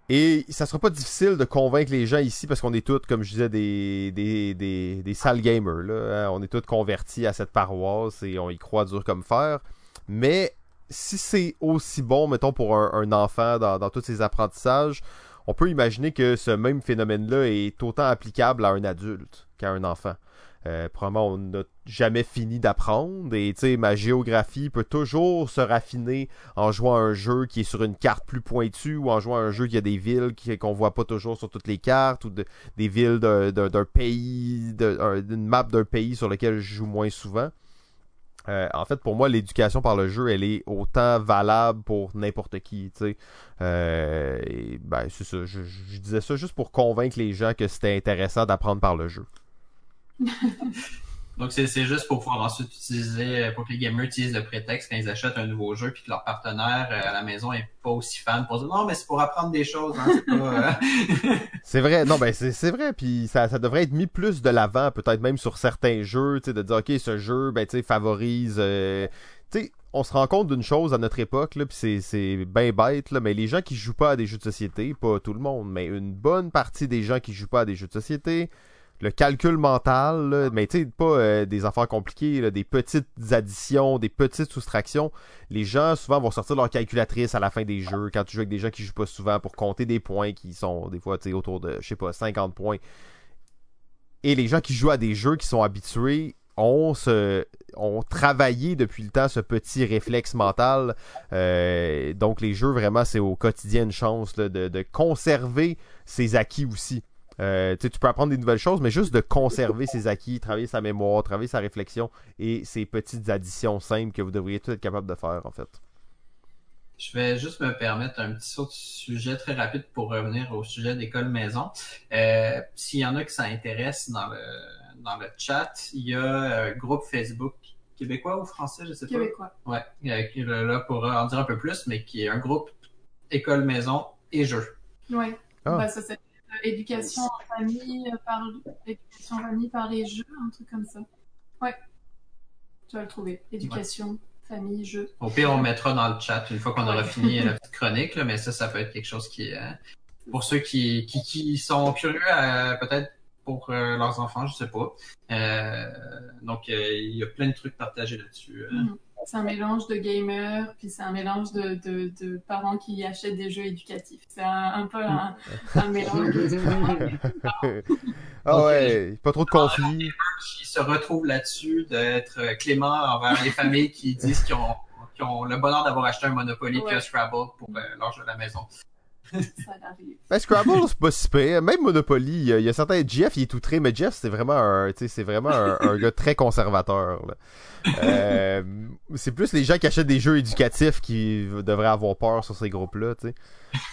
Et ça sera pas difficile de convaincre les gens ici parce qu'on est tous, comme je disais, des, des, des, sales gamers. Hein. On est tous convertis à cette paroisse et on y croit dur comme fer. Mais si c'est aussi bon, mettons, pour un, un enfant dans, dans tous ses apprentissages, on peut imaginer que ce même phénomène-là est autant applicable à un adulte qu'à un enfant. Euh, probablement, on n'a jamais fini d'apprendre. Et tu sais, ma géographie peut toujours se raffiner en jouant à un jeu qui est sur une carte plus pointue ou en jouant à un jeu qui a des villes qu'on voit pas toujours sur toutes les cartes ou des villes d'un pays, d'une map d'un pays sur lequel je joue moins souvent. Euh, en fait, pour moi, l'éducation par le jeu, elle est autant valable pour n'importe qui. Tu sais. Euh, ben, c'est ça. Je, disais ça juste pour convaincre les gens que c'était intéressant d'apprendre par le jeu. Donc, c'est juste pour pouvoir ensuite utiliser, euh, pour que les gamers utilisent le prétexte quand ils achètent un nouveau jeu puis que leur partenaire euh, à la maison est pas aussi fan pour dire non, mais c'est pour apprendre des choses. Hein, c'est vrai, non, ben c'est vrai, puis ça, ça devrait être mis plus de l'avant, peut-être même sur certains jeux, de dire, ok, ce jeu, ben, tu favorise. Euh, on se rend compte d'une chose à notre époque, là, puis c'est bien bête, là, mais les gens qui jouent pas à des jeux de société, pas tout le monde, mais une bonne partie des gens qui jouent pas à des jeux de société, le calcul mental, mais tu sais, pas euh, des affaires compliquées, des petites additions, des petites soustractions. Les gens, souvent, vont sortir leur calculatrice à la fin des jeux, quand tu joues avec des gens qui jouent pas souvent, pour compter des points qui sont, des fois, autour de, je sais pas, 50 points. Et les gens qui jouent à des jeux qui sont habitués ont travaillé depuis le temps ce petit réflexe mental. Euh, donc, les jeux, vraiment, c'est au quotidien une chance de, de conserver ses acquis aussi. Euh, tu peux apprendre des nouvelles choses, mais juste de conserver ses acquis, travailler sa mémoire, travailler sa réflexion et ces petites additions simples que vous devriez tous être capable de faire, en fait. Je vais juste me permettre un petit saut de sujet très rapide pour revenir au sujet d'école maison. Euh, S'il y en a qui s'intéressent dans le, dans le chat, il y a un groupe Facebook québécois ou français, je sais pas. Québécois. Ouais, euh, qui est là pour en dire un peu plus, mais qui est un groupe école maison et jeux. Oui. Ah. Ben, ça, c'est éducation en famille par éducation en famille par les jeux, un truc comme ça. Ouais. Tu vas le trouver. Éducation, famille, jeux. Au pire, on mettra dans le chat une fois qu'on aura fini la petite chronique, là, mais ça, ça peut être quelque chose qui est. Euh, pour ceux qui, qui, qui sont curieux, euh, peut-être pour euh, leurs enfants, je sais pas. donc, il y a plein de trucs partagés là-dessus. Mm-hmm c'est un mélange de gamers, puis c'est un mélange de, de, de, parents qui achètent des jeux éducatifs. C'est un, peu un, un mélange. ah ouais, pas trop de conflits. Qui se retrouvent là-dessus, d'être clément envers les familles qui disent qu'ils ont, qu ont, le bonheur d'avoir acheté un Monopoly puis un Scrabble pour euh, l'âge de la maison. Ben, Scrabble, c'est pas si pire. Même Monopoly, il y, a certains. Jeff, il est tout très, mais Jeff, c'est vraiment un, c'est vraiment un, gars très conservateur. Euh, c'est plus les gens qui achètent des jeux éducatifs qui devraient avoir peur sur ces groupes-là.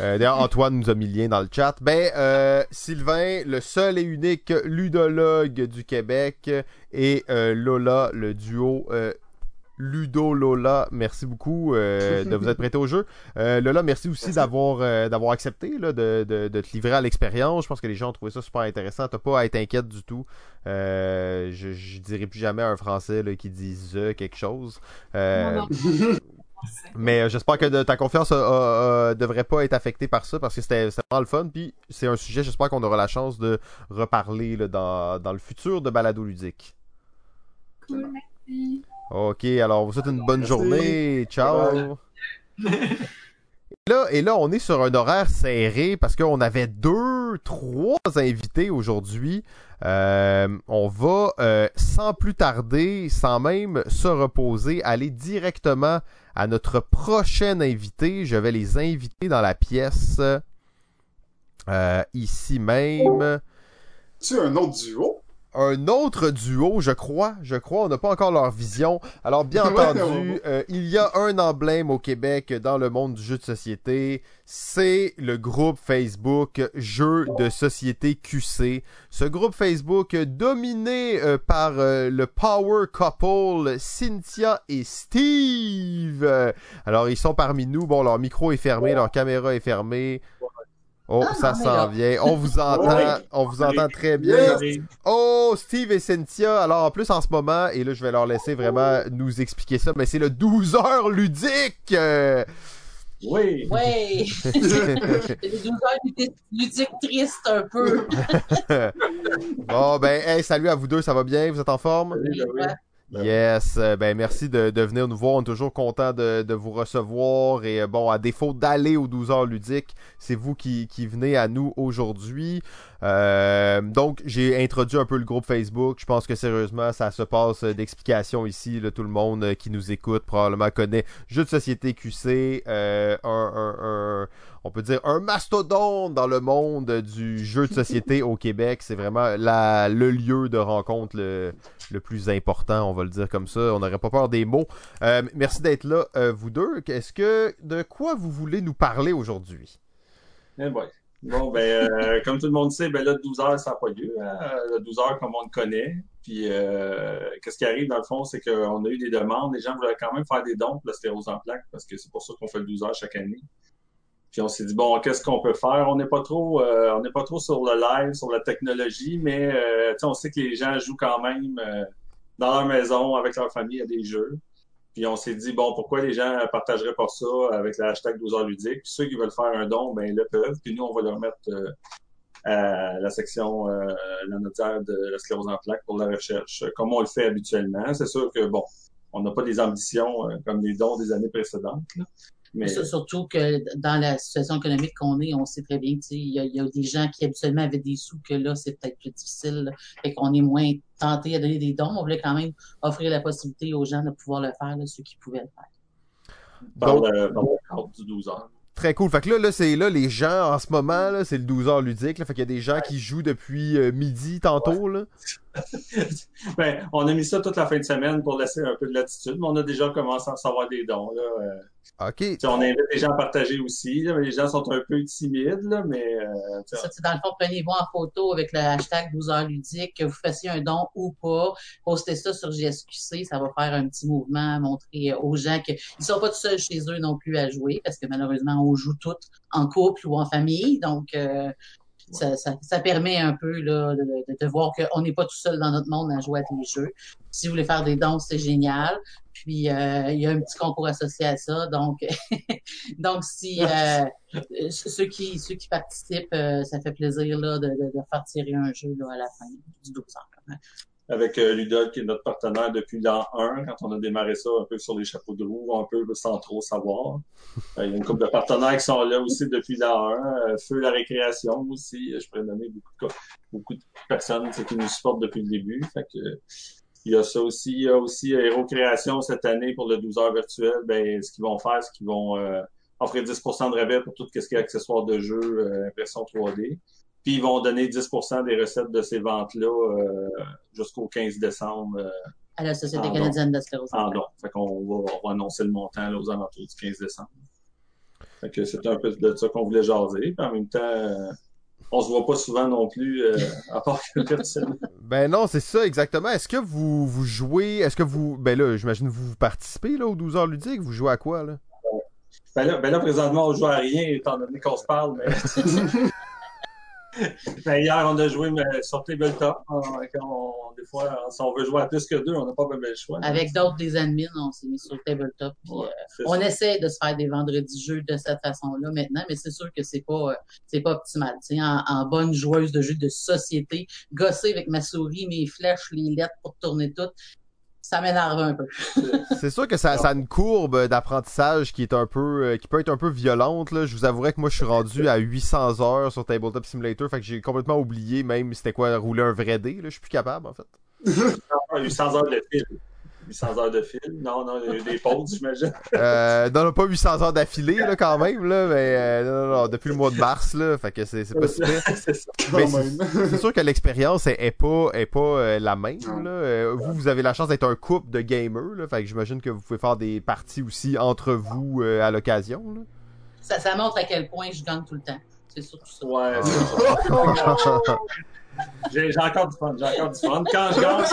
Euh, D'ailleurs, Antoine nous a mis le lien dans le chat. Ben, euh, Sylvain, le seul et unique ludologue du Québec, et Lola, le duo Ludo Lola, merci beaucoup euh, de vous être prêté au jeu. Euh, Lola, merci aussi d'avoir euh, d'avoir accepté là, de, de, de, te livrer à l'expérience. Je pense que les gens ont trouvé ça super intéressant. T'as pas à être inquiète du tout. je, je dirais plus jamais un Français là, qui dit the quelque chose. mais j'espère que ta confiance devrait pas être affectée par ça parce que c'était vraiment le fun. Puis c'est un sujet, j'espère qu'on aura la chance de reparler là, dans, dans le futur de Balado Ludique. Cool, merci. Ok, alors vous souhaite une bonne journée. Ciao. Et là, et là, on est sur un horaire serré parce qu'on avait deux, trois invités aujourd'hui. Euh, on va, euh, sans plus tarder, sans même se reposer, aller directement à notre prochain invité. Je vais les inviter dans la pièce euh, ici même. Tu un autre duo? Un autre duo, je crois. Je crois, on n'a pas encore leur vision. Alors, bien entendu, euh, il y a un emblème au Québec dans le monde du jeu de société. C'est le groupe Facebook Jeux de société QC. Ce groupe Facebook dominé euh, par euh, le power couple Cynthia et Steve. Alors, ils sont parmi nous. Bon, leur micro est fermé, leur caméra est fermée. Oh, ah, ça s'en vient. On vous entend. On vous entend très bien. Oh, Steve et Cynthia. Alors, en plus, en ce moment, et là, je vais leur laisser vraiment nous expliquer ça, mais c'est le 12 heures ludique. Oui. Oui. c'est le 12 heures ludique triste un peu. bon, ben, hey, salut à vous deux. Ça va bien? Vous êtes en forme? Yes, euh, ben merci de, de, venir nous voir. On est toujours content de, de vous recevoir. Et euh, bon, à défaut d'aller aux 12 heures ludiques, c'est vous qui, qui venez à nous aujourd'hui. Euh, donc, j'ai introduit un peu le groupe Facebook. Je pense que sérieusement, ça se passe d'explications ici. Là, tout le monde qui nous écoute probablement connaît Jeux de société QC, un, un, un on peut dire, un mastodonte dans le monde du jeu de société au Québec. C'est vraiment la, le lieu de rencontre le, le, plus important, on va le dire comme ça. On n'aurait pas peur des mots. Euh, merci d'être là, euh, vous deux. Est-ce que de quoi vous voulez nous parler aujourd'hui? Eh. Bon, ben, euh, comme tout le monde sait, ben là, 12 heures, ça n'a pas lieu. Hein? Le 12 heures, comme on le connaît. Puis, qu'est-ce qui arrive, dans le fond, c'est qu'on a eu des demandes. Les gens voulaient quand même faire des dons pour la sclérose en plaques parce que c'est pour ça qu'on fait le 12 heures chaque année. Puis on s'est dit bon, qu'est-ce qu'on peut faire? On n'est pas trop, euh, on n'est pas trop sur le live, sur la technologie, mais euh, on sait que les gens jouent quand même euh, dans leur maison avec leur famille à des jeux. Puis on s'est dit bon, pourquoi les gens partageraient pas ça avec le hashtag 12 heures ludiques Puis ceux qui veulent faire un don, ben le peuvent. Puis nous, on va leur mettre à la section la notaire de la sclérose en plaques pour la recherche, comme on le fait habituellement. C'est sûr que bon, on n'a pas des ambitions comme les dons des années précédentes. Là. Mais... Surtout que dans la situation économique qu'on est, on sait très bien qu'il y, a, y a des gens qui habituellement avaient des sous que là, c'est peut-être plus difficile. Fait qu'on est moins tenté à donner des dons. On voulait quand même offrir la possibilité aux gens de pouvoir le faire, là, ceux qui pouvaient le faire. Dans, le, dans le cadre du 12 heures. Très cool. Fait que là, là c'est là les gens en ce moment, là, c'est le 12 heures ludique. Là, fait qu'il y a des gens qui jouent depuis euh, midi tantôt. Là. ben, on a mis ça toute la fin de semaine pour laisser un peu de latitude, mais on a déjà commencé à recevoir des dons. Là, euh. OK. on invite les gens à partager aussi, là, mais les gens sont un peu timides, là, mais... Euh, ça, dans le fond, prenez-vous en photo avec le hashtag 12 heures ludique, que vous fassiez un don ou pas, postez ça sur JSQC, ça va faire un petit mouvement, montrer aux gens qu'ils ne sont pas tout seuls chez eux non plus à jouer, parce que malheureusement, on joue toutes en couple ou en famille, donc... Euh, ça, ça, ça, permet un peu là, de, de, de voir qu'on n'est pas tout seul dans notre monde à jouer à des jeux. Si vous voulez faire des dons, c'est génial. Puis euh, il y a un petit concours associé à ça. Donc, donc si euh, ceux qui ceux qui participent, euh, ça fait plaisir là, de, de, faire tirer un jeu là, à la fin du 12 ans avec euh, Ludol, qui est notre partenaire depuis l'an 1, quand on a démarré ça un peu sur les chapeaux de roue, un peu sans trop savoir. Euh, il y a une couple de partenaires qui sont là aussi depuis l'an 1. Euh, Feu la récréation aussi. Je pourrais donner beaucoup de, beaucoup de personnes qui nous supportent depuis le début. Fait que, il y a ça aussi. Il y a aussi Hero Création cette année pour le 12 heures virtuel. Ben, ce qu'ils vont faire, c'est qu'ils vont offrir 10% de rabais pour tout ce qui est accessoires de jeu, impression 3D. Puis ils vont donner 10% des recettes de ces ventes-là euh, jusqu'au 15 décembre. Euh, à la Société canadienne de sclérose. En don. Fait qu'on va, on va annoncer le montant là, aux alentours du 15 décembre. Fait que c'est un peu de ça qu'on voulait jaser. Puis en même temps, euh, on se voit pas souvent non plus, euh, à part que personne. Ben non, c'est ça exactement. Est-ce que vous, vous jouez, est-ce que vous, ben là, j'imagine vous participez là aux 12 heures ludiques? Vous jouez à quoi là? Ben là, ben là présentement, on joue à rien étant donné qu'on se parle, mais. Ben, hier, on a joué mais, sur Tabletop. On, des fois, si on veut jouer à plus que deux, on n'a pas le choix. Avec d'autres des admins, on s'est mis sur Tabletop. Ouais, euh, on essaie de se faire des vendredis jeux de cette façon-là maintenant, mais c'est sûr que c'est pas euh, c'est pas optimal. En, en bonne joueuse de jeux de société, gosser avec ma souris, mes flèches, les lettres pour tourner tout, ça m'énerve un peu. c'est sûr que ça, ça, a une courbe d'apprentissage qui est un peu, euh, qui peut être un peu violente. Là. Je vous avouerais que moi, je suis rendu à 800 heures sur Tabletop Simulator, fait que j'ai complètement oublié même c'était quoi rouler un vrai dé. Là. Je suis plus capable, en fait. 800 heures de fil. 800 heures de fil. Non, non, il y a eu des pauses, j'imagine. Euh, non, pas 800 heures d'affilée, là, quand même, là, mais euh, non, non, non, depuis le mois de mars, là, fait que c'est, c'est pas si c'est, c'est sûr que l'expérience est, est pas, est pas euh, la même, là. Euh, vous, vous avez la chance d'être un couple de gamers, là, fait que j'imagine que vous pouvez faire des parties aussi entre vous euh, à l'occasion, là. Ça, ça montre à quel point je gagne tout le temps. C'est surtout ça. Ouais, c'est J'ai encore du fun, j'ai encore du fun. Quand je gagne,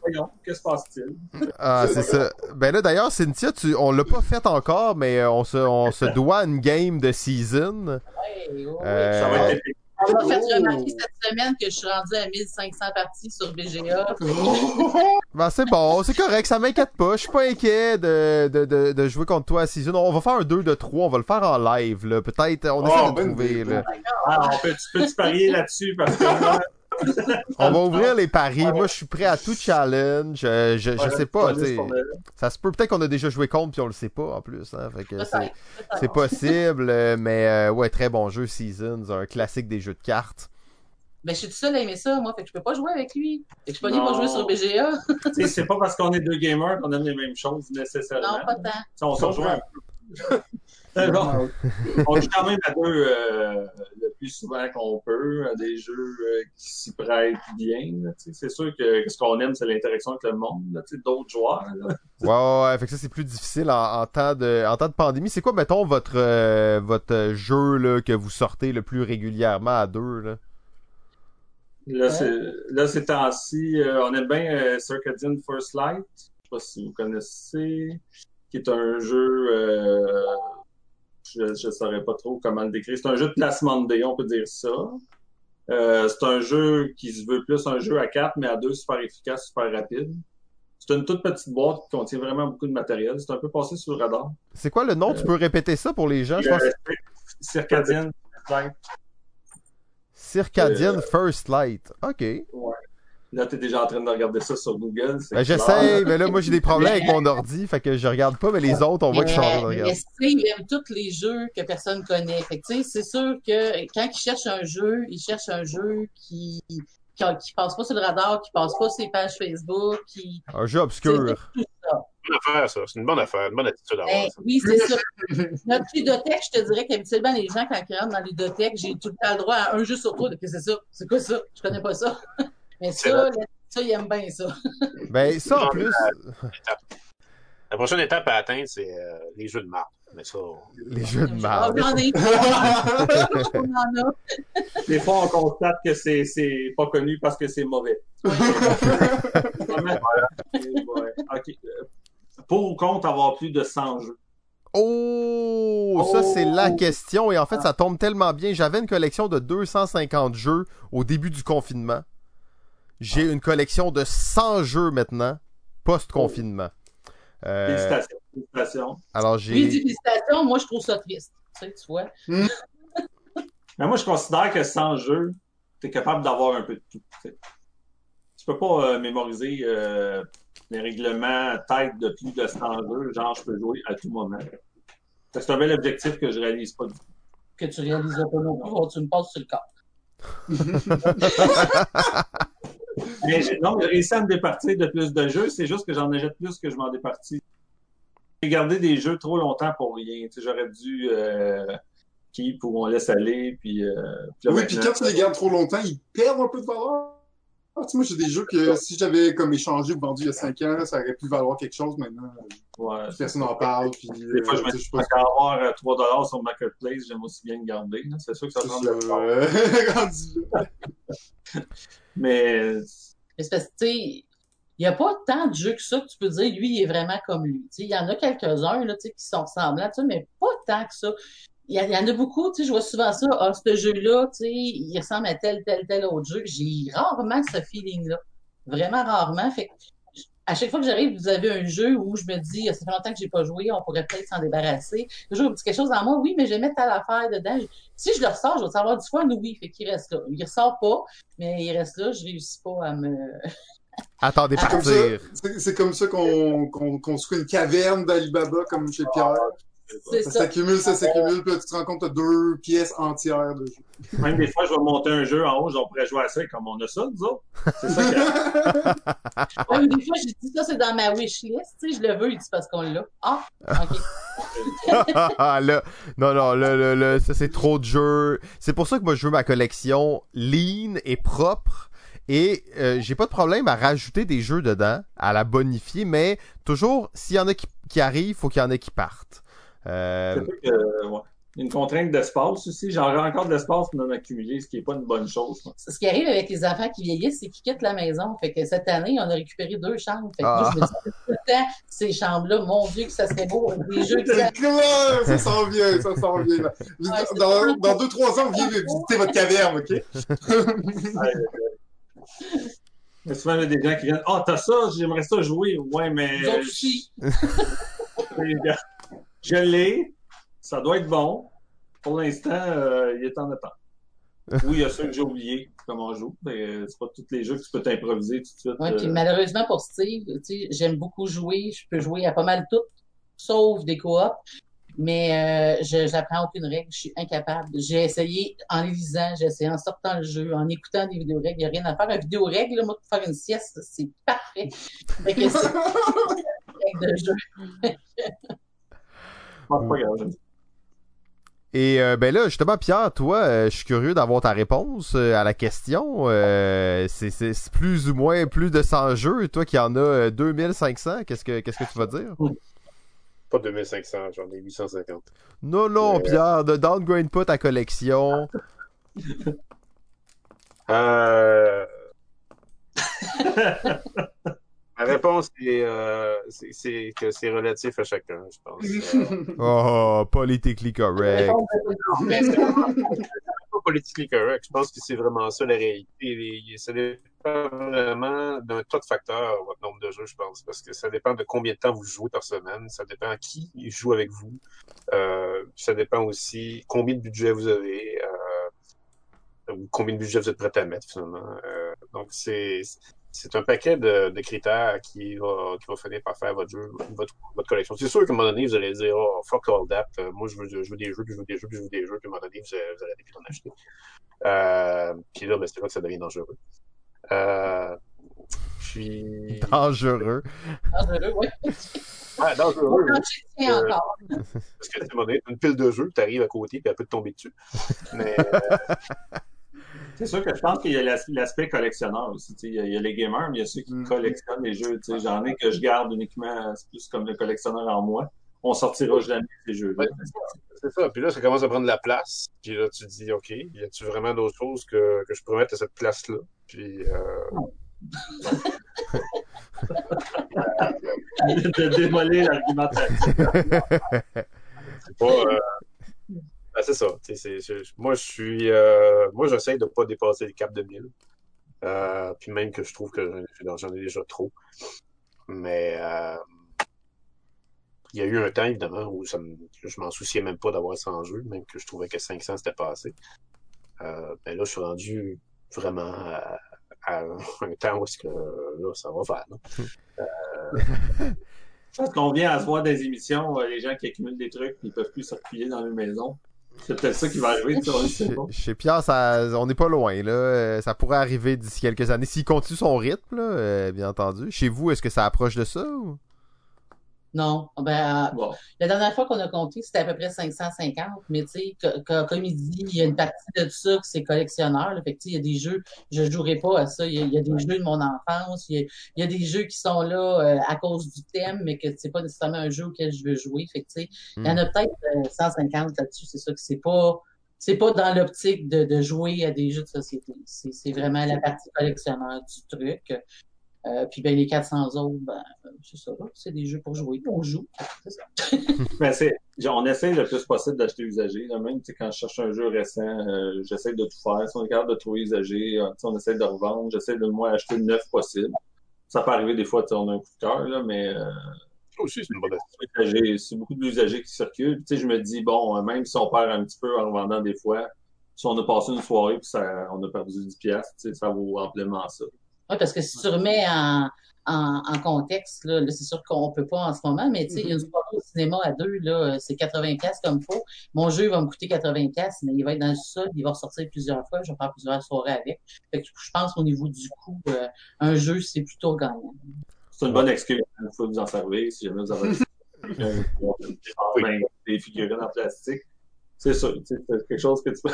voyons, que se passe-t-il? Ah, c'est ça. Ben là, d'ailleurs, Cynthia, tu, on l'a pas fait encore, mais on se, on se doit une game de season. Ouais, ouais, euh... Ça va être on m'a fait remarquer cette semaine que je suis rendu à 1500 parties sur BGA. ben, c'est bon, c'est correct, ça m'inquiète pas. Je suis pas inquiet de, de, de, de, jouer contre toi à Season. On va faire un 2 de 3, on va le faire en live, là. Peut-être, on essaie oh, de ben trouver, là. Ah, on peut, tu peux-tu parier là-dessus parce que On va ouvrir les paris. Moi, je suis prêt à tout challenge. Euh, je, je Ouais, sais pas, Ça se peut peut-être qu'on a déjà joué contre puis on le sait pas en plus. Hein. Fait que c'est, possible, euh, mais euh, ouais, très bon jeu Seasons, un classique des jeux de cartes. Mais je suis tout seul à aimer ça, moi, fait que je peux pas jouer avec lui. Fait que je suis pas jouer sur BGA. C'est pas parce qu'on est deux gamers qu'on aime les mêmes choses nécessairement. Non, pas tant. On se rejoint un peu. Bon, on joue quand même à deux euh, le plus souvent qu'on peut, à des jeux euh, qui s'y prêtent bien. C'est sûr que ce qu'on aime, c'est l'interaction avec le monde, d'autres joueurs. là. Ouais, ouais, ouais, fait que ça c'est plus difficile en, en temps de en temps de pandémie. C'est quoi, mettons, votre euh, votre jeu là, que vous sortez le plus régulièrement à deux là? Là, c'est, là, ces temps-ci, euh, on aime bien euh, Circadian First Light. Je sais pas si vous connaissez, qui est un jeu, euh, je ne saurais pas trop comment le décrire. C'est un jeu de placement de dés, on peut dire ça. Euh, c'est un jeu qui se veut plus un jeu à quatre, mais à deux, super efficace, super rapide. C'est une toute petite boîte qui contient vraiment beaucoup de matériel. C'est un peu passé sous le radar. C'est quoi le nom? Tu peux répéter ça pour les gens? Je pense Euh, Circadian First Light. Circadian euh, First Light. OK. Là, t'es déjà en train de regarder ça sur Google. c'est Ben, j'essaie, mais là, moi, j'ai des problèmes avec mon ordi, fait que je regarde pas, mais les autres, on voit qu'ils sont en train de Mais, regarder. mais aime tous les jeux que personne connaît. Fait que, tu sais, c'est sûr que quand il cherche un jeu, il cherche un jeu qui, qui, qui passe pas sur le radar, qui passe pas sur les pages Facebook, qui, Un jeu obscur. tout ça. Bonne affaire, ça. C'est une bonne affaire, une bonne attitude à avoir. Ben, oui, c'est ça. Notre ludothèque, je te dirais qu'habituellement, les gens, quand ils rentrent dans la ludothèque, j'ai tout le temps le droit à un jeu sur trois. Que c'est ça? C'est quoi ça? Je connais pas ça. Mais C'est ça, ça, il aime bien ça. Ben, ça, en plus, La prochaine étape à atteindre, c'est euh, les jeux de marque. Mais ça, on- les jeux de Ah. On en a. Des fois, on constate que c'est, c'est pas connu parce que c'est mauvais. Ouais. Euh, Pour ou contre avoir plus de 100 jeux? Oh, ça c'est Oh. la question et en fait ça tombe tellement bien. J'avais une collection de 250 jeux au début du confinement. J'ai une collection de 100 jeux maintenant, post-confinement. Euh, Félicitations. Félicitations. alors Oui, j'ai... félicitations. Moi, je trouve ça triste. Tu sais, tu vois. Mais moi, je considère que 100 jeux, tu es capable d'avoir un peu de tout. tu sais. Tu peux pas euh, mémoriser euh, les règlements tête de plus de 100 jeux, genre je peux jouer à tout moment. C'est un bel objectif que je réalise pas du tout. Que tu réaliseras pas non plus. Tu me passes sur le corps. Mais non, j'ai réussi à me départir de plus de jeux, c'est juste que j'en achète plus que je m'en départis. J'ai gardé des jeux trop longtemps pour rien. Tu sais, J'aurais dû euh, keep ou on laisse aller, puis, euh, puis là, Oui, puis quand tu les gardes trop longtemps, ils perdent un peu de valeur. Ah, tu sais, moi, j'ai des jeux que si j'avais comme échangé ou vendu il y a 5 ans, ça aurait pu valoir quelque chose maintenant. Ouais. Personne n'en parle. Puis, Des fois, je euh, me dis avoir euh, 3 dollars sur Marketplace, j'aime aussi bien le garder. C'est sûr que ça le euh, rendu là. Mais C'est il n'y a pas tant de jeux que ça que tu peux dire, lui, il est vraiment comme lui. Il y en a quelques-uns, là, qui sont ressemblants, mais pas tant que ça. Il y, en a beaucoup, je vois souvent ça, ah, ce jeu-là, il ressemble à tel, tel, tel autre jeu. J'ai rarement ce feeling-là. Vraiment rarement. Fait à chaque fois que j'arrive, vous avez un jeu où je me dis, Ah, ça fait longtemps que j'ai pas joué, on pourrait peut-être s'en débarrasser. Toujours un petit quelque chose dans moi, oui, mais je vais mettre à l'affaire dedans. Si je le ressors, je vais savoir du fois, oui, fait qu'il reste là. Il ressort pas, mais il reste là, je réussis pas à me, Attendez C'est comme ça, partir. c'est- comme ça qu'on qu'on construit une caverne d'Alibaba comme chez Pierre. Ça ça. s'accumule, ça s'accumule, puis là, tu te rends compte que t'as deux pièces entières de jeu. même des fois, je vais monter un jeu en haut, on pourrait jouer à ça comme on a ça, nous autres. C'est ça que... Ouais, des fois, j'ai dit ça, c'est dans ma wish list. Tu sais, je le veux, il dit parce qu'on l'a. Ah, OK. Ah, là, non, non, là, là, là, ça c'est trop de jeux. C'est pour ça que moi je veux ma collection lean et propre. Et euh, j'ai pas de problème à rajouter des jeux dedans, à la bonifier, mais toujours, s'il y en a qui, qui arrivent, faut qu'il y en ait qui partent. Euh, que, euh, ouais. Une contrainte d'espace aussi. J'aurais encore de l'espace pour en accumuler, ce qui n'est pas une bonne chose. Ce qui arrive avec les enfants qui vieillissent, c'est qu'ils quittent la maison. Fait que cette année, on a récupéré deux chambres. Fait que moi, Ah. je me dis, tout le temps, ces chambres-là, mon Dieu, que ça serait beau. Des jeux clair, ça s'en vient, ça s'en vient. Dans, deux, trois ans, vous venez visiter votre caverne, OK? Ouais, Mais souvent, il y a des gens qui viennent Ah, t'as ça, j'aimerais ça jouer. Ouais, mais. Nous aussi. Je l'ai. Ça doit être bon. Pour l'instant, euh, il est en attente. Oui, il y a ceux que j'ai oubliés, comment on joue. Mais euh, c'est pas tous les jeux que tu peux t'improviser tout de suite. Ouais, puis euh, malheureusement pour Steve, tu sais, j'aime beaucoup jouer. Je peux jouer à pas mal tout, sauf des coops. Mais euh, je j'apprends aucune règle, je suis incapable. J'ai essayé en les lisant, j'ai essayé en sortant le jeu, en écoutant des vidéos règles. Il n'y a rien à faire. Un vidéo règle, là, moi, pour faire une sieste, c'est parfait. Fait que c'est règle de jeu. pas. Et euh, ben là, justement, Pierre, toi, euh, je suis curieux d'avoir ta réponse euh, à la question. Euh, c'est plus ou moins plus de 100 jeux. Toi qui en as euh, 2500, qu'est-ce que qu'est-ce que tu vas dire? Pas 2500, j'en ai 850. Non, non, Euh, Pierre, ne downgrade pas ta collection. Euh... Ma réponse est, euh, c'est- c'est que c'est relatif à chacun, je pense. Euh, Oh, politically correct. mais c'est pas politiquement correct. Je pense que c'est vraiment ça la réalité. Ça dépend vraiment d'un tas de facteurs, votre nombre de jeux, je pense. Parce que ça dépend de combien de temps vous jouez par semaine. Ça dépend qui joue avec vous. Euh, ça dépend aussi combien de budget vous avez. Euh, ou combien de budget vous êtes prêt à mettre, finalement. Euh, donc, c'est c'est un paquet de, de critères qui va, qui va finir par faire votre jeu, votre, votre collection. C'est sûr qu'à un moment donné, vous allez dire, oh, fuck all that, euh, moi, je veux, je veux des jeux, puis je veux des jeux, puis je veux des jeux, puis à un moment donné, vous, allez- vous plus d'en acheter. Euh, puis là, ben, c'est là que ça devient dangereux. Euh, puis... Dangereux. Dangereux, oui. Ouais, dangereux, oui. Euh. Parce que, à un moment donné, t'as une pile de jeux, t'arrives à côté, puis elle peut te tomber dessus. Mais, euh, C'est sûr que je pense qu'il y a l'as- l'aspect collectionneur aussi. Il y, a, il y a les gamers, mais il y a ceux qui Mm. collectionnent les jeux. J'en ai que je garde uniquement, c'est plus comme le collectionneur en moi. On sortira jamais ces jeux-là. C'est ça. Puis là, ça commence à prendre de la place. Puis là, tu te dis, OK, y a-tu vraiment d'autres choses que, que je pourrais mettre à cette place-là? Puis, euh, de démolir l'argumentation. c'est pas. euh, ben, c'est ça. moi, je suis. euh, moi, j'essaie de pas dépasser le cap de 1000. Euh, puis même que je trouve que j'en- ai déjà trop. Mais euh, il y a eu un temps, évidemment, où je m'en souciais même pas d'avoir 100 jeux, même que je trouvais que 500 c'était pas assez. Euh, ben là, je suis rendu vraiment à, un temps où que là, ça va faire. là. Je pense qu'on vient à se voir des émissions, les gens qui accumulent des trucs, ils peuvent plus circuler dans leur maison. C'est peut-être ça qui va arriver, tu Chez, Pierre, ça, on n'est pas loin. Là. Euh, Ça pourrait arriver d'ici quelques années. S'il continue son rythme, là, euh, bien entendu. Chez vous, est-ce que ça approche de ça? ou? Non. Ben, euh, Bon. la dernière fois qu'on a compté, c'était à peu près 550. Mais tu sais, co- co- comme il dit, il y a une partie de ça que c'est collectionneur. là. Fait que, il y a des jeux, je jouerai pas à ça. Il y a, il y a des jeux de mon enfance. Il y a, il y a des jeux qui sont là euh, à cause du thème, mais que c'est pas nécessairement un jeu auquel je veux jouer. Fait que, il y en a peut-être euh, 150 là-dessus. C'est ça que c'est pas, c'est pas dans l'optique de, de jouer à des jeux de société. C'est vraiment la partie collectionneur du truc. Euh, puis ben les 400 autres, ben, c'est ça, là. c'est des jeux pour jouer, on joue. C'est ça. Mais c'est, genre, on essaie le plus possible d'acheter usagé. Là. Même tu sais, quand je cherche un jeu récent, euh, j'essaie de tout faire. Si on est capable de trouver usagé, euh, tu sais, on essaie de revendre. J'essaie de moi acheter le neuf possible. Ça peut arriver des fois, tu sais, on a un coup de cœur, là, mais euh, Ça aussi, c'est une bonne usagé, c'est beaucoup de l'usager qui circule. Puis, tu sais, je me dis, bon, euh, même si on perd un petit peu en revendant des fois, si on a passé une soirée puis ça, on a perdu 10 piastres, tu sais, ça vaut amplement ça. Oui, parce que si tu remets en, en, en contexte, là, là, c'est sûr qu'on peut pas en ce moment, mais tu sais, il y a une soirée au cinéma à deux, là, c'est 80 pièces comme faut. Mon jeu va me coûter 80 pièces, mais il va être dans le sol, il va ressortir plusieurs fois, je vais faire plusieurs soirées avec. Fait que je pense qu'au niveau du coût, euh, un jeu, c'est plutôt gagnant. C'est une bonne excuse. Il faut vous en servir si jamais vous avez des figurines en plastique. C'est ça. tu sais, C'est quelque chose que tu peux.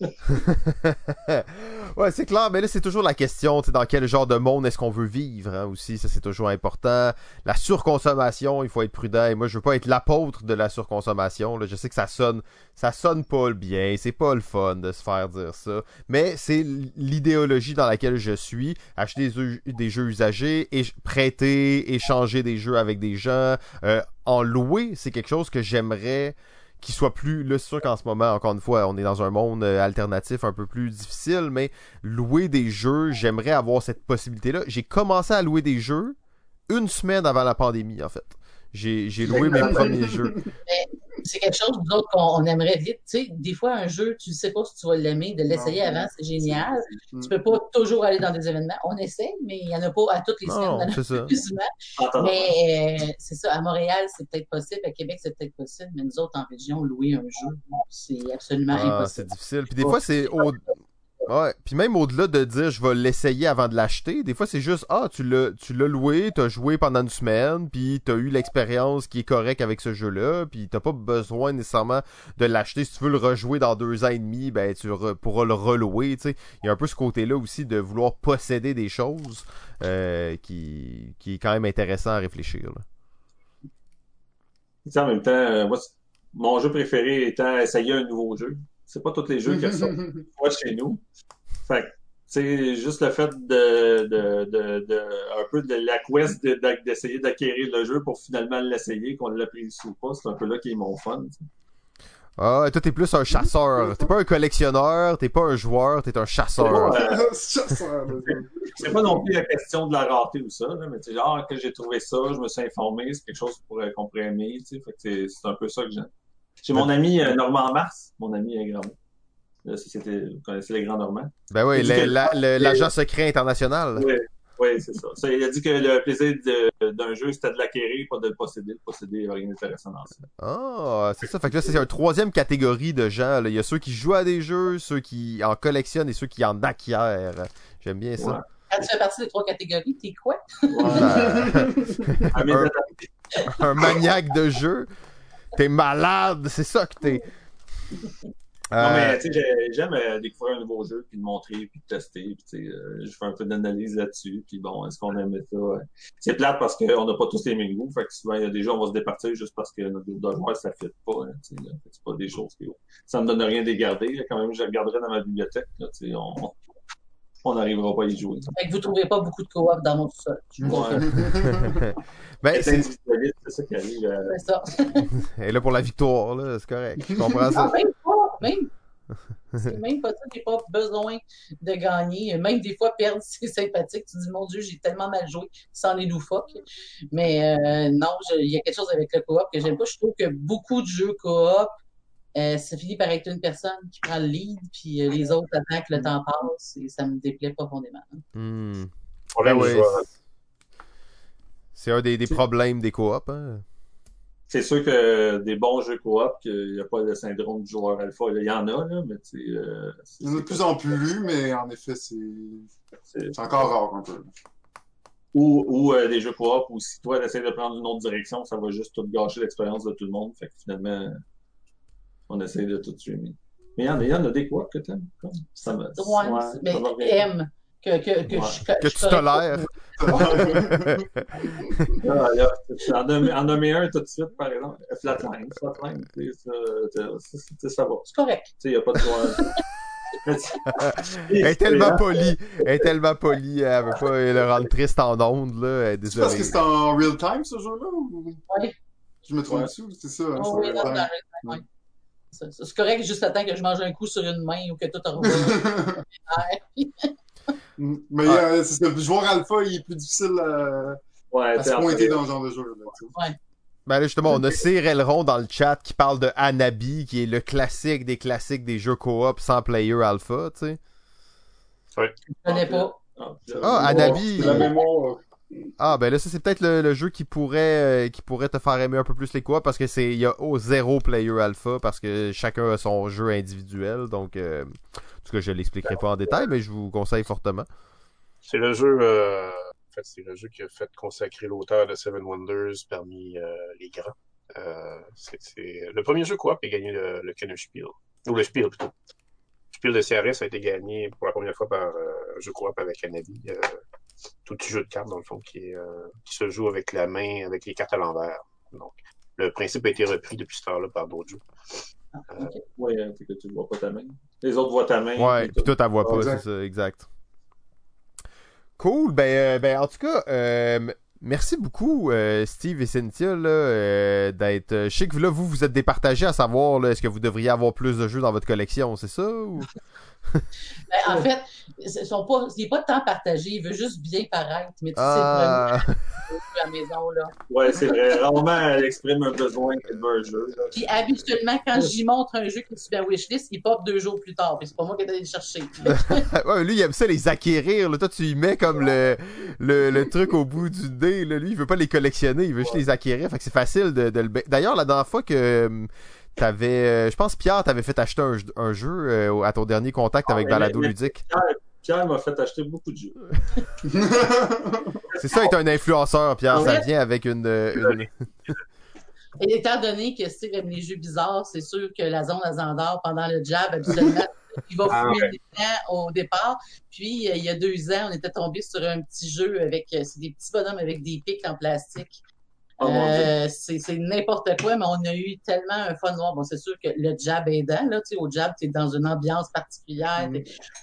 ouais, c'est clair, mais là, c'est toujours la question, dans quel genre de monde est-ce qu'on veut vivre, hein, aussi, ça, c'est toujours important. La surconsommation, il faut être prudent, et moi, je veux pas être l'apôtre de la surconsommation, là, je sais que ça sonne, ça sonne pas le bien, c'est pas le fun de se faire dire ça, mais c'est l'idéologie dans laquelle je suis, acheter des, jeux- des jeux usagés, et prêter, échanger des jeux avec des gens, euh, en louer, c'est quelque chose que j'aimerais qui soit plus là c'est sûr qu'en ce moment encore une fois on est dans un monde euh, alternatif un peu plus difficile mais louer des jeux j'aimerais avoir cette possibilité là j'ai commencé à louer des jeux une semaine avant la pandémie en fait j'ai loué mes premiers jeux c'est quelque chose, nous autres, qu'on on aimerait vite. Tu sais, des fois, un jeu, tu ne sais pas si tu vas l'aimer, de l'essayer avant, c'est génial. Mm. Tu peux pas toujours aller dans des événements. On essaie, mais il y en a pas à toutes les semaines. Non, c'est ça. Mais euh, c'est ça, à Montréal, c'est peut-être possible, à Québec, c'est peut-être possible, mais nous autres, en région, louer un jeu, c'est absolument Ah, c'est impossible. difficile. Puis des fois, c'est au... Ouais, puis même au-delà de dire je vais l'essayer avant de l'acheter, des fois c'est juste ah tu l'as tu l'as loué, t'as joué pendant une semaine, puis t'as eu l'expérience qui est correcte avec ce jeu-là, puis t'as pas besoin nécessairement de l'acheter. Si tu veux le rejouer dans deux ans et demi, ben tu pourras le relouer. Tu sais, il y a un peu ce côté-là aussi de vouloir posséder des choses euh, qui qui est quand même intéressant à réfléchir. là. En même temps, euh, moi, mon jeu préféré étant essayer un nouveau jeu. C'est pas tous les jeux qui sortent une fois chez nous. Fait que, tu sais, juste le fait de, de, de, de un peu de la quest de- de- d'essayer d'acquérir le jeu pour finalement l'essayer, qu'on l'apprécie ou pas, c'est un peu là qui est mon fun. tu sais. Ah, toi t'es plus un chasseur. T'es pas un collectionneur, t'es pas un joueur, t'es un chasseur. C'est. C'est pas non plus la question de la rater ou ça, là, mais tu sais, genre, que j'ai trouvé ça, je me suis informé, c'est quelque chose qu'on pourrait, qu'on pourrait aimer, tu sais, fait que c'est, c'est un peu ça que j'aime. J'ai mon ami euh, Normand Mars, mon ami euh, Grand. Société, vous connaissez les Grands Normands? Ben oui, Il dit le- que- la- le- l'agent secret international. Oui, oui, c'est ça. Ça, Il a dit que le plaisir de- d'un jeu, c'était de l'acquérir, pas de le posséder. Le posséder, il n'y a rien d'intéressant dans ça. Ah, c'est ça. Fait que là, c'est une troisième catégorie de gens. là. Il y a ceux qui jouent à des jeux, ceux qui en collectionnent et ceux qui en acquièrent. J'aime bien Ouais. ça. Quand tu fais partie des trois catégories, t'es quoi? Un- un maniaque de jeu. T'es malade, c'est ça que t'es. Non, Euh, mais tu sais, j'ai- j'aime euh, découvrir un nouveau jeu, puis le montrer, puis le tester, puis tu sais, euh, je fais un peu d'analyse là-dessus, puis bon, est-ce qu'on aimait ça? ouais. C'est plate parce qu'on n'a pas tous les mêmes goûts, fait que souvent, il y a des gens, on va se départir juste parce que notre groupe de joueurs, ça ne fit pas, hein, tu sais, c'est pas des choses qui... Ça me donne rien de les garder, quand même, je les regarderai dans ma bibliothèque, là, tu sais, on... On n'arrivera pas à y jouer. Fait que vous trouvez pas beaucoup de coop dans mon vous Ouais. ben, C'est ça qui arrive. euh, C'est ça. et là pour la victoire, là, c'est correct. Je comprends Ah, ça? même pas, même. C'est même pas ça, j'ai pas besoin de gagner. Même des fois, perdre, c'est sympathique. Tu dis, mon Dieu, j'ai tellement mal joué, sans les loufoques. Mais euh, non, il y a quelque chose avec le coop que j'aime pas. Je trouve que beaucoup de jeux coop, euh, ça finit par être une personne qui prend le lead, puis euh, les autres attendent que le temps passe, et ça me déplaît profondément. Hmm. Ben ouais, c'est un des, des problèmes des coops. Hein. C'est sûr que des bons jeux coop, qu'il n'y a pas le syndrome du joueur alpha. Il y en a, là, mais tu sais, euh, c'est- Il y en a de plus en plus, mais en effet, c'est encore rare un peu. Ou, ou euh, des jeux coop où si toi, tu essaies de prendre une autre direction, ça va juste tout gâcher l'expérience de tout le monde. Fait que finalement, on essaie de tout streamer. Mais il y en a, il y en a des coop que t'aimes. Ça me, Ouais, ouais, mais que, que, que, Ouais. je, Que je tu tolères. Ah, en, nommer, un tout de suite, par exemple. Flatline. Flatline, tu sais, ça, va. C'est correct. Tu sais, il n'y a pas de tu- Elle est tellement polie. Elle est tellement polie. Elle veut pas le rendre triste en ondes. Là. C'est parce que c'est en real time, ce jeu-là? Ou... Je me trompe Ouais. dessus, c'est ça. hein, Oh, c'est en oui, real non, time. le- ouais. C'est correct juste le temps que je mange un coup sur une main ou que tout revoit. Mais euh, c'est ça, le joueur alpha, il est plus difficile à, Ouais, à se pointer dans ce genre de jeu. Là. Ben là, justement, on a Ron dans le chat qui parle de Anabi, qui est le classique des classiques des jeux coop sans player alpha, tu sais. Je connais pas. Ah, Ah, Anabi. La mémoire. Ah, ben là, ça, c'est peut-être le, jeu qui pourrait, euh, qui pourrait te faire aimer un peu plus les coops parce que c'est, il y a au zéro player alpha parce que chacun a son jeu individuel. Donc, euh, en tout cas, je l'expliquerai pas en détail, mais je vous conseille fortement. C'est le jeu, euh, qui a fait consacrer l'auteur de Seven Wonders parmi euh, les grands. C'est, Le premier jeu coop a gagné le, le Spiel. Ou le Spiel, plutôt. Le Spiel de CRS a été gagné pour la première fois par un jeu coop avec. Euh, tout petit jeu de cartes, dans le fond, qui, est, euh, qui se joue avec la main, avec les cartes à l'envers. Donc, le principe a été repris depuis ce temps-là par d'autres jeux. Ah, euh, c'est que tu ne vois pas ta main. Les autres voient ta main. Ouais, puis toi, t'as vois pas, Exact. c'est ça, exact. Cool, ben, euh, ben en tout cas, euh, merci beaucoup, euh, Steve et Cynthia, là, euh, d'être. euh, Je sais que là, vous, vous êtes départagés à savoir, là, est-ce que vous devriez avoir plus de jeux dans votre collection, c'est ça? Ou... Ben, en fait, ils sont pas, il n'est pas de temps partagé, il veut juste bien paraître, mais tu Ah, sais vraiment à la maison, là. Ouais, c'est vrai. Rarement, elle exprime un besoin qu'elle veut un jeu. là. Puis habituellement, quand j'y montre un jeu qui est sur ma wishlist, il pop deux jours plus tard. Puis c'est pas moi qui est allé le chercher. ouais, lui, il aime ça les acquérir. Là. Toi, tu y mets comme le, le, le truc au bout du dé. Là. Lui, il veut pas les collectionner, il veut juste les acquérir. Fait que c'est facile de, de le. D'ailleurs, la dernière fois que hum, t'avais. euh, je pense Pierre t'avait fait acheter un, jeu- un jeu euh, à ton dernier contact Ah, avec Balado mais- Ludique. Pierre, Pierre m'a fait acheter beaucoup de jeux. C'est ça être un influenceur, Pierre. Ça Ouais. vient avec une. euh, une- Et étant donné que c'est comme les jeux bizarres, c'est sûr que la zone à Zandar, pendant le jab, habituellement, il va Ah, fouiller dedans au départ. Puis, euh, il y a deux ans, on était tombé sur un petit jeu avec, euh, c'est des petits bonhommes avec des pics en plastique. Oh. Euh, c'est n'importe quoi, mais on a eu tellement un fun noir. Bon, c'est sûr que le jab aidant, là, tu sais, au jab, tu es dans une ambiance particulière. Mm.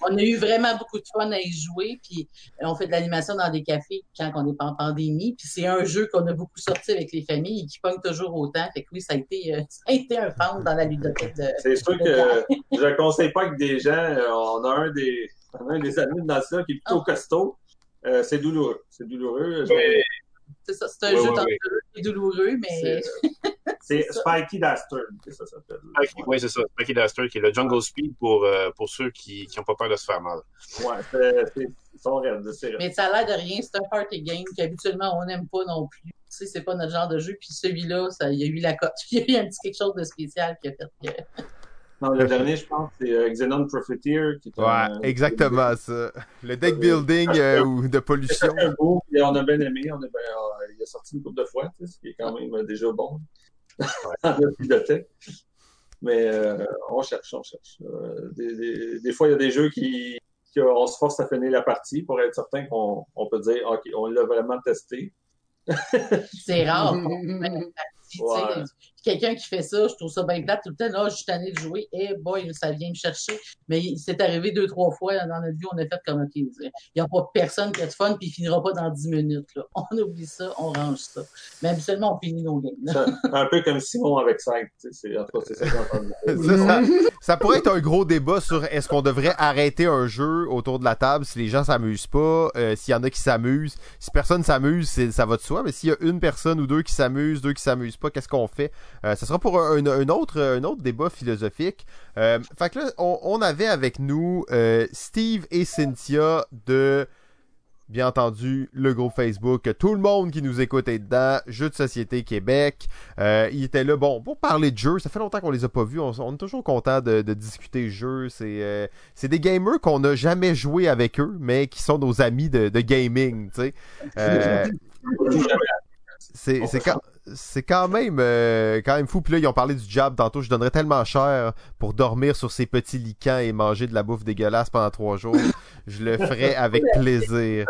On a eu vraiment beaucoup de fun à y jouer, puis euh, on fait de l'animation dans des cafés quand on n'est pas en pandémie, puis c'est un jeu qu'on a beaucoup sorti avec les familles et qui pogne toujours autant. Fait que oui, ça a été, euh, ça a été un fan dans la ludothèque de... C'est sûr que je ne conseille pas que des gens. euh, On a un des, on a un des amis dans ça qui est plutôt costaud. Euh, c'est douloureux. C'est douloureux. C'est ça, c'est un jeu et douloureux, mais... C'est c'est ça. Spiky Dastard que ça s'appelle. Oui, c'est ça. Spaghetti Duster, qui est le Jungle Speed pour, euh, pour ceux qui n'ont pas peur de se faire mal. Ouais, c'est- c'est- ils sont raides. C'est raide. Mais ça a l'air de rien, c'est un party game qu'habituellement on n'aime pas non plus. Tu sais, c'est pas notre genre de jeu. Puis celui-là, ça, il y a eu la cote. Il y a eu un petit quelque chose de spécial qui a fait que. Non, le dernier, je pense, c'est euh, Xenon Profiteer. Qui est Ouais, un- exactement ça. Le deck building euh, ou de pollution. C'est un beau, on a bien aimé. On a bien- euh, il a sorti une couple de fois, tu sais, ce qui est quand même euh, déjà bon. dans la bibliothèque. Mais euh, on cherche, on cherche. Euh, des, des- des fois, il y a des jeux qui, qui- on se force à finir la partie pour être certain qu'on on peut dire OK, on l'a vraiment testé. C'est rare. Ouais. Quelqu'un qui fait ça, je trouve ça bien plate tout le temps. Là, je suis tanné de jouer. Eh boy, ça vient me chercher. Mais il- c'est arrivé deux, trois fois dans notre vie, on a fait comme OK. Il n'y a pas personne qui a de fun, puis il finira pas dans dix minutes. Là. On oublie ça, on range ça. Mais habituellement, on finit nos games. un peu comme Simon avec Side. tu sais, c'est- En tout cas, c'est ça. Ça, pourrait être un gros débat sur est-ce qu'on devrait arrêter un jeu autour de la table si les gens s'amusent pas, euh, s'il y en a qui s'amusent. Si personne s'amuse, c'est- ça va de soi, mais s'il y a une personne ou deux qui s'amusent, deux qui s'amusent pas, qu'est-ce qu'on fait? Euh, ça sera pour un, autre, débat philosophique. Euh, fait que là, on, avait avec nous euh, Steve et Cynthia de bien entendu, le groupe Facebook, tout le monde qui nous écoute est dedans, Jeux de société Québec. Euh, il était là, bon, pour parler de jeux, ça fait longtemps qu'on les a pas vus, on, est toujours content de, de discuter jeux. C'est c'est des gamers qu'on n'a jamais joué avec eux, mais qui sont nos amis de, de gaming, tu sais. C'est c'est quand, c'est quand même euh, quand même fou. Puis là, ils ont parlé du jab tantôt. Je donnerais tellement cher pour dormir sur ces petits licans et manger de la bouffe dégueulasse pendant trois jours. Je le ferais avec plaisir.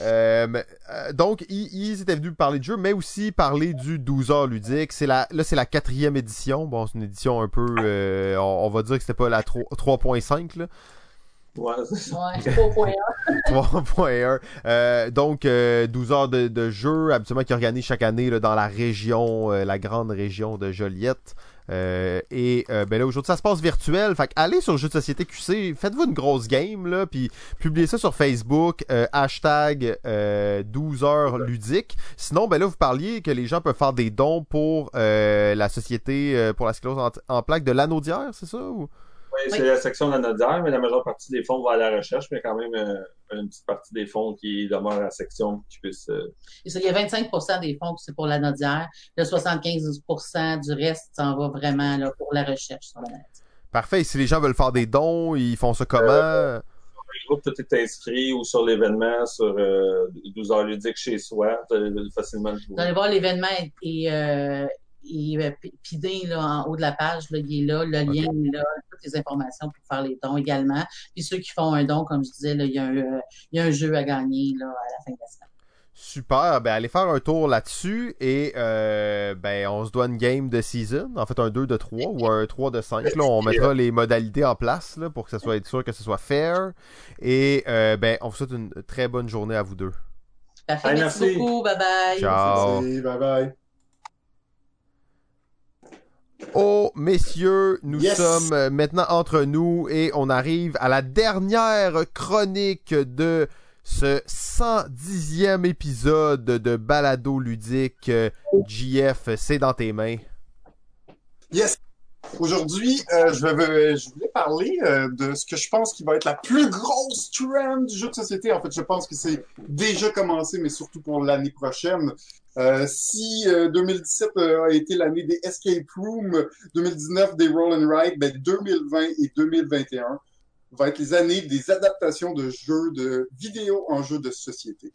Euh, euh, donc, ils, étaient venus parler de jeu, mais aussi parler du 12 heures ludique. C'est la, là, c'est la quatrième édition. Bon, c'est une édition un peu, euh, on, on va dire que c'était pas la 3 3.5 là. Ouais, c'est ça. Ouais, c'est pas au point un. 3.1. Euh, donc, euh, 12 heures de, de jeu, habituellement qui organisent chaque année là, dans la région, euh, la grande région de Joliette. Euh, et ben là aujourd'hui ça se passe virtuel. Fait que allez sur Jeux de Société QC, faites-vous une grosse game là, puis publiez ça sur Facebook, hashtag euh, 12 heures ludique. Sinon ben là vous parliez que les gens peuvent faire des dons pour la société pour la sclérose en, en plaques de l'anaudière, c'est ça ou? Oui, c'est la section de la Nodière, mais la majeure partie des fonds va à la recherche, mais quand même euh, une petite partie des fonds qui demeure à la section pour qu'ils puissent. euh, Et ça, Il y a 25% des fonds qui c'est pour la nodière. Le 75% du reste s'en va vraiment là, pour la recherche sur la. Parfait. Si les gens veulent faire des dons, ils font ça comment? le groupe, tout est inscrit ou sur l'événement sur euh, 12 heures ludiques chez soi, facilement le Vous allez voir l'événement est, est, euh, est, euh, pidé là, en haut de la page. Là, il est là, le lien est là, toutes les informations pour faire les dons également. Puis ceux qui font un don, comme je disais, là, il, y a un, euh, il y a un jeu à gagner là, à la fin de la semaine. Super, ben allez faire un tour là-dessus et euh, ben on se doit une game de season, en fait un 2 de 3 ou un 3 de 5. Là, on mettra les modalités en place là, pour que ça soit être sûr que ce soit fair. Et euh, ben on vous souhaite une très bonne journée à vous deux. Parfait, merci. beaucoup. Bye bye. Ciao. Merci, bye bye. Oh messieurs, nous Yes. sommes euh, maintenant entre nous et on arrive à la dernière chronique de ce 110e épisode de Balado ludique. Euh, JF, c'est dans tes mains. Aujourd'hui, euh, je, vais, je voulais parler euh, de ce que je pense qui va être la plus grosse trend du jeu de société. En fait, je pense que c'est déjà commencé, mais surtout pour l'année prochaine. Euh, si euh, 2017 euh, a été l'année des Escape Room, 2019 des Roll and Ride, ben 2020 et 2021 va être les années des adaptations de jeux de vidéo en jeux de société.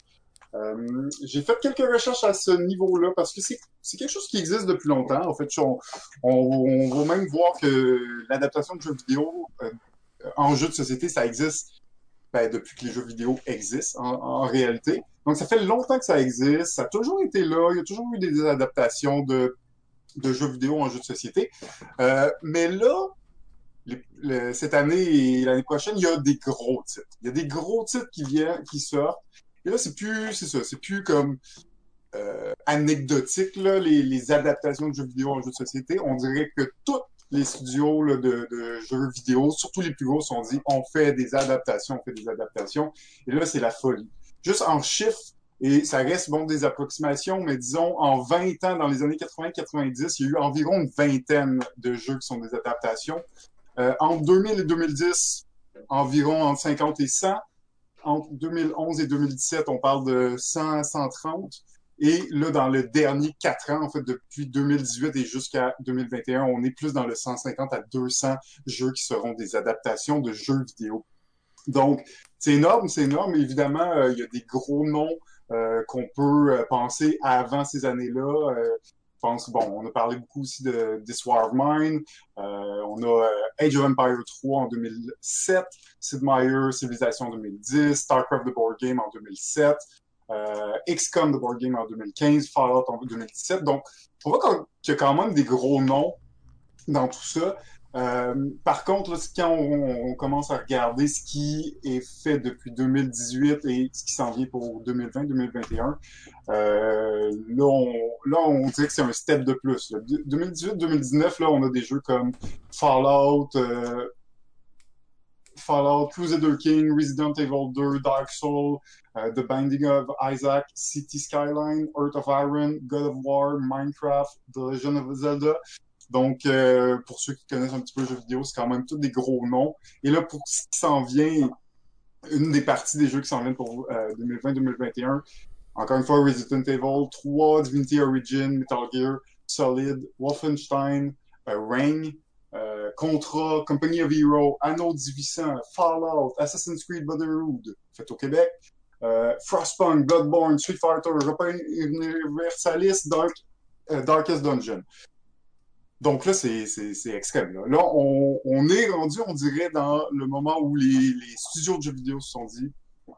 Euh, j'ai fait quelques recherches à ce niveau-là parce que c'est quelque chose qui existe depuis longtemps. En fait, on, on, va même voir que l'adaptation de jeux vidéo euh, en jeux de société, ça existe ben, depuis que les jeux vidéo existent en, réalité. Donc, ça fait longtemps que ça existe. Ça a toujours été là. Il y a toujours eu des adaptations de, jeux vidéo en jeux de société. Euh, mais là, cette année et l'année prochaine, il y a des gros titres. Il y a des gros titres qui viennent, qui sortent. Et là, c'est plus, c'est ça, c'est plus comme euh, anecdotique, là, les, adaptations de jeux vidéo en jeux de société. On dirait que tous les studios de jeux vidéo, surtout les plus gros, sont dit on fait des adaptations, on fait des adaptations. Et là, c'est la folie. Juste en chiffres, et ça reste bon des approximations, mais disons en 20 ans, dans les années 80-90, il y a eu environ une vingtaine de jeux qui sont des adaptations. Euh, entre 2000 et 2010, environ entre 50 et 100 entre 2011 et 2017, on parle de 100 130. Et là, dans le dernier quatre ans, en fait, depuis 2018 et jusqu'à 2021, on est plus dans le 150 à 200 jeux qui seront des adaptations de jeux vidéo. Donc, c'est énorme, c'est énorme. Évidemment, euh, il y a des gros noms euh, qu'on peut euh, penser avant ces années-là. Pense, bon, on a parlé beaucoup aussi de This War of Mine. Euh, on a euh, Age of Empire 3 en 2007. Sid Meier, Civilization 2010, StarCraft The Board Game en 2007, euh, XCOM The Board Game en 2015, Fallout en 2017. Donc, on voit qu'il y a quand même des gros noms dans tout ça. Euh, par contre, quand on, commence à regarder ce qui est fait depuis 2018 et ce qui s'en vient pour 2020-2021, euh, là, on, dirait que c'est un step de plus. là. De- 2018-2019, là, on a des jeux comme Fallout, euh, Fallout, Crusader King, Resident Evil 2, Dark Souls, The Binding of Isaac, City Skyline, Earth of Iron, God of War, Minecraft, The Legend of Zelda. Donc, euh, pour ceux qui connaissent un petit peu le jeu vidéo, c'est quand même tous des gros noms. Et là, pour ce qui s'en vient, une des parties des jeux qui s'en viennent pour euh, 2020-2021, encore une fois, Resident Evil 3, Divinity Origin, Metal Gear, Solid, Wolfenstein, euh, Ring, euh, Contra, Company of Heroes, Anno 1800, Fallout, Assassin's Creed Brotherhood, fait au Québec, euh, Frostpunk, Bloodborne, Street Fighter, Europa Universalis, Dark, euh, Darkest Dungeon. Donc là, c'est extrême. Là, Là, on, on est rendu, on dirait, dans le moment où les, les studios de jeux vidéo se sont dit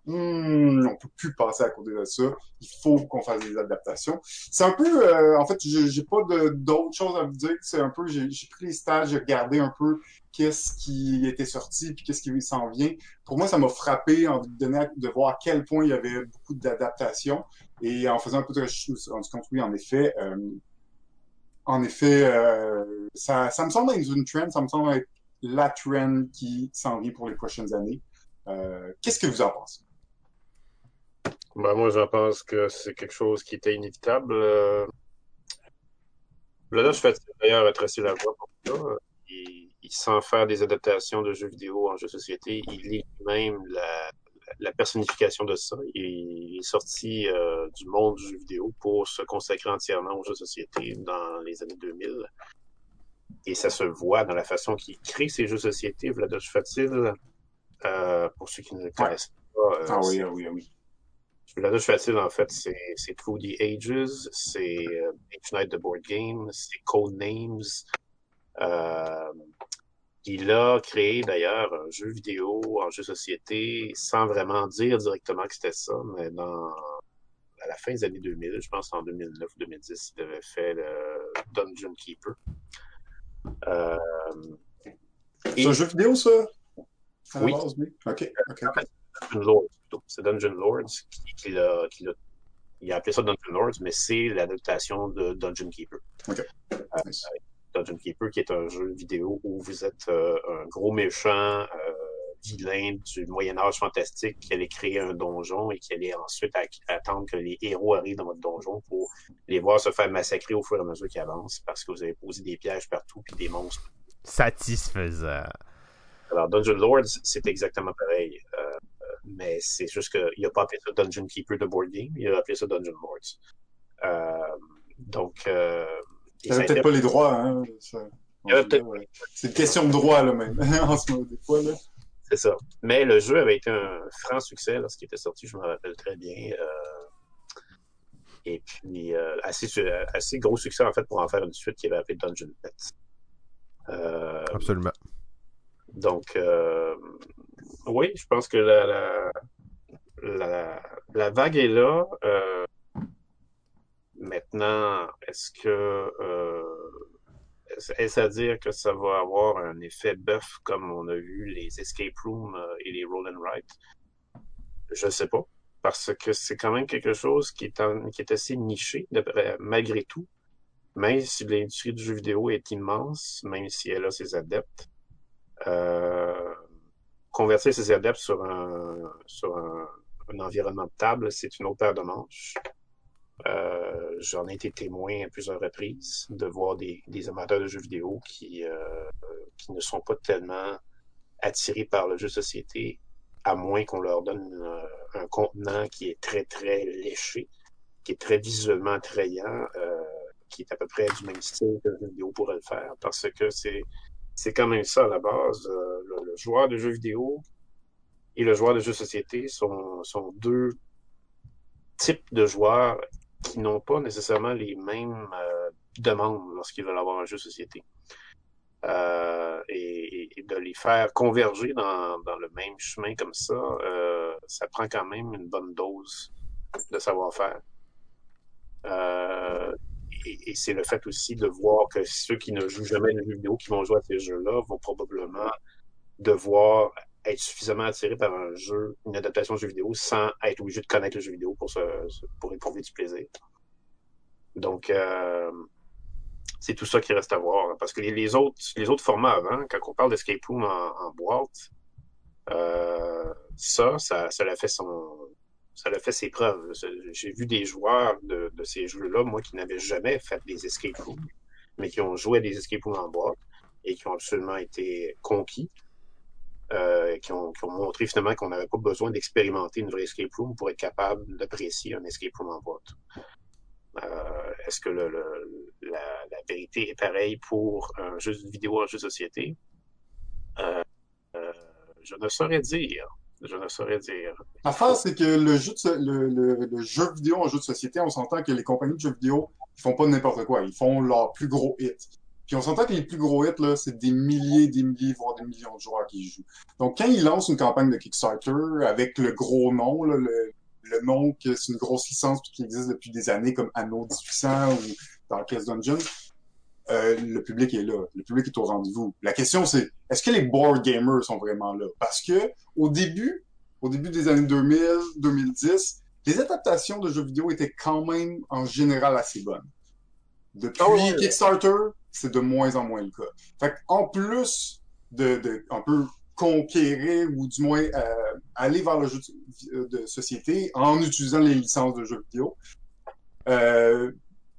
Hmm, on peut plus passer à côté de ça. Il faut qu'on fasse des adaptations. C'est un peu, euh, en fait, j'ai pas d'autres choses à vous dire. C'est un peu, j'ai pris les stages, j'ai regardé un peu qu'est-ce qui était sorti puis qu'est-ce qui s'en vient. Pour moi, ça m'a frappé en de voir à quel point il y avait beaucoup d'adaptations. Et en faisant un peu de recherche, je me suis rendu compte, oui, en effet, euh, en effet, euh, ça, me semble être une trend, ça me semble être la trend qui s'en vient pour les prochaines années. Euh, Qu'est-ce que vous en pensez? Ben, moi, je pense que c'est quelque chose qui était inévitable. Euh... Là, je fais d'ailleurs retracer la voie pour ça. Il, il sent faire des adaptations de jeux vidéo en jeux de société. Il est lui-même la, la personnification de ça. Il est sorti euh, du monde du jeu vidéo pour se consacrer entièrement aux jeux de société dans les années 2000. Et ça se voit dans la façon qu'il crée ces jeux de société. Vladosh Fatil, euh, pour ceux qui ne le connaissent pas, euh, Ah oui, ah oui, ah oui. Fatil, en fait, c'est Through the Ages, c'est Night the Board Game, c'est Codenames. Euh, il a créé d'ailleurs un jeu vidéo en jeu société sans vraiment dire directement que c'était ça, mais dans à la fin des années 2000, je pense en 2009 ou 2010, il avait fait le Dungeon Keeper. Euh, C'est un jeu vidéo, ça? À Oui. base, oui. OK, OK. En fait, Dungeon Lords, plutôt. C'est Dungeon Lords qui, qui l'a, qui l'a- il a appelé ça Dungeon Lords, mais c'est l'adaptation de Dungeon Keeper. Euh, Nice. Dungeon Keeper, qui est un jeu vidéo où vous êtes euh, un gros méchant euh, vilain du Moyen Âge fantastique qui allait créer un donjon et qui allait ensuite attendre que les héros arrivent dans votre donjon pour les voir se faire massacrer au fur et à mesure qu'ils avancent parce que vous avez posé des pièges partout puis des monstres. Satisfaisant. Alors, Dungeon Lords, c'est exactement pareil. Euh, mais c'est juste qu'il n'a pas appelé ça Dungeon Keeper de board game, il a appelé ça Dungeon Lords. Euh, donc, euh, il n'avait peut-être pas les droits, hein. C'est une question de droit, là, même, en ce moment, des fois, là. C'est ça. Mais le jeu avait été un franc succès lorsqu'il était sorti, je me rappelle très bien. Euh, et puis, euh, assez, assez gros succès, en fait, pour en faire une suite qui avait appelé Dungeon Pets. Euh, Absolument. Donc, oui, je pense que la, la, la, vague est là. Maintenant, est-ce que est-ce à dire que ça va avoir un effet bœuf comme on a vu les escape rooms euh, et les roll and write? Je sais pas. Parce que c'est quand même quelque chose qui est, assez niché, malgré tout. Même si l'industrie du jeu vidéo est immense, même si elle a ses adeptes, euh, convertir ses adeptes sur un, sur un, un environnement de table, c'est une autre paire de manches. Euh, j'en ai été témoin à plusieurs reprises de voir des, amateurs de jeux vidéo qui, euh, qui ne sont pas tellement attirés par le jeu de société, à moins qu'on leur donne euh, un contenant qui est très, très léché, qui est très visuellement attrayant, qui est à peu près du même style que le jeu vidéo pourrait le faire, parce que c'est c'est quand même ça à la base. Le, le, joueur de jeux vidéo et le joueur de jeux de société sont, sont deux types de joueurs qui n'ont pas nécessairement les mêmes euh, demandes lorsqu'ils veulent avoir un jeu société. Euh, et, de les faire converger dans, le même chemin comme ça, euh, ça prend quand même une bonne dose de savoir-faire. Et, et c'est le fait aussi de voir que ceux qui ne jouent jamais de jeux vidéo, qui vont jouer à ces jeux-là, vont probablement devoir être suffisamment attiré par un jeu, une adaptation de jeu vidéo, sans être obligé de connaître le jeu vidéo pour, se, pour éprouver du plaisir. Donc, euh, c'est tout ça qui reste à voir. Parce que les, autres, les autres formats avant, quand on parle d'escape room en, boîte, euh, ça, ça, ça a fait son, ça a fait ses preuves. J'ai vu des joueurs de, de ces jeux-là, moi, qui n'avaient jamais fait des escape rooms, mais qui ont joué à des escape rooms en boîte et qui ont absolument été conquis. Euh, qui, ont, qui, ont, montré finalement qu'on n'avait pas besoin d'expérimenter une vraie escape room pour être capable d'apprécier un escape room en boîte. Euh, Est-ce que le, le, la, la, vérité est pareille pour un jeu vidéo en jeu de société? Euh, euh, je ne saurais dire. Je ne saurais dire. C'est que le jeu, de, le, le, jeu vidéo en jeu de société, on s'entend que les compagnies de jeux vidéo, ils font pas n'importe quoi. Ils font leur plus gros hit. Puis on s'entend que les plus gros hits, là, c'est des milliers, des milliers, voire des millions de joueurs qui jouent. Donc quand ils lancent une campagne de Kickstarter avec le gros nom, là, le, le nom que c'est une grosse licence qui existe depuis des années comme Anno 1800 ou Darkest Dungeon, euh, le public est là, le public est au rendez-vous. La question c'est, est-ce que les board gamers sont vraiment là? Parce que au début, au début des années 2000, 2010, les adaptations de jeux vidéo étaient quand même en général assez bonnes. Depuis oh, Kickstarter, c'est de moins en moins le cas. Fait en plus de, de un peu conquérir ou du moins euh, aller vers le jeu de, société en utilisant les licences de jeux vidéo. Euh,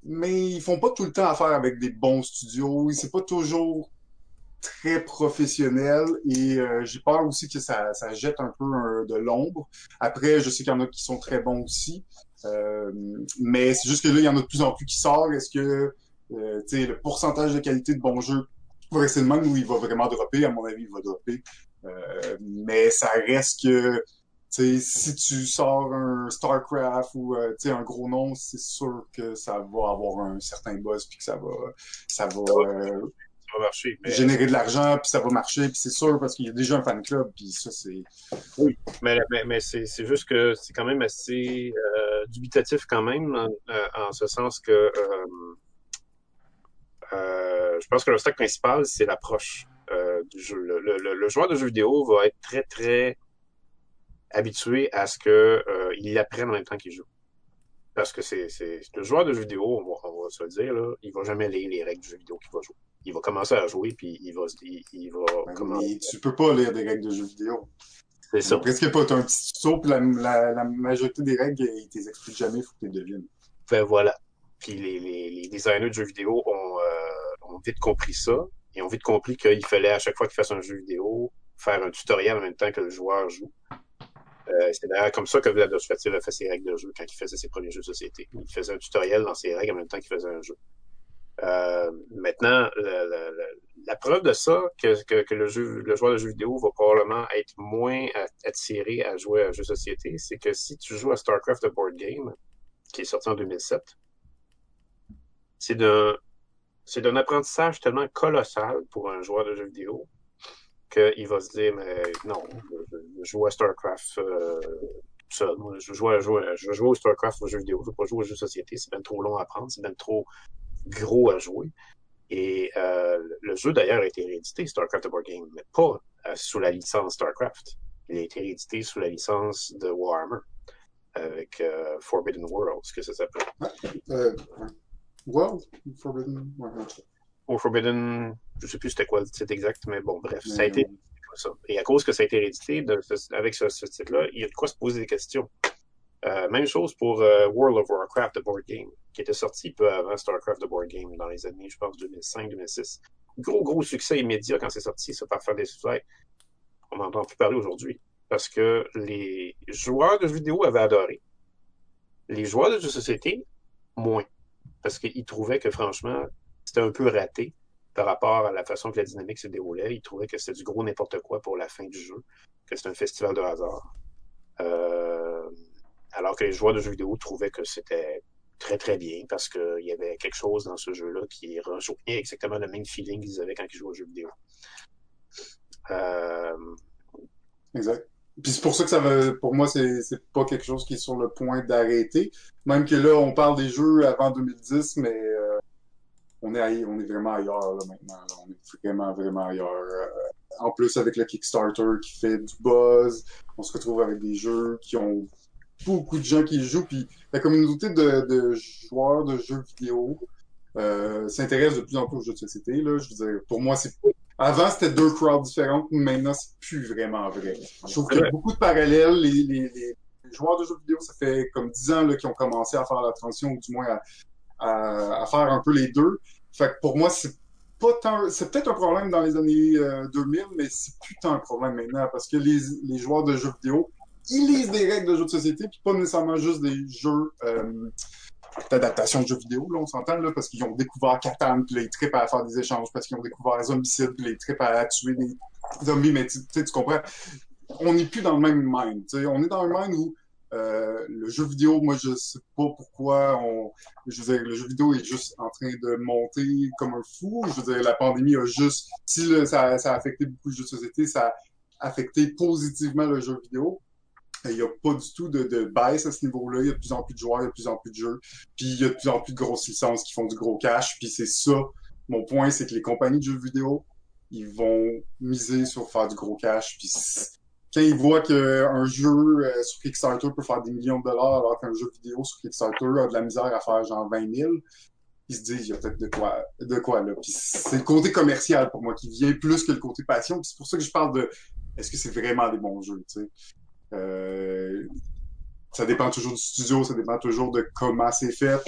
mais ils font pas tout le temps affaire avec des bons studios. C'est pas toujours très professionnel et euh, j'ai peur aussi que ça, ça jette un peu de l'ombre. Après, je sais qu'il y en a qui sont très bons aussi. Euh, mais c'est juste que là, il y en a de plus en plus qui sortent. Est-ce que euh, le pourcentage de qualité de bons jeux progressivement, où il va vraiment dropper, à mon avis, il va dropper. Euh, mais ça reste que si tu sors un StarCraft ou euh, un gros nom, c'est sûr que ça va avoir un certain buzz puis que ça va ça va, euh, ça va marcher, mais... générer de l'argent puis ça va marcher puis c'est sûr parce qu'il y a déjà un fan club puis ça c'est oui mais mais, mais c'est c'est juste que c'est quand même assez euh, dubitatif quand même en, en ce sens que euh, je pense que l'obstacle principal, c'est l'approche euh, du jeu. Le, le, le, joueur de jeu vidéo va être très, très habitué à ce qu'il euh, apprenne en même temps qu'il joue. Parce que c'est le joueur de jeu vidéo, on va, on va se le dire, là, il va jamais lire les règles du jeu vidéo qu'il va jouer. il va commencer à jouer, puis il va, il, il va Ben, mais tu peux pas lire des règles de jeux vidéo. C'est ça. Presque pas. T'as un petit saut, puis la, la, la majorité des règles, ils t'les expliquent jamais, il faut que tu les devines. Ben voilà. Puis les, les, les designers de jeux vidéo ont, euh, ont vite compris ça. Ils ont vite compris qu'il fallait à chaque fois qu'ils fassent un jeu vidéo, faire un tutoriel en même temps que le joueur joue. Euh, c'est d'ailleurs comme ça que Vlad Fatil a fait ses règles de jeu quand il faisait ses premiers jeux de société. Il faisait un tutoriel dans ses règles en même temps qu'il faisait un jeu. Euh, maintenant, la preuve de ça, que, que, le, jeu, le joueur de jeux vidéo va probablement être moins attiré à jouer à un jeu de société, c'est que si tu joues à StarCraft The Board Game, qui est sorti en 2007, c'est d'un c'est d'un apprentissage tellement colossal pour un joueur de jeux vidéo qu'il va se dire mais non, je, joue à StarCraft euh, tout seul. Je joue à je veux jouer au StarCraft aux jeux vidéo, je veux pas jouer aux jeux société, c'est même trop long à apprendre, c'est même trop gros à jouer. Et euh, le jeu d'ailleurs a été réédité, StarCraft The Board Game, mais pas euh, sous la licence StarCraft. Il a été réédité sous la licence de Warhammer avec euh, Forbidden Worlds, que ça s'appelle. World? Forbidden? Ok. Ou Forbidden, je sais plus c'était quoi le titre exact, mais bon, bref, ça a été ça. Et à cause que ça a été réédité de- avec ce, ce titre-là, il y a de quoi se poser des questions. Euh, même chose pour euh, World of Warcraft, The Board Game, qui était sorti peu avant StarCraft, The Board Game, dans les années, je pense, 2005-2006. Gros, gros succès immédiat quand c'est sorti, ça par faire des succès. On n'en entend plus parler aujourd'hui. Parce que les joueurs de jeux vidéo avaient adoré. Les joueurs de jeux de société, moins. Parce qu'ils trouvaient que, franchement, c'était un peu raté par rapport à la façon que la dynamique se déroulait. Ils trouvaient que c'était du gros n'importe quoi pour la fin du jeu, que c'était un festival de hasard. Euh, alors que les joueurs de jeux vidéo trouvaient que c'était très très bien parce qu'il y avait quelque chose dans ce jeu-là qui rejoignait exactement le même feeling qu'ils avaient quand ils jouaient aux jeux vidéo. Euh, Exact. Puis c'est pour ça que ça va, pour moi, c'est, c'est pas quelque chose qui est sur le point d'arrêter. Même que là, on parle des jeux avant 2010, mais euh, on, est aille- on est vraiment ailleurs là, maintenant. là. On est vraiment, vraiment ailleurs. Euh, en plus, avec le Kickstarter qui fait du buzz, on se retrouve avec des jeux qui ont beaucoup de gens qui jouent. Puis la communauté de, de joueurs de jeux vidéo euh, s'intéresse de plus en plus aux jeux de société. Là. Je veux dire, pour moi, c'est avant, c'était deux crowds différentes, maintenant, c'est plus vraiment vrai. Je trouve qu'il y a beaucoup de parallèles. Les, les, les joueurs de jeux vidéo, ça fait comme dix ans là, qu'ils ont commencé à faire la transition, ou du moins à, à, à faire un peu les deux. Fait que pour moi, c'est pas tant, c'est peut-être un problème dans les années euh, 2000, mais c'est plus tant un problème maintenant parce que les, les joueurs de jeux vidéo, ils lisent des règles de jeux de société, puis pas nécessairement juste des jeux euh, d'adaptation de jeux vidéo, là, on s'entend, là, parce qu'ils ont découvert Catan, puis là, ils trippent à faire des échanges, parce qu'ils ont découvert Zombicide, puis là, ils trippent à tuer des zombies, mais tu sais, tu comprends? On n'est plus dans le même mind, tu sais. On est dans un mind où euh, le jeu vidéo, moi, je sais pas pourquoi on... Je veux dire, le jeu vidéo est juste en train de monter comme un fou. Je veux dire, la pandémie a juste... Si le- ça, ça a affecté beaucoup de jeux de société, ça a affecté positivement le jeu vidéo. Il n'y a pas du tout de, de baisse à ce niveau-là. Il y a de plus en plus de joueurs, il y a de plus en plus de jeux. Puis il y a de plus en plus de grosses licences qui font du gros cash. Puis c'est ça, mon point, c'est que les compagnies de jeux vidéo, ils vont miser sur faire du gros cash. Puis quand ils voient qu'un jeu euh, sur Kickstarter peut faire des millions de dollars alors qu'un jeu vidéo sur Kickstarter a de la misère à faire genre 20 000, ils se disent il y a peut-être de quoi, de quoi là. Puis c'est le côté commercial pour moi qui vient plus que le côté passion. C'est pour ça que je parle de est-ce que c'est vraiment des bons jeux, tu sais? Euh, ça dépend toujours du studio, ça dépend toujours de comment c'est fait.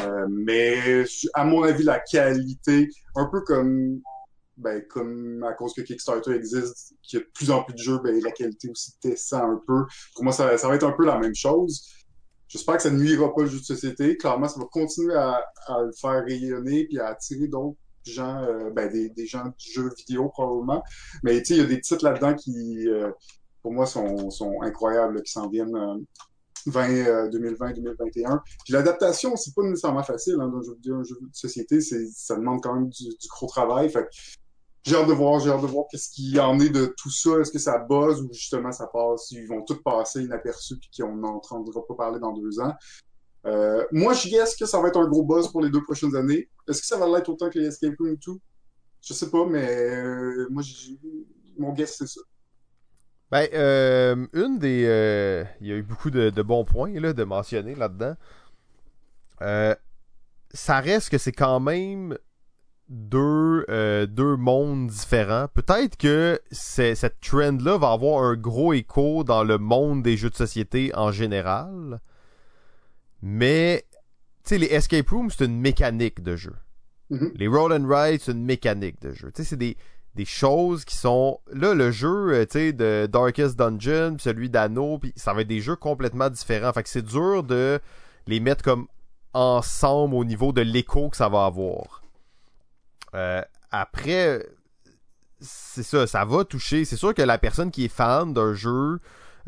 Euh, mais à mon avis, la qualité, un peu comme ben, comme à cause que Kickstarter existe, qu'il y a de plus en plus de jeux, ben, la qualité aussi descend un peu. Pour moi, ça, ça va être un peu la même chose. J'espère que ça ne nuira pas le jeu de société. Clairement, ça va continuer à, le faire rayonner puis à attirer d'autres gens, euh, ben, des, des gens du jeu vidéo probablement. Mais tu sais, il y a des titres là-dedans qui, euh, pour moi, sont, sont incroyables, qui s'en viennent euh, 20, euh, 2020, 2021. Puis l'adaptation, c'est pas nécessairement facile hein, d'un jeu vidéo, un jeu de société, ça demande quand même du, gros travail. J'ai hâte de voir, j'ai hâte de voir qu'est-ce qu'il y en est de tout ça. Est-ce que ça buzz ou justement ça passe, ils vont tous passer inaperçus puis qu'on n'entendra pas parler dans deux ans? Euh, moi, je guesse que ça va être un gros buzz pour les deux prochaines années. Est-ce que ça va l'être autant que les Escape Room et tout? Je sais pas, mais euh, moi, mon guess, c'est ça. Ben, euh, une des. euh, Il y a eu beaucoup de, de bons points là, de mentionner là-dedans. Euh, ça reste que c'est quand même deux, deux mondes différents. Peut-être que cette trend-là va avoir un gros écho dans le monde des jeux de société en général. Mais, tu sais, les escape rooms, c'est une mécanique de jeu. Mhm. Les roll and ride, c'est une mécanique de jeu. Tu sais, c'est des, des choses qui sont... Là, le jeu, euh, tu sais, de Darkest Dungeon, celui d'Anno, puis ça va être des jeux complètement différents. Fait que c'est dur de les mettre comme ensemble au niveau de l'écho que ça va avoir. Euh, après, c'est ça, ça va toucher. C'est sûr que la personne qui est fan d'un jeu,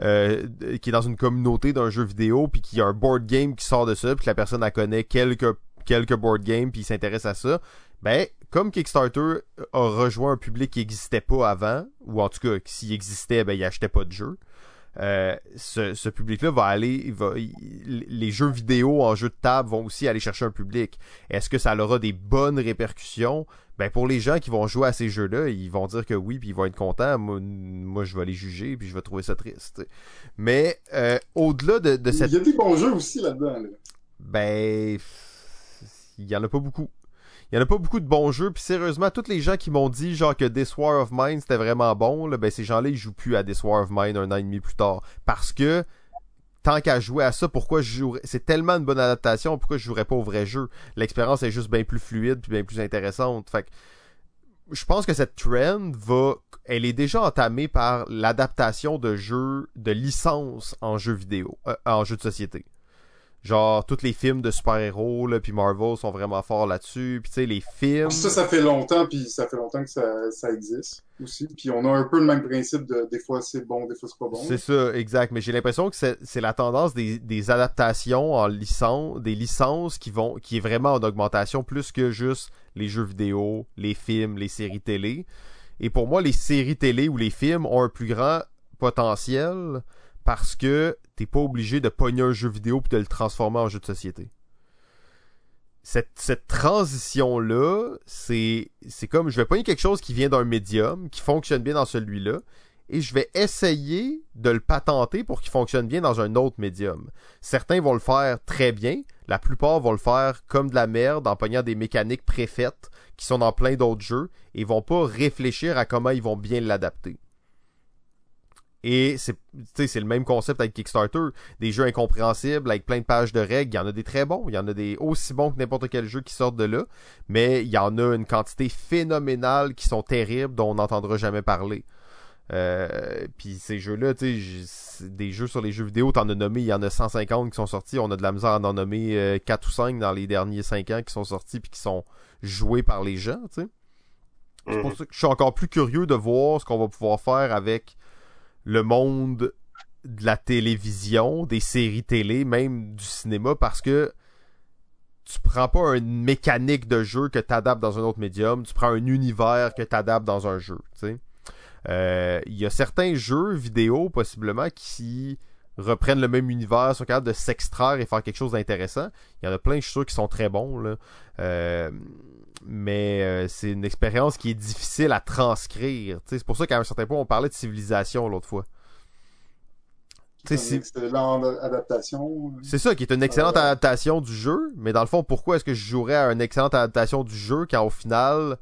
euh, qui est dans une communauté d'un jeu vidéo, puis qui a un board game qui sort de ça, puis que la personne a connaît quelques, quelques board games, puis s'intéresse à ça, ben, comme Kickstarter a rejoint un public qui n'existait pas avant, ou en tout cas, s'il existait, ben, il achetait pas de jeu. Euh, ce, ce public-là va aller, il va, il- les jeux vidéo en jeu de table vont aussi aller chercher un public. Est-ce que ça aura des bonnes répercussions? Ben pour les gens qui vont jouer à ces jeux-là, ils vont dire que oui, puis ils vont être contents. Moi, moi, je vais les juger, puis je vais trouver ça triste. Mais euh, au-delà de, de cette Il y a des bons jeux aussi là-dedans. Là. ben, il y en a pas beaucoup. Il y en a pas beaucoup de bons jeux. Puis sérieusement, tous les gens qui m'ont dit genre que This War of Mine c'était vraiment bon, ben ces gens-là ils jouent plus à This War of Mine un an et demi plus tard. Parce que tant qu'à jouer à ça, pourquoi je jouerais C'est tellement une bonne adaptation, pourquoi je jouerais pas au vrai jeu? L'expérience est juste bien plus fluide puis bien plus intéressante. Fait je pense que cette trend va, elle est déjà entamée par l'adaptation de jeux, de licences en jeux vidéo, euh, en jeux de société. Genre, tous les films de super-héros, là, puis Marvel sont vraiment forts là-dessus. Puis tu sais, les films... Ça, ça fait longtemps, puis ça fait longtemps que ça, ça existe aussi. Puis on a un peu le même principe de des fois c'est bon, des fois c'est pas bon. C'est ça, exact. Mais j'ai l'impression que c'est c'est la tendance des, des adaptations en licence, des licences qui vont, qui est vraiment en augmentation plus que juste les jeux vidéo, les films, les séries télé. Et pour moi, les séries télé ou les films ont un plus grand potentiel parce que t'es pas obligé de pogner un jeu vidéo puis de le transformer en jeu de société. Cette, transition-là, c'est, c'est comme je vais pogner quelque chose qui vient d'un médium, qui fonctionne bien dans celui-là, et je vais essayer de le patenter pour qu'il fonctionne bien dans un autre médium. Certains vont le faire très bien, la plupart vont le faire comme de la merde en pognant des mécaniques préfaites qui sont dans plein d'autres jeux et vont pas réfléchir à comment ils vont bien l'adapter. Et c'est le même concept avec Kickstarter, des jeux incompréhensibles avec plein de pages de règles, il y en a des très bons, il y en a des aussi bons que n'importe quel jeu qui sortent de là, mais il y en a une quantité phénoménale qui sont terribles dont on n'entendra jamais parler. Euh, puis ces jeux-là, tu des jeux sur les jeux vidéo, t'en as nommé, il y en a 150 qui sont sortis, on a de la misère à en nommer euh, 4 ou 5 dans les derniers 5 ans qui sont sortis puis qui sont joués par les gens, tu sais. C'est pour ça que je suis encore plus curieux de voir ce qu'on va pouvoir faire avec le monde de la télévision, des séries télé, même du cinéma, parce que tu prends pas une mécanique de jeu que tu adaptes dans un autre médium, tu prends un univers que tu adaptes dans un jeu. Euh, Il y a certains jeux vidéo, possiblement, qui reprennent le même univers, sont capables de s'extraire et faire quelque chose d'intéressant. Il y en a plein, je suis sûr, qui sont très bons, là. Euh, mais euh, c'est une expérience qui est difficile à transcrire. C'est pour ça qu'à un certain point, on parlait de civilisation l'autre fois. C'est si- une excellente adaptation. c'est ça qui est une excellente Euh, adaptation du jeu, mais dans le fond, pourquoi est-ce que je jouerais à une excellente adaptation du jeu quand au final,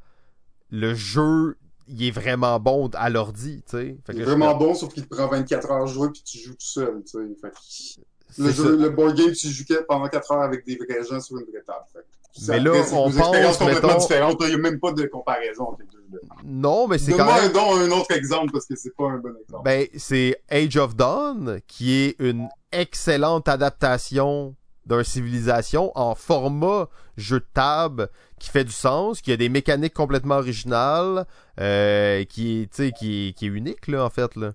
le jeu, il est vraiment bon à l'ordi, tu sais? Il je- vraiment bon, sauf qu'il te prend 24 heures à jouer puis tu joues tout seul. tu sais. Fait que c'est le, jeu, le board game, tu joues pendant 4 heures avec des vrais gens sur une vraie table. Fait Mais là, on deux expériences pense, complètement mettons- différentes. Il n'y a même pas de comparaison entre les deux. Non, mais c'est quand Donne-moi même... un, don un autre exemple parce que c'est pas un bon exemple. Ben, c'est Age of Dawn, qui est une excellente adaptation d'un civilisation en format jeu de table qui fait du sens, qui a des mécaniques complètement originales, euh, qui est, tu sais, qui est, qui est unique, là, en fait, là.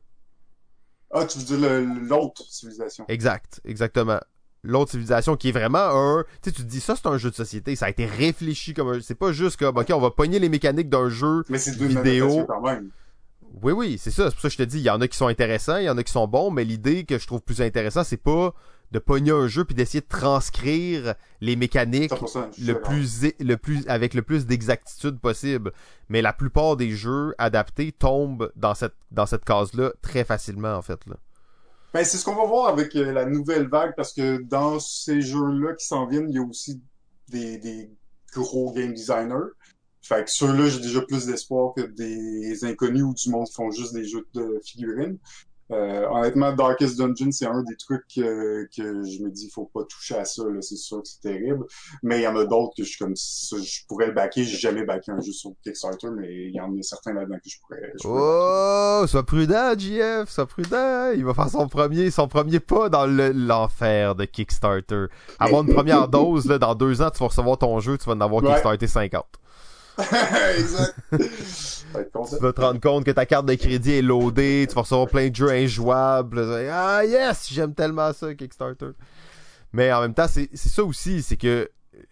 Ah, tu veux dire l'autre civilisation. Exact, exactement. L'autre civilisation qui est vraiment un... Tu sais, tu te dis, ça, c'est un jeu de société, ça a été réfléchi comme un... C'est pas juste comme, OK, on va pogner les mécaniques d'un jeu Mais c'est vidéo. quand même. Oui, oui, c'est ça. C'est pour ça que je te dis, il y en a qui sont intéressants, il y en a qui sont bons, mais l'idée que je trouve plus intéressant, c'est pas de pogner un jeu puis d'essayer de transcrire les mécaniques 100%, je suis le d'accord. plus, é- le plus, avec le plus d'exactitude possible. Mais la plupart des jeux adaptés tombent dans cette, dans cette case-là très facilement, en fait, là. Ben, c'est ce qu'on va voir avec euh, la nouvelle vague parce que dans ces jeux-là qui s'en viennent, il y a aussi des, des gros game designers. Fait que ceux-là, j'ai déjà plus d'espoir que des inconnus ou du monde qui font juste des jeux de figurines. Euh, honnêtement, Darkest Dungeon, c'est un des trucs que, que je me dis, faut pas toucher à ça. C'est sûr que c'est terrible. Mais il y en a d'autres que je suis comme ça, je pourrais le backer. J'ai jamais backé un jeu sur Kickstarter, mais il y en a certains là-dedans que je pourrais. Je pourrais oh, sois prudent, JF, sois prudent. Il va faire son premier, son premier pas dans l'enfer de Kickstarter. Avant une première dose, là, dans deux ans, tu vas recevoir ton jeu, tu vas en avoir ouais. Kickstarter 50. exact. tu vas te rendre compte que ta carte de crédit est loadée, tu vas recevoir plein de jeux injouables. Ah yes, j'aime tellement ça, Kickstarter. Mais en même temps, c'est ça aussi, c'est que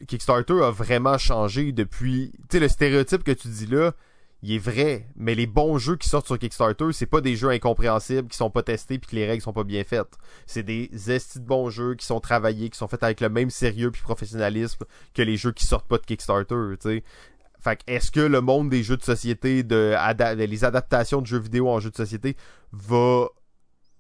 Kickstarter a vraiment changé depuis. Tu sais, le stéréotype que tu dis là, il est vrai, mais les bons jeux qui sortent sur Kickstarter, c'est pas des jeux incompréhensibles qui sont pas testés puis que les règles sont pas bien faites. C'est des estis de bons jeux qui sont travaillés, qui sont faits avec le même sérieux puis professionnalisme que les jeux qui sortent pas de Kickstarter, tu sais. Fait est-ce que le monde des jeux de société, de, les adaptations de jeux vidéo en jeux de société va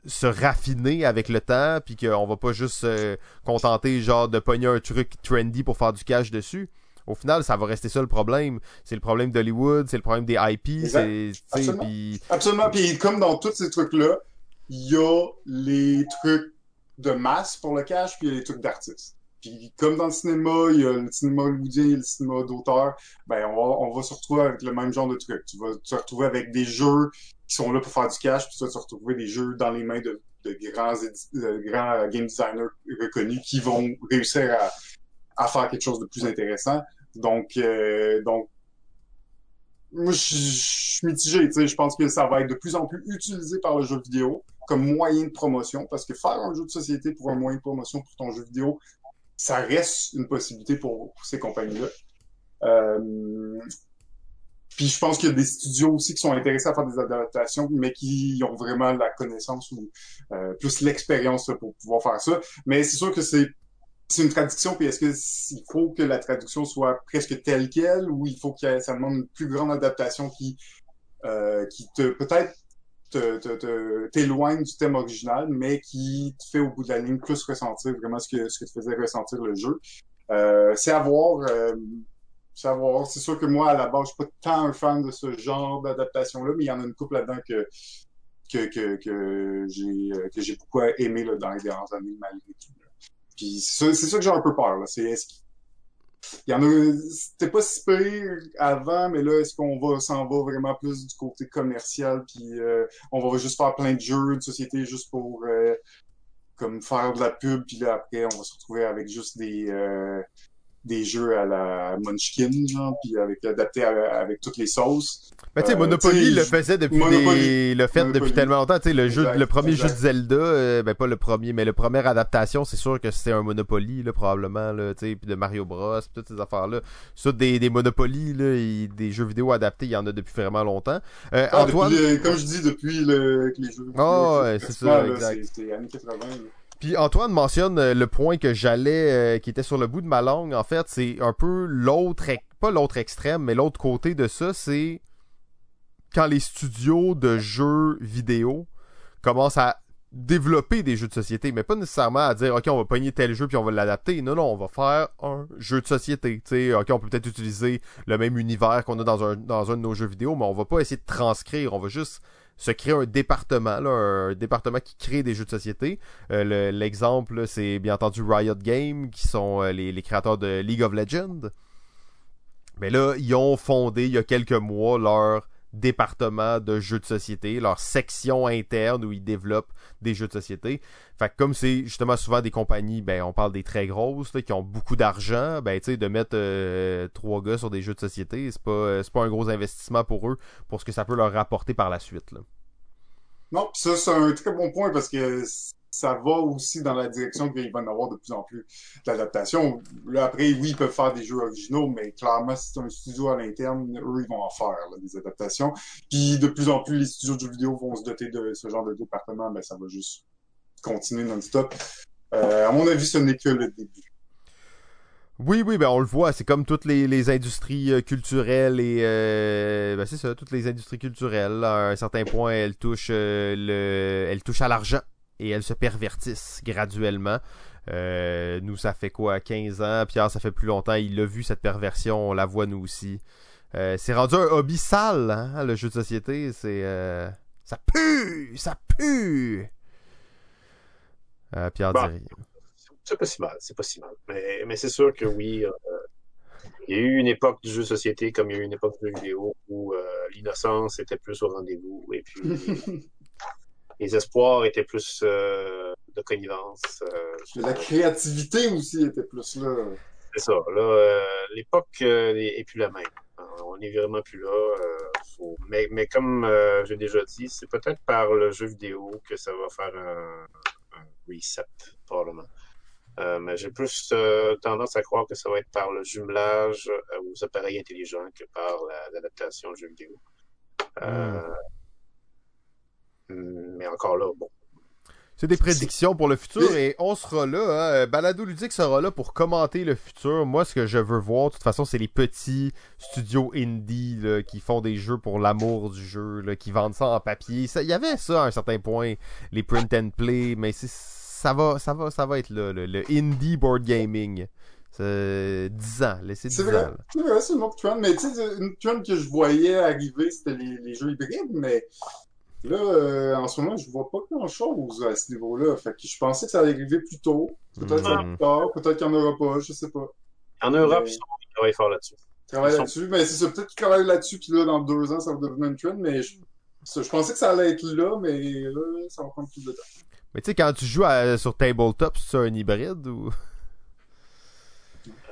se raffiner avec le temps, puis qu'on va pas juste se contenter genre de pogner un truc trendy pour faire du cash dessus? Au final, ça va rester ça le problème. C'est le problème d'Hollywood, c'est le problème des IP. C'est, Absolument. Pis... Absolument. Puis comme dans tous ces trucs-là, il y a les trucs de masse pour le cash, puis il y a les trucs d'artistes. Puis comme dans le cinéma, il y a le cinéma hollywoodien et le cinéma d'auteur, ben on va, on va se retrouver avec le même genre de trucs. Tu vas te retrouver avec des jeux qui sont là pour faire du cash, puis tu vas te retrouver des jeux dans les mains de, de grands, de grands game designers reconnus qui vont réussir à, à faire quelque chose de plus intéressant. Donc, euh, donc moi, je suis mitigé. Tu sais, je pense que ça va être de plus en plus utilisé par le jeu vidéo comme moyen de promotion, parce que faire un jeu de société pour un moyen de promotion pour ton jeu vidéo, ça reste une possibilité pour, ces compagnies-là. Euh, puis je pense qu'il y a des studios aussi qui sont intéressés à faire des adaptations, mais qui ont vraiment la connaissance ou euh, plus l'expérience pour pouvoir faire ça. Mais c'est sûr que c'est c'est une traduction, puis est-ce qu'il faut que la traduction soit presque telle qu'elle, ou il faut que ça demande une plus grande adaptation qui euh, qui te peut-être t'éloigne du thème original, mais qui te fait au bout de la ligne plus ressentir vraiment ce que, ce que te faisait ressentir le jeu. Euh, c'est à voir. Euh, c'est sûr que moi, à la base, je suis pas tant un fan de ce genre d'adaptation-là, mais il y en a une couple là-dedans que, que, que, que j'ai euh, que j'ai beaucoup aimé là, dans les dernières années, malgré tout. Puis c'est ça que j'ai un peu peur. Il y en a, c'était pas si pire avant, mais là, est-ce qu'on va s'en va vraiment plus du côté commercial, puis euh, on va juste faire plein de jeux de société juste pour euh, comme faire de la pub, puis là après on va se retrouver avec juste des euh, des jeux à la Munchkin, genre, puis avec adapté avec toutes les sauces. Mais tu sais, Monopoly le faisait depuis des... le fait depuis tellement longtemps. Tu sais, le jeu, le premier jeu de Zelda, euh, ben pas le premier, mais le première adaptation, c'est sûr que c'était un Monopoly, là, probablement, là, tu sais, puis de Mario Bros, pis toutes ces affaires-là. Ça, des, des Monopoly, là, et des jeux vidéo adaptés, il y en a depuis vraiment longtemps. Euh, ah, Antoine... comme je dis, depuis le, les jeux. Oh, ouais, c'est ça, exact. C'était années 80. Puis Antoine mentionne euh, le point que j'allais, euh, qui était sur le bout de ma langue. En fait, c'est un peu l'autre, pas l'autre extrême, mais l'autre côté de ça, c'est quand les studios de jeux vidéo commencent à développer des jeux de société, mais pas nécessairement à dire ok on va pogner tel jeu puis on va l'adapter. Non non, on va faire un jeu de société. sais, ok on peut peut-être utiliser le même univers qu'on a dans un dans un de nos jeux vidéo, mais on va pas essayer de transcrire. On va juste se créer un département, là, un département qui crée des jeux de société. Euh, l'exemple, c'est bien entendu Riot Games, qui sont euh, les, créateurs de League of Legends. Mais là, ils ont fondé il y a quelques mois leur département de jeux de société, leur section interne où ils développent des jeux de société. Fait que comme c'est justement souvent des compagnies, ben on parle des très grosses qui ont beaucoup d'argent, ben tu sais de mettre euh, trois gars sur des jeux de société, c'est pas euh, c'est pas un gros investissement pour eux pour ce que ça peut leur rapporter par la suite là. Non, ça c'est un très bon point parce que ça va aussi dans la direction qu'il va y avoir de plus en plus d'adaptations. Là, après, oui, ils peuvent faire des jeux originaux, mais clairement, si c'est un studio à l'interne, eux, ils vont en faire des adaptations. Puis de plus en plus, les studios de jeux vidéo vont se doter de ce genre de département, mais ça va juste continuer non-stop. Euh, à mon avis, ce n'est que le début. Oui, oui, ben on le voit, c'est comme toutes les, industries euh, culturelles et euh, ben c'est ça, toutes les industries culturelles. À un certain point, elles touchent le, elles touchent à l'argent et elles se pervertissent graduellement. Euh, nous, ça fait quoi, 15 ans? Pierre, ça fait plus longtemps. Il a vu cette perversion, on la voit nous aussi. Euh, c'est rendu un hobby sale, hein, le jeu de société. C'est. euh, Ça pue! Ça pue! Euh, Pierre Bon. Dirier. C'est pas si mal, c'est pas si mal. Mais, mais c'est sûr que oui, euh, il y a eu une époque du jeu de société comme il y a eu une époque du jeu vidéo où euh, l'innocence était plus au rendez-vous et puis les espoirs étaient plus euh, de connivence. euh, La créativité aussi était plus là. c'est ça. Là, euh, l'époque euh, est plus la même. Euh, On n'est vraiment plus là. euh, faut- Mais, mais comme euh, j'ai déjà dit, c'est peut-être par le jeu vidéo que ça va faire un, un reset, probablement. Euh, mais j'ai plus euh, tendance à croire que ça va être par le jumelage euh, aux appareils intelligents que par la- l'adaptation au jeu vidéo. Euh, Mais encore là, bon. C'est des prédictions pour le futur et on sera là. Hein. Balado Ludique sera là pour commenter le futur. Moi, ce que je veux voir, de toute façon, c'est les petits studios indie là, qui font des jeux pour l'amour du jeu, là, qui vendent ça en papier. Il y avait ça à un certain point, les print and play, mais c'est- ça va, ça va, ça va être là, le, le indie board gaming. C'est 10 ans, laissez 10 C'est ans. c'est vrai, c'est une autre trend. Mais tu sais, une trend que je voyais arriver, c'était les, les jeux hybrides, mais là, euh, en ce moment, je vois pas grand-chose à ce niveau-là. Fait que je pensais que ça allait arriver plus tôt. Peut-être Mhm. plus tard, peut-être qu'il n'y en aura pas, je sais pas. En Europe, Mais- ils, travaillent fort là-dessus. Ils sont- là-dessus, mais c'est ça, peut-être qu'ils travaillent là-dessus, puis là, dans deux ans, ça va devenir une trend, mais je, je pensais que ça allait être là, mais là, ça va prendre plus de temps. Mais tu sais, quand tu joues à- sur tabletop, c'est un hybride ou?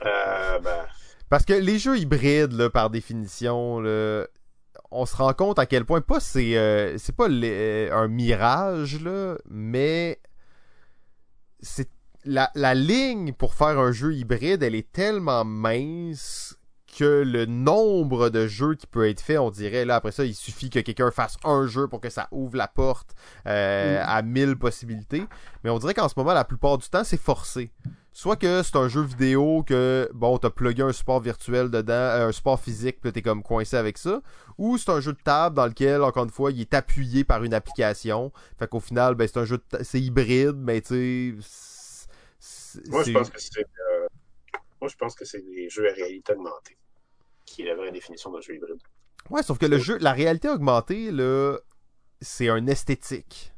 Euh, ben, Parce que les jeux hybrides, là, par définition, là, on se rend compte à quel point pas c'est euh, c'est pas les- un mirage là, mais c'est la, la ligne pour faire un jeu hybride, elle est tellement mince que le nombre de jeux qui peut être fait, on dirait là après ça, il suffit que quelqu'un fasse un jeu pour que ça ouvre la porte euh, Mm. à mille possibilités. Mais on dirait qu'en ce moment, la plupart du temps, c'est forcé. Soit que c'est un jeu vidéo que, bon, t'as plugué un support virtuel dedans, euh, un support physique, puis t'es comme coincé avec ça. Ou c'est un jeu de table dans lequel, encore une fois, il est appuyé par une application. Fait qu'au final, ben, c'est un jeu de c'est hybride, mais tu sais. moi, je pense que c'est euh, moi, je pense que c'est des jeux à réalité augmentée qui est la vraie définition d'un jeu hybride. Ouais, sauf que le jeu, la réalité augmentée, là, c'est un esthétique.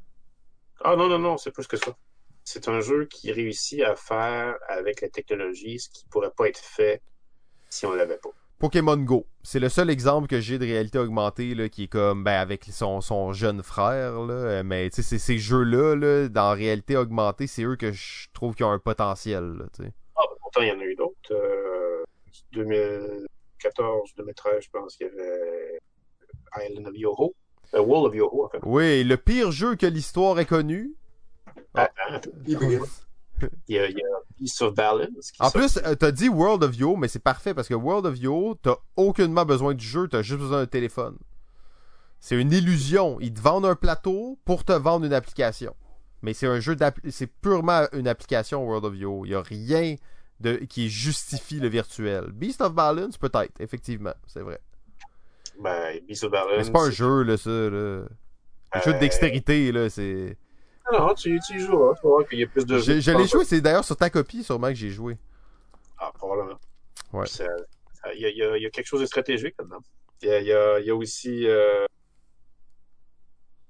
Ah non, non, non, c'est plus que ça. C'est un jeu qui réussit à faire avec la technologie ce qui pourrait pas être fait si on l'avait pas. Pokémon Go, c'est le seul exemple que j'ai de réalité augmentée là, qui est comme ben avec son, son jeune frère là, euh, mais tu sais c'est ces jeux-là là, dans réalité augmentée, c'est eux que je trouve qui ont un potentiel là. Ah, ben, pourtant, il y en a eu d'autres. Euh, 2014, 2013, je pense qu'il y avait Island of Yoho. Euh, World of Yoho, en fait. Oui, le pire jeu que l'histoire ait connu. Ah. Attends, Hybride. il y a, il y a Beast of Balance. Qui En sort- plus, euh, t'as dit World of Yo, mais c'est parfait parce que World of Yo, t'as aucunement besoin du jeu, t'as juste besoin d'un téléphone. C'est une illusion. Ils te vendent un plateau pour te vendre une application. Mais c'est un jeu c'est purement une application World of Yo. Il y a rien de qui justifie le virtuel. Beast of Balance peut-être, effectivement, c'est vrai. ben, Beast of Balance. Mais c'est pas un jeu là ça là. Un jeu de Euh, dextérité là, c'est Non, non, tu, tu y joueras. Tu vas voir qu'il y a plus de Je, jeux. je l'ai joué, c'est d'ailleurs sur ta copie sûrement que j'ai joué. Ah, probablement. Ouais. Il y, a- y y quelque chose de stratégique là-dedans. Il y a, y aussi. euh,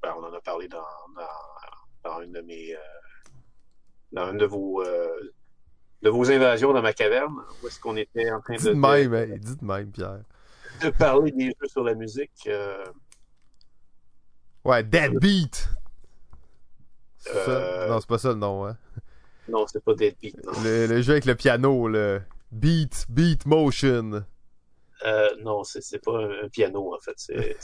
ben, on en a parlé dans, dans, dans une de mes. euh, dans une de vos. euh, de vos invasions dans ma caverne, où est-ce qu'on était en train Dis de, même, hein, de même, Pierre. de, parler des jeux sur la musique. Ouais, Deadbeat. Euh, Non, c'est pas ça le nom, hein. non, c'est pas Deadbeat, non. Le, le jeu avec le piano, le Beat, Beat Motion. Euh, non, c'est pas un, piano, en fait. C'est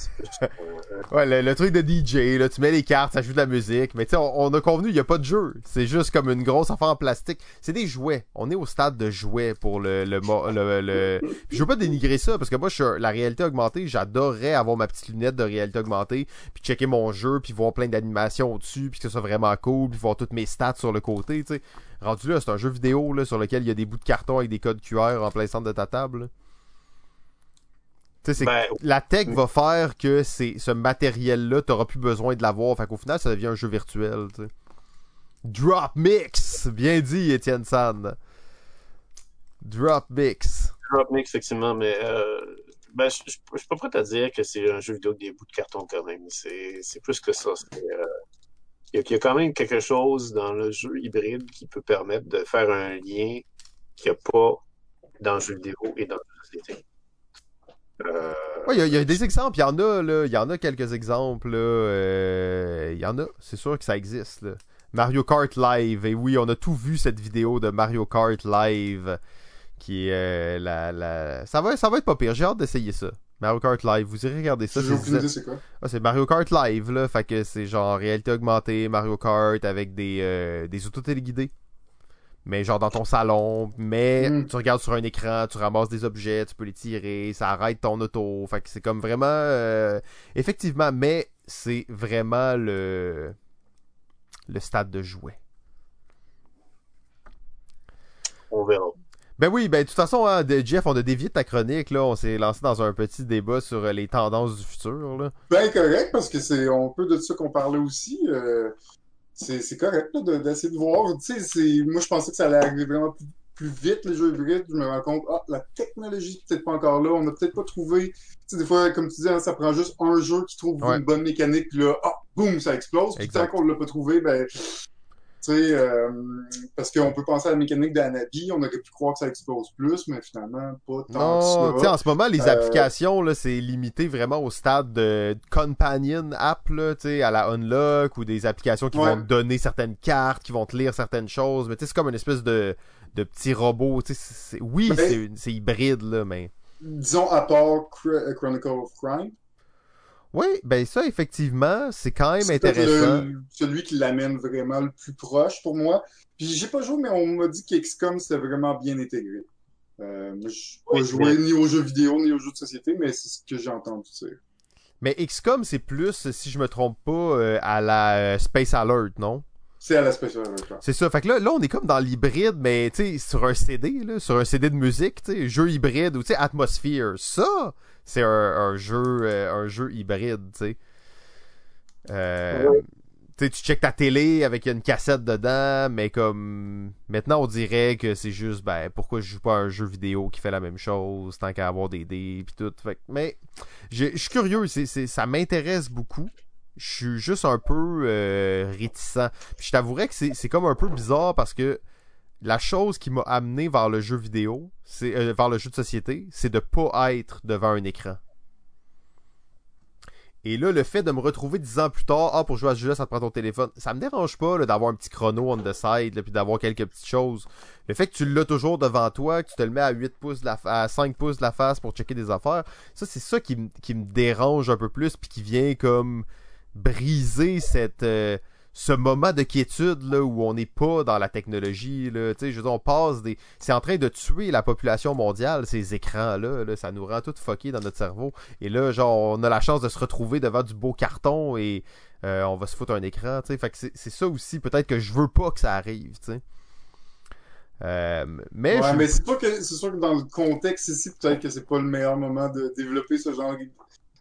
Ouais, le, le truc de DJ, là, tu mets les cartes, ça joue de la musique. Mais tu sais, on, on a convenu, il y a pas de jeu. C'est juste comme une grosse affaire en plastique. C'est des jouets. On est au stade de jouets pour le... le, le, le... Je veux pas dénigrer ça, parce que moi, je suis la réalité augmentée, j'adorerais avoir ma petite lunette de réalité augmentée, puis checker mon jeu, puis voir plein d'animations au-dessus, puis que ça soit vraiment cool, puis voir toutes mes stats sur le côté, tu sais. Rendu là, c'est un jeu vidéo, là, sur lequel il y a des bouts de carton avec des codes QR en plein centre de ta table. là. C'est Ben, la tech va faire que c'est ce matériel-là, t'auras plus besoin de l'avoir. Fait qu'au final, ça devient un jeu virtuel. Drop Mix! Bien dit, Étienne Sand. Drop Mix. Drop Mix, effectivement, mais euh, Ben, je, suis pas prêt à dire que c'est un jeu vidéo avec des bouts de carton quand même. C'est, plus que ça. Euh, il y, a- il y a quand même quelque chose dans le jeu hybride qui peut permettre de faire un lien qu'il n'y a pas dans le jeu vidéo et dans la société. Euh, Ouais, il y a- il y, a des exemples, il y en a, là. Il y en a quelques exemples, là. euh, Il y en a, c'est sûr que ça existe, là. Mario Kart Live, et oui, on a tout vu cette vidéo de Mario Kart Live, qui est euh, la, la... Ça va, ça va être pas pire, j'ai hâte d'essayer ça. Mario Kart Live, vous irez regarder ça. C'est- quoi? Ah, c'est Mario Kart Live, là. Fait que c'est genre réalité augmentée, Mario Kart avec des, euh, des autos téléguidés. Mais genre dans ton salon, mais Mm. tu regardes sur un écran, tu ramasses des objets, tu peux les tirer, ça arrête ton auto. Fait que c'est comme vraiment. euh, effectivement, mais c'est vraiment le. le stade de jouet. on verra. Ben oui, ben de toute façon, hein, de- Jeff, on a dévié de ta chronique, là. On s'est lancé dans un petit débat sur euh, les tendances du futur, là. Ben correct, parce que c'est un peu de ça qu'on parlait aussi. euh, c'est correct d'essayer de voir. Tu sais, c'est- moi je pensais que ça allait arriver vraiment plus, plus vite, les jeux hybrides. Je me rends compte, ah, la technologie peut-être pas encore là. On n'a peut-être pas trouvé. Tu sais, des fois, comme tu dis, hein, ça prend juste un jeu qui trouve Ouais. une bonne mécanique, puis là, ah, boum, ça explose. Puis tant qu'on l'a pas trouvé, ben. Euh, parce qu'on peut penser à la mécanique d'Anabi, on aurait pu croire que ça explose plus, mais finalement, pas tant Non, que ça. en ce moment, les Euh, applications, c'est limité vraiment au stade de companion app, là, tu sais, à la Unlock, ou des applications qui Ouais. vont te donner certaines cartes, qui vont te lire certaines choses, mais tu sais, c'est comme une espèce de, de petit robot, oui, Ben- c'est- c'est hybride, là, mais... Disons, à part Chr- Chronicle of Crime. Oui, ben ça, effectivement, c'est quand même C'est intéressant. le- celui qui l'amène vraiment le plus proche pour moi. Puis j'ai pas joué, mais on m'a dit qu'XCOM c'était vraiment bien intégré. Euh, moi, je pas Oui, joué ni aux jeux vidéo ni aux jeux de société, mais c'est ce que j'ai entendu dire. Mais XCOM, c'est plus, si je me trompe pas, euh, à la euh, Space Alert, non? C'est à la Special Alert. C'est ça. Fait que là, là, on est comme dans l'hybride, mais tu sais, sur un CD, là, sur un CD de musique, tu sais, jeu hybride ou tu sais, Atmosphere. Ça, c'est un, un jeu, euh, un jeu hybride, tu sais. Euh, Ouais. Tu sais, tu checkes ta télé avec une cassette dedans, mais comme maintenant on dirait que c'est juste ben pourquoi je joue pas à un jeu vidéo qui fait la même chose tant qu'à avoir des dés puis tout. Fait mais je suis curieux, c'est, c'est- ça m'intéresse beaucoup. Je suis juste un peu euh, réticent. Puis je t'avouerais que c'est, c'est comme un peu bizarre parce que la chose qui m'a amené vers le jeu vidéo, euh, vers le jeu de société, c'est de pas être devant un écran. Et là, le fait de me retrouver dix ans plus tard, ah, pour jouer à ce ça te prend ton téléphone, ça me dérange pas d'avoir un petit chrono on the side, puis d'avoir quelques petites choses. Le fait que tu l'as toujours devant toi, que tu te le mets à 8 pouces de la fa- à 5 pouces de la face pour checker des affaires, ça, c'est ça qui me dérange un peu plus, puis qui vient comme briser cette, euh, ce moment de quiétude là, où on n'est pas dans la technologie. Là, je veux dire, on passe des. C'est en train de tuer la population mondiale, ces écrans-là. Là, ça nous rend tout fucké dans notre cerveau. Et là, genre, on a la chance de se retrouver devant du beau carton et euh, on va se foutre un écran. Fait que c'est ça aussi, peut-être que je veux pas que ça arrive. Euh, mais Ouais, je- mais c'est pas que c'est sûr que dans le contexte ici, peut-être que c'est pas le meilleur moment de développer ce genre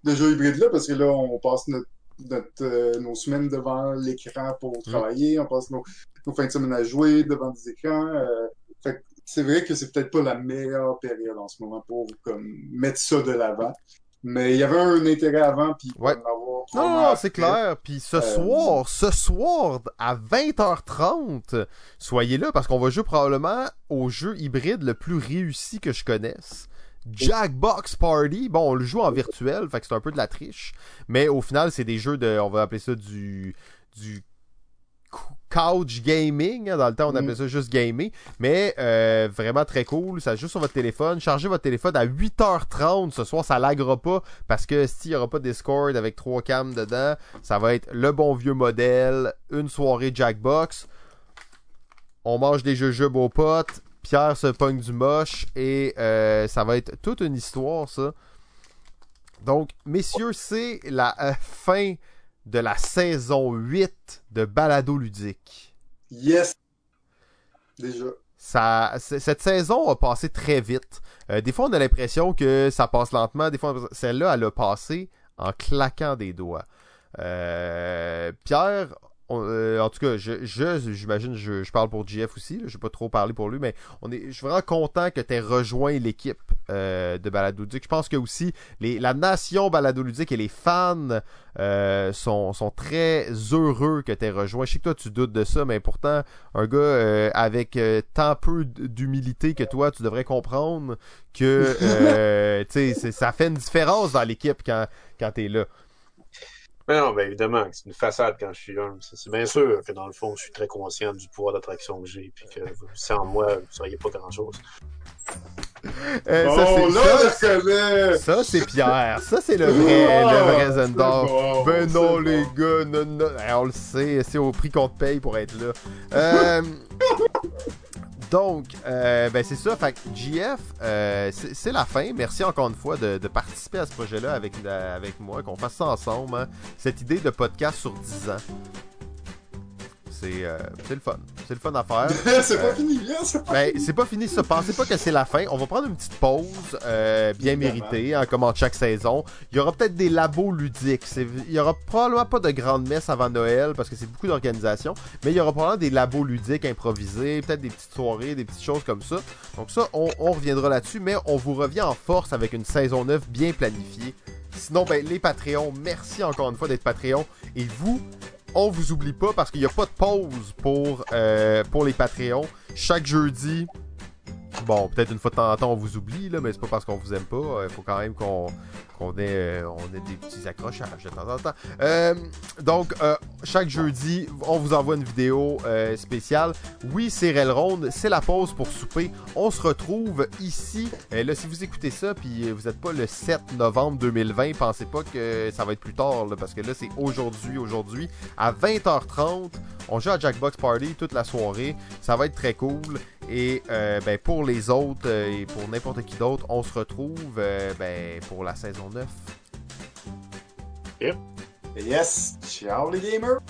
de jeu hybride-là, parce que là, on passe notre, notre, euh, nos semaines devant l'écran pour travailler, on passe nos, nos fins de semaine à jouer devant des écrans. euh, fait c'est vrai que c'est peut-être pas la meilleure période en ce moment pour comme mettre ça de l'avant. Mais il y avait un intérêt avant, puis Ouais. avoir Non, probablement non, c'est clair. Puis ce Euh, soir, ce soir, à 20h30, soyez là parce qu'on va jouer probablement au jeu hybride le plus réussi que je connaisse. Jackbox Party. Bon, on le joue en virtuel, fait que c'est un peu de la triche. Mais au final, c'est des jeux de, on va appeler ça du, du couch gaming. hein. Dans le temps, on Mm. appelait ça juste gaming. Mais euh, vraiment très cool. Ça joue sur votre téléphone. Chargez votre téléphone à 8h30 ce soir. Ça laguera pas parce que s'il n'y aura pas de Discord avec trois cams dedans, ça va être le bon vieux modèle. Une soirée Jackbox. On mange des jujubes aux potes. Pierre se pogne du moche. Et euh, ça va être toute une histoire, ça. Donc, messieurs, c'est la euh, fin de la saison 8 de Balado Ludique. Yes! Déjà. Ça, cette saison a passé très vite. Euh, des fois, on a l'impression que ça passe lentement. Des fois, celle-là, elle a passé en claquant des doigts. Pierre on- euh, en tout cas, je, je- j'imagine, je, je parle pour GF aussi, je vais pas trop parler pour lui, mais on est, je suis vraiment content que tu aies rejoint l'équipe euh, de Baladoludique. Je pense que aussi les, la nation Baladoludique et les fans euh, sont, sont très heureux que tu aies rejoint. Je sais que toi, tu doutes de ça, mais pourtant, un gars avec tant peu d'humilité que toi, tu devrais comprendre que c'est- ça fait une différence dans l'équipe quand, quand tu es là. Mais non, ben évidemment, c'est une façade quand je suis là. C'est bien sûr que dans le fond, je suis très conscient du pouvoir d'attraction que j'ai, puis que sans moi, vous ne seriez pas grand-chose. Euh, Oh, ça, c'est- là, ça, c'est Pierre. Ça, c'est le vrai, Ah, le vrai c'est Zendor. bon, ben non, bon. les gars, non, non. Eh, on le sait, c'est au prix qu'on te paye pour être là. Euh, donc, euh, ben c'est ça. Fait euh, c'est la fin. Merci encore une fois de, participer à ce projet-là avec, euh, avec moi, qu'on fasse ça ensemble. hein. Cette idée de podcast sur 10 ans. C'est euh, c'est le fun. C'est le fun à faire. c'est pas Euh, fini, là, c'est pas Ben, fini. c'est pas fini ça. Pensez pas que c'est la fin. On va prendre une petite pause euh, bien méritée, hein, comme en chaque saison. Il y aura peut-être des labos ludiques. Il y aura probablement pas de grande messe avant Noël parce que c'est beaucoup d'organisation. Mais il y aura probablement des labos ludiques improvisés, peut-être des petites soirées, des petites choses comme ça. Donc ça, on, on reviendra là-dessus. Mais on vous revient en force avec une saison 9 bien planifiée. Sinon, ben, les Patreons, merci encore une fois d'être Patreon. Et vous, on vous oublie pas parce qu'il n'y a pas de pause pour, euh, pour les Patreons. Chaque jeudi, bon, peut-être une fois de temps en temps on vous oublie, là, mais c'est pas parce qu'on vous aime pas. Il faut quand même qu'on qu'on euh, on ait des petits accrochages de temps en temps. Euh, donc, euh, chaque jeudi, on vous envoie une vidéo spéciale. Oui, c'est Railroad, c'est la pause pour souper. On se retrouve ici. Là, si vous écoutez ça, puis vous n'êtes pas le 7 novembre 2020, pensez pas que ça va être plus tard, parce que là, c'est aujourd'hui, aujourd'hui, à 20h30. On joue à Jackbox Party toute la soirée. Ça va être très cool. Et ben, pour les autres et pour n'importe qui d'autre, on se retrouve ben, pour la saison 9. Yes! Ciao, les gamers!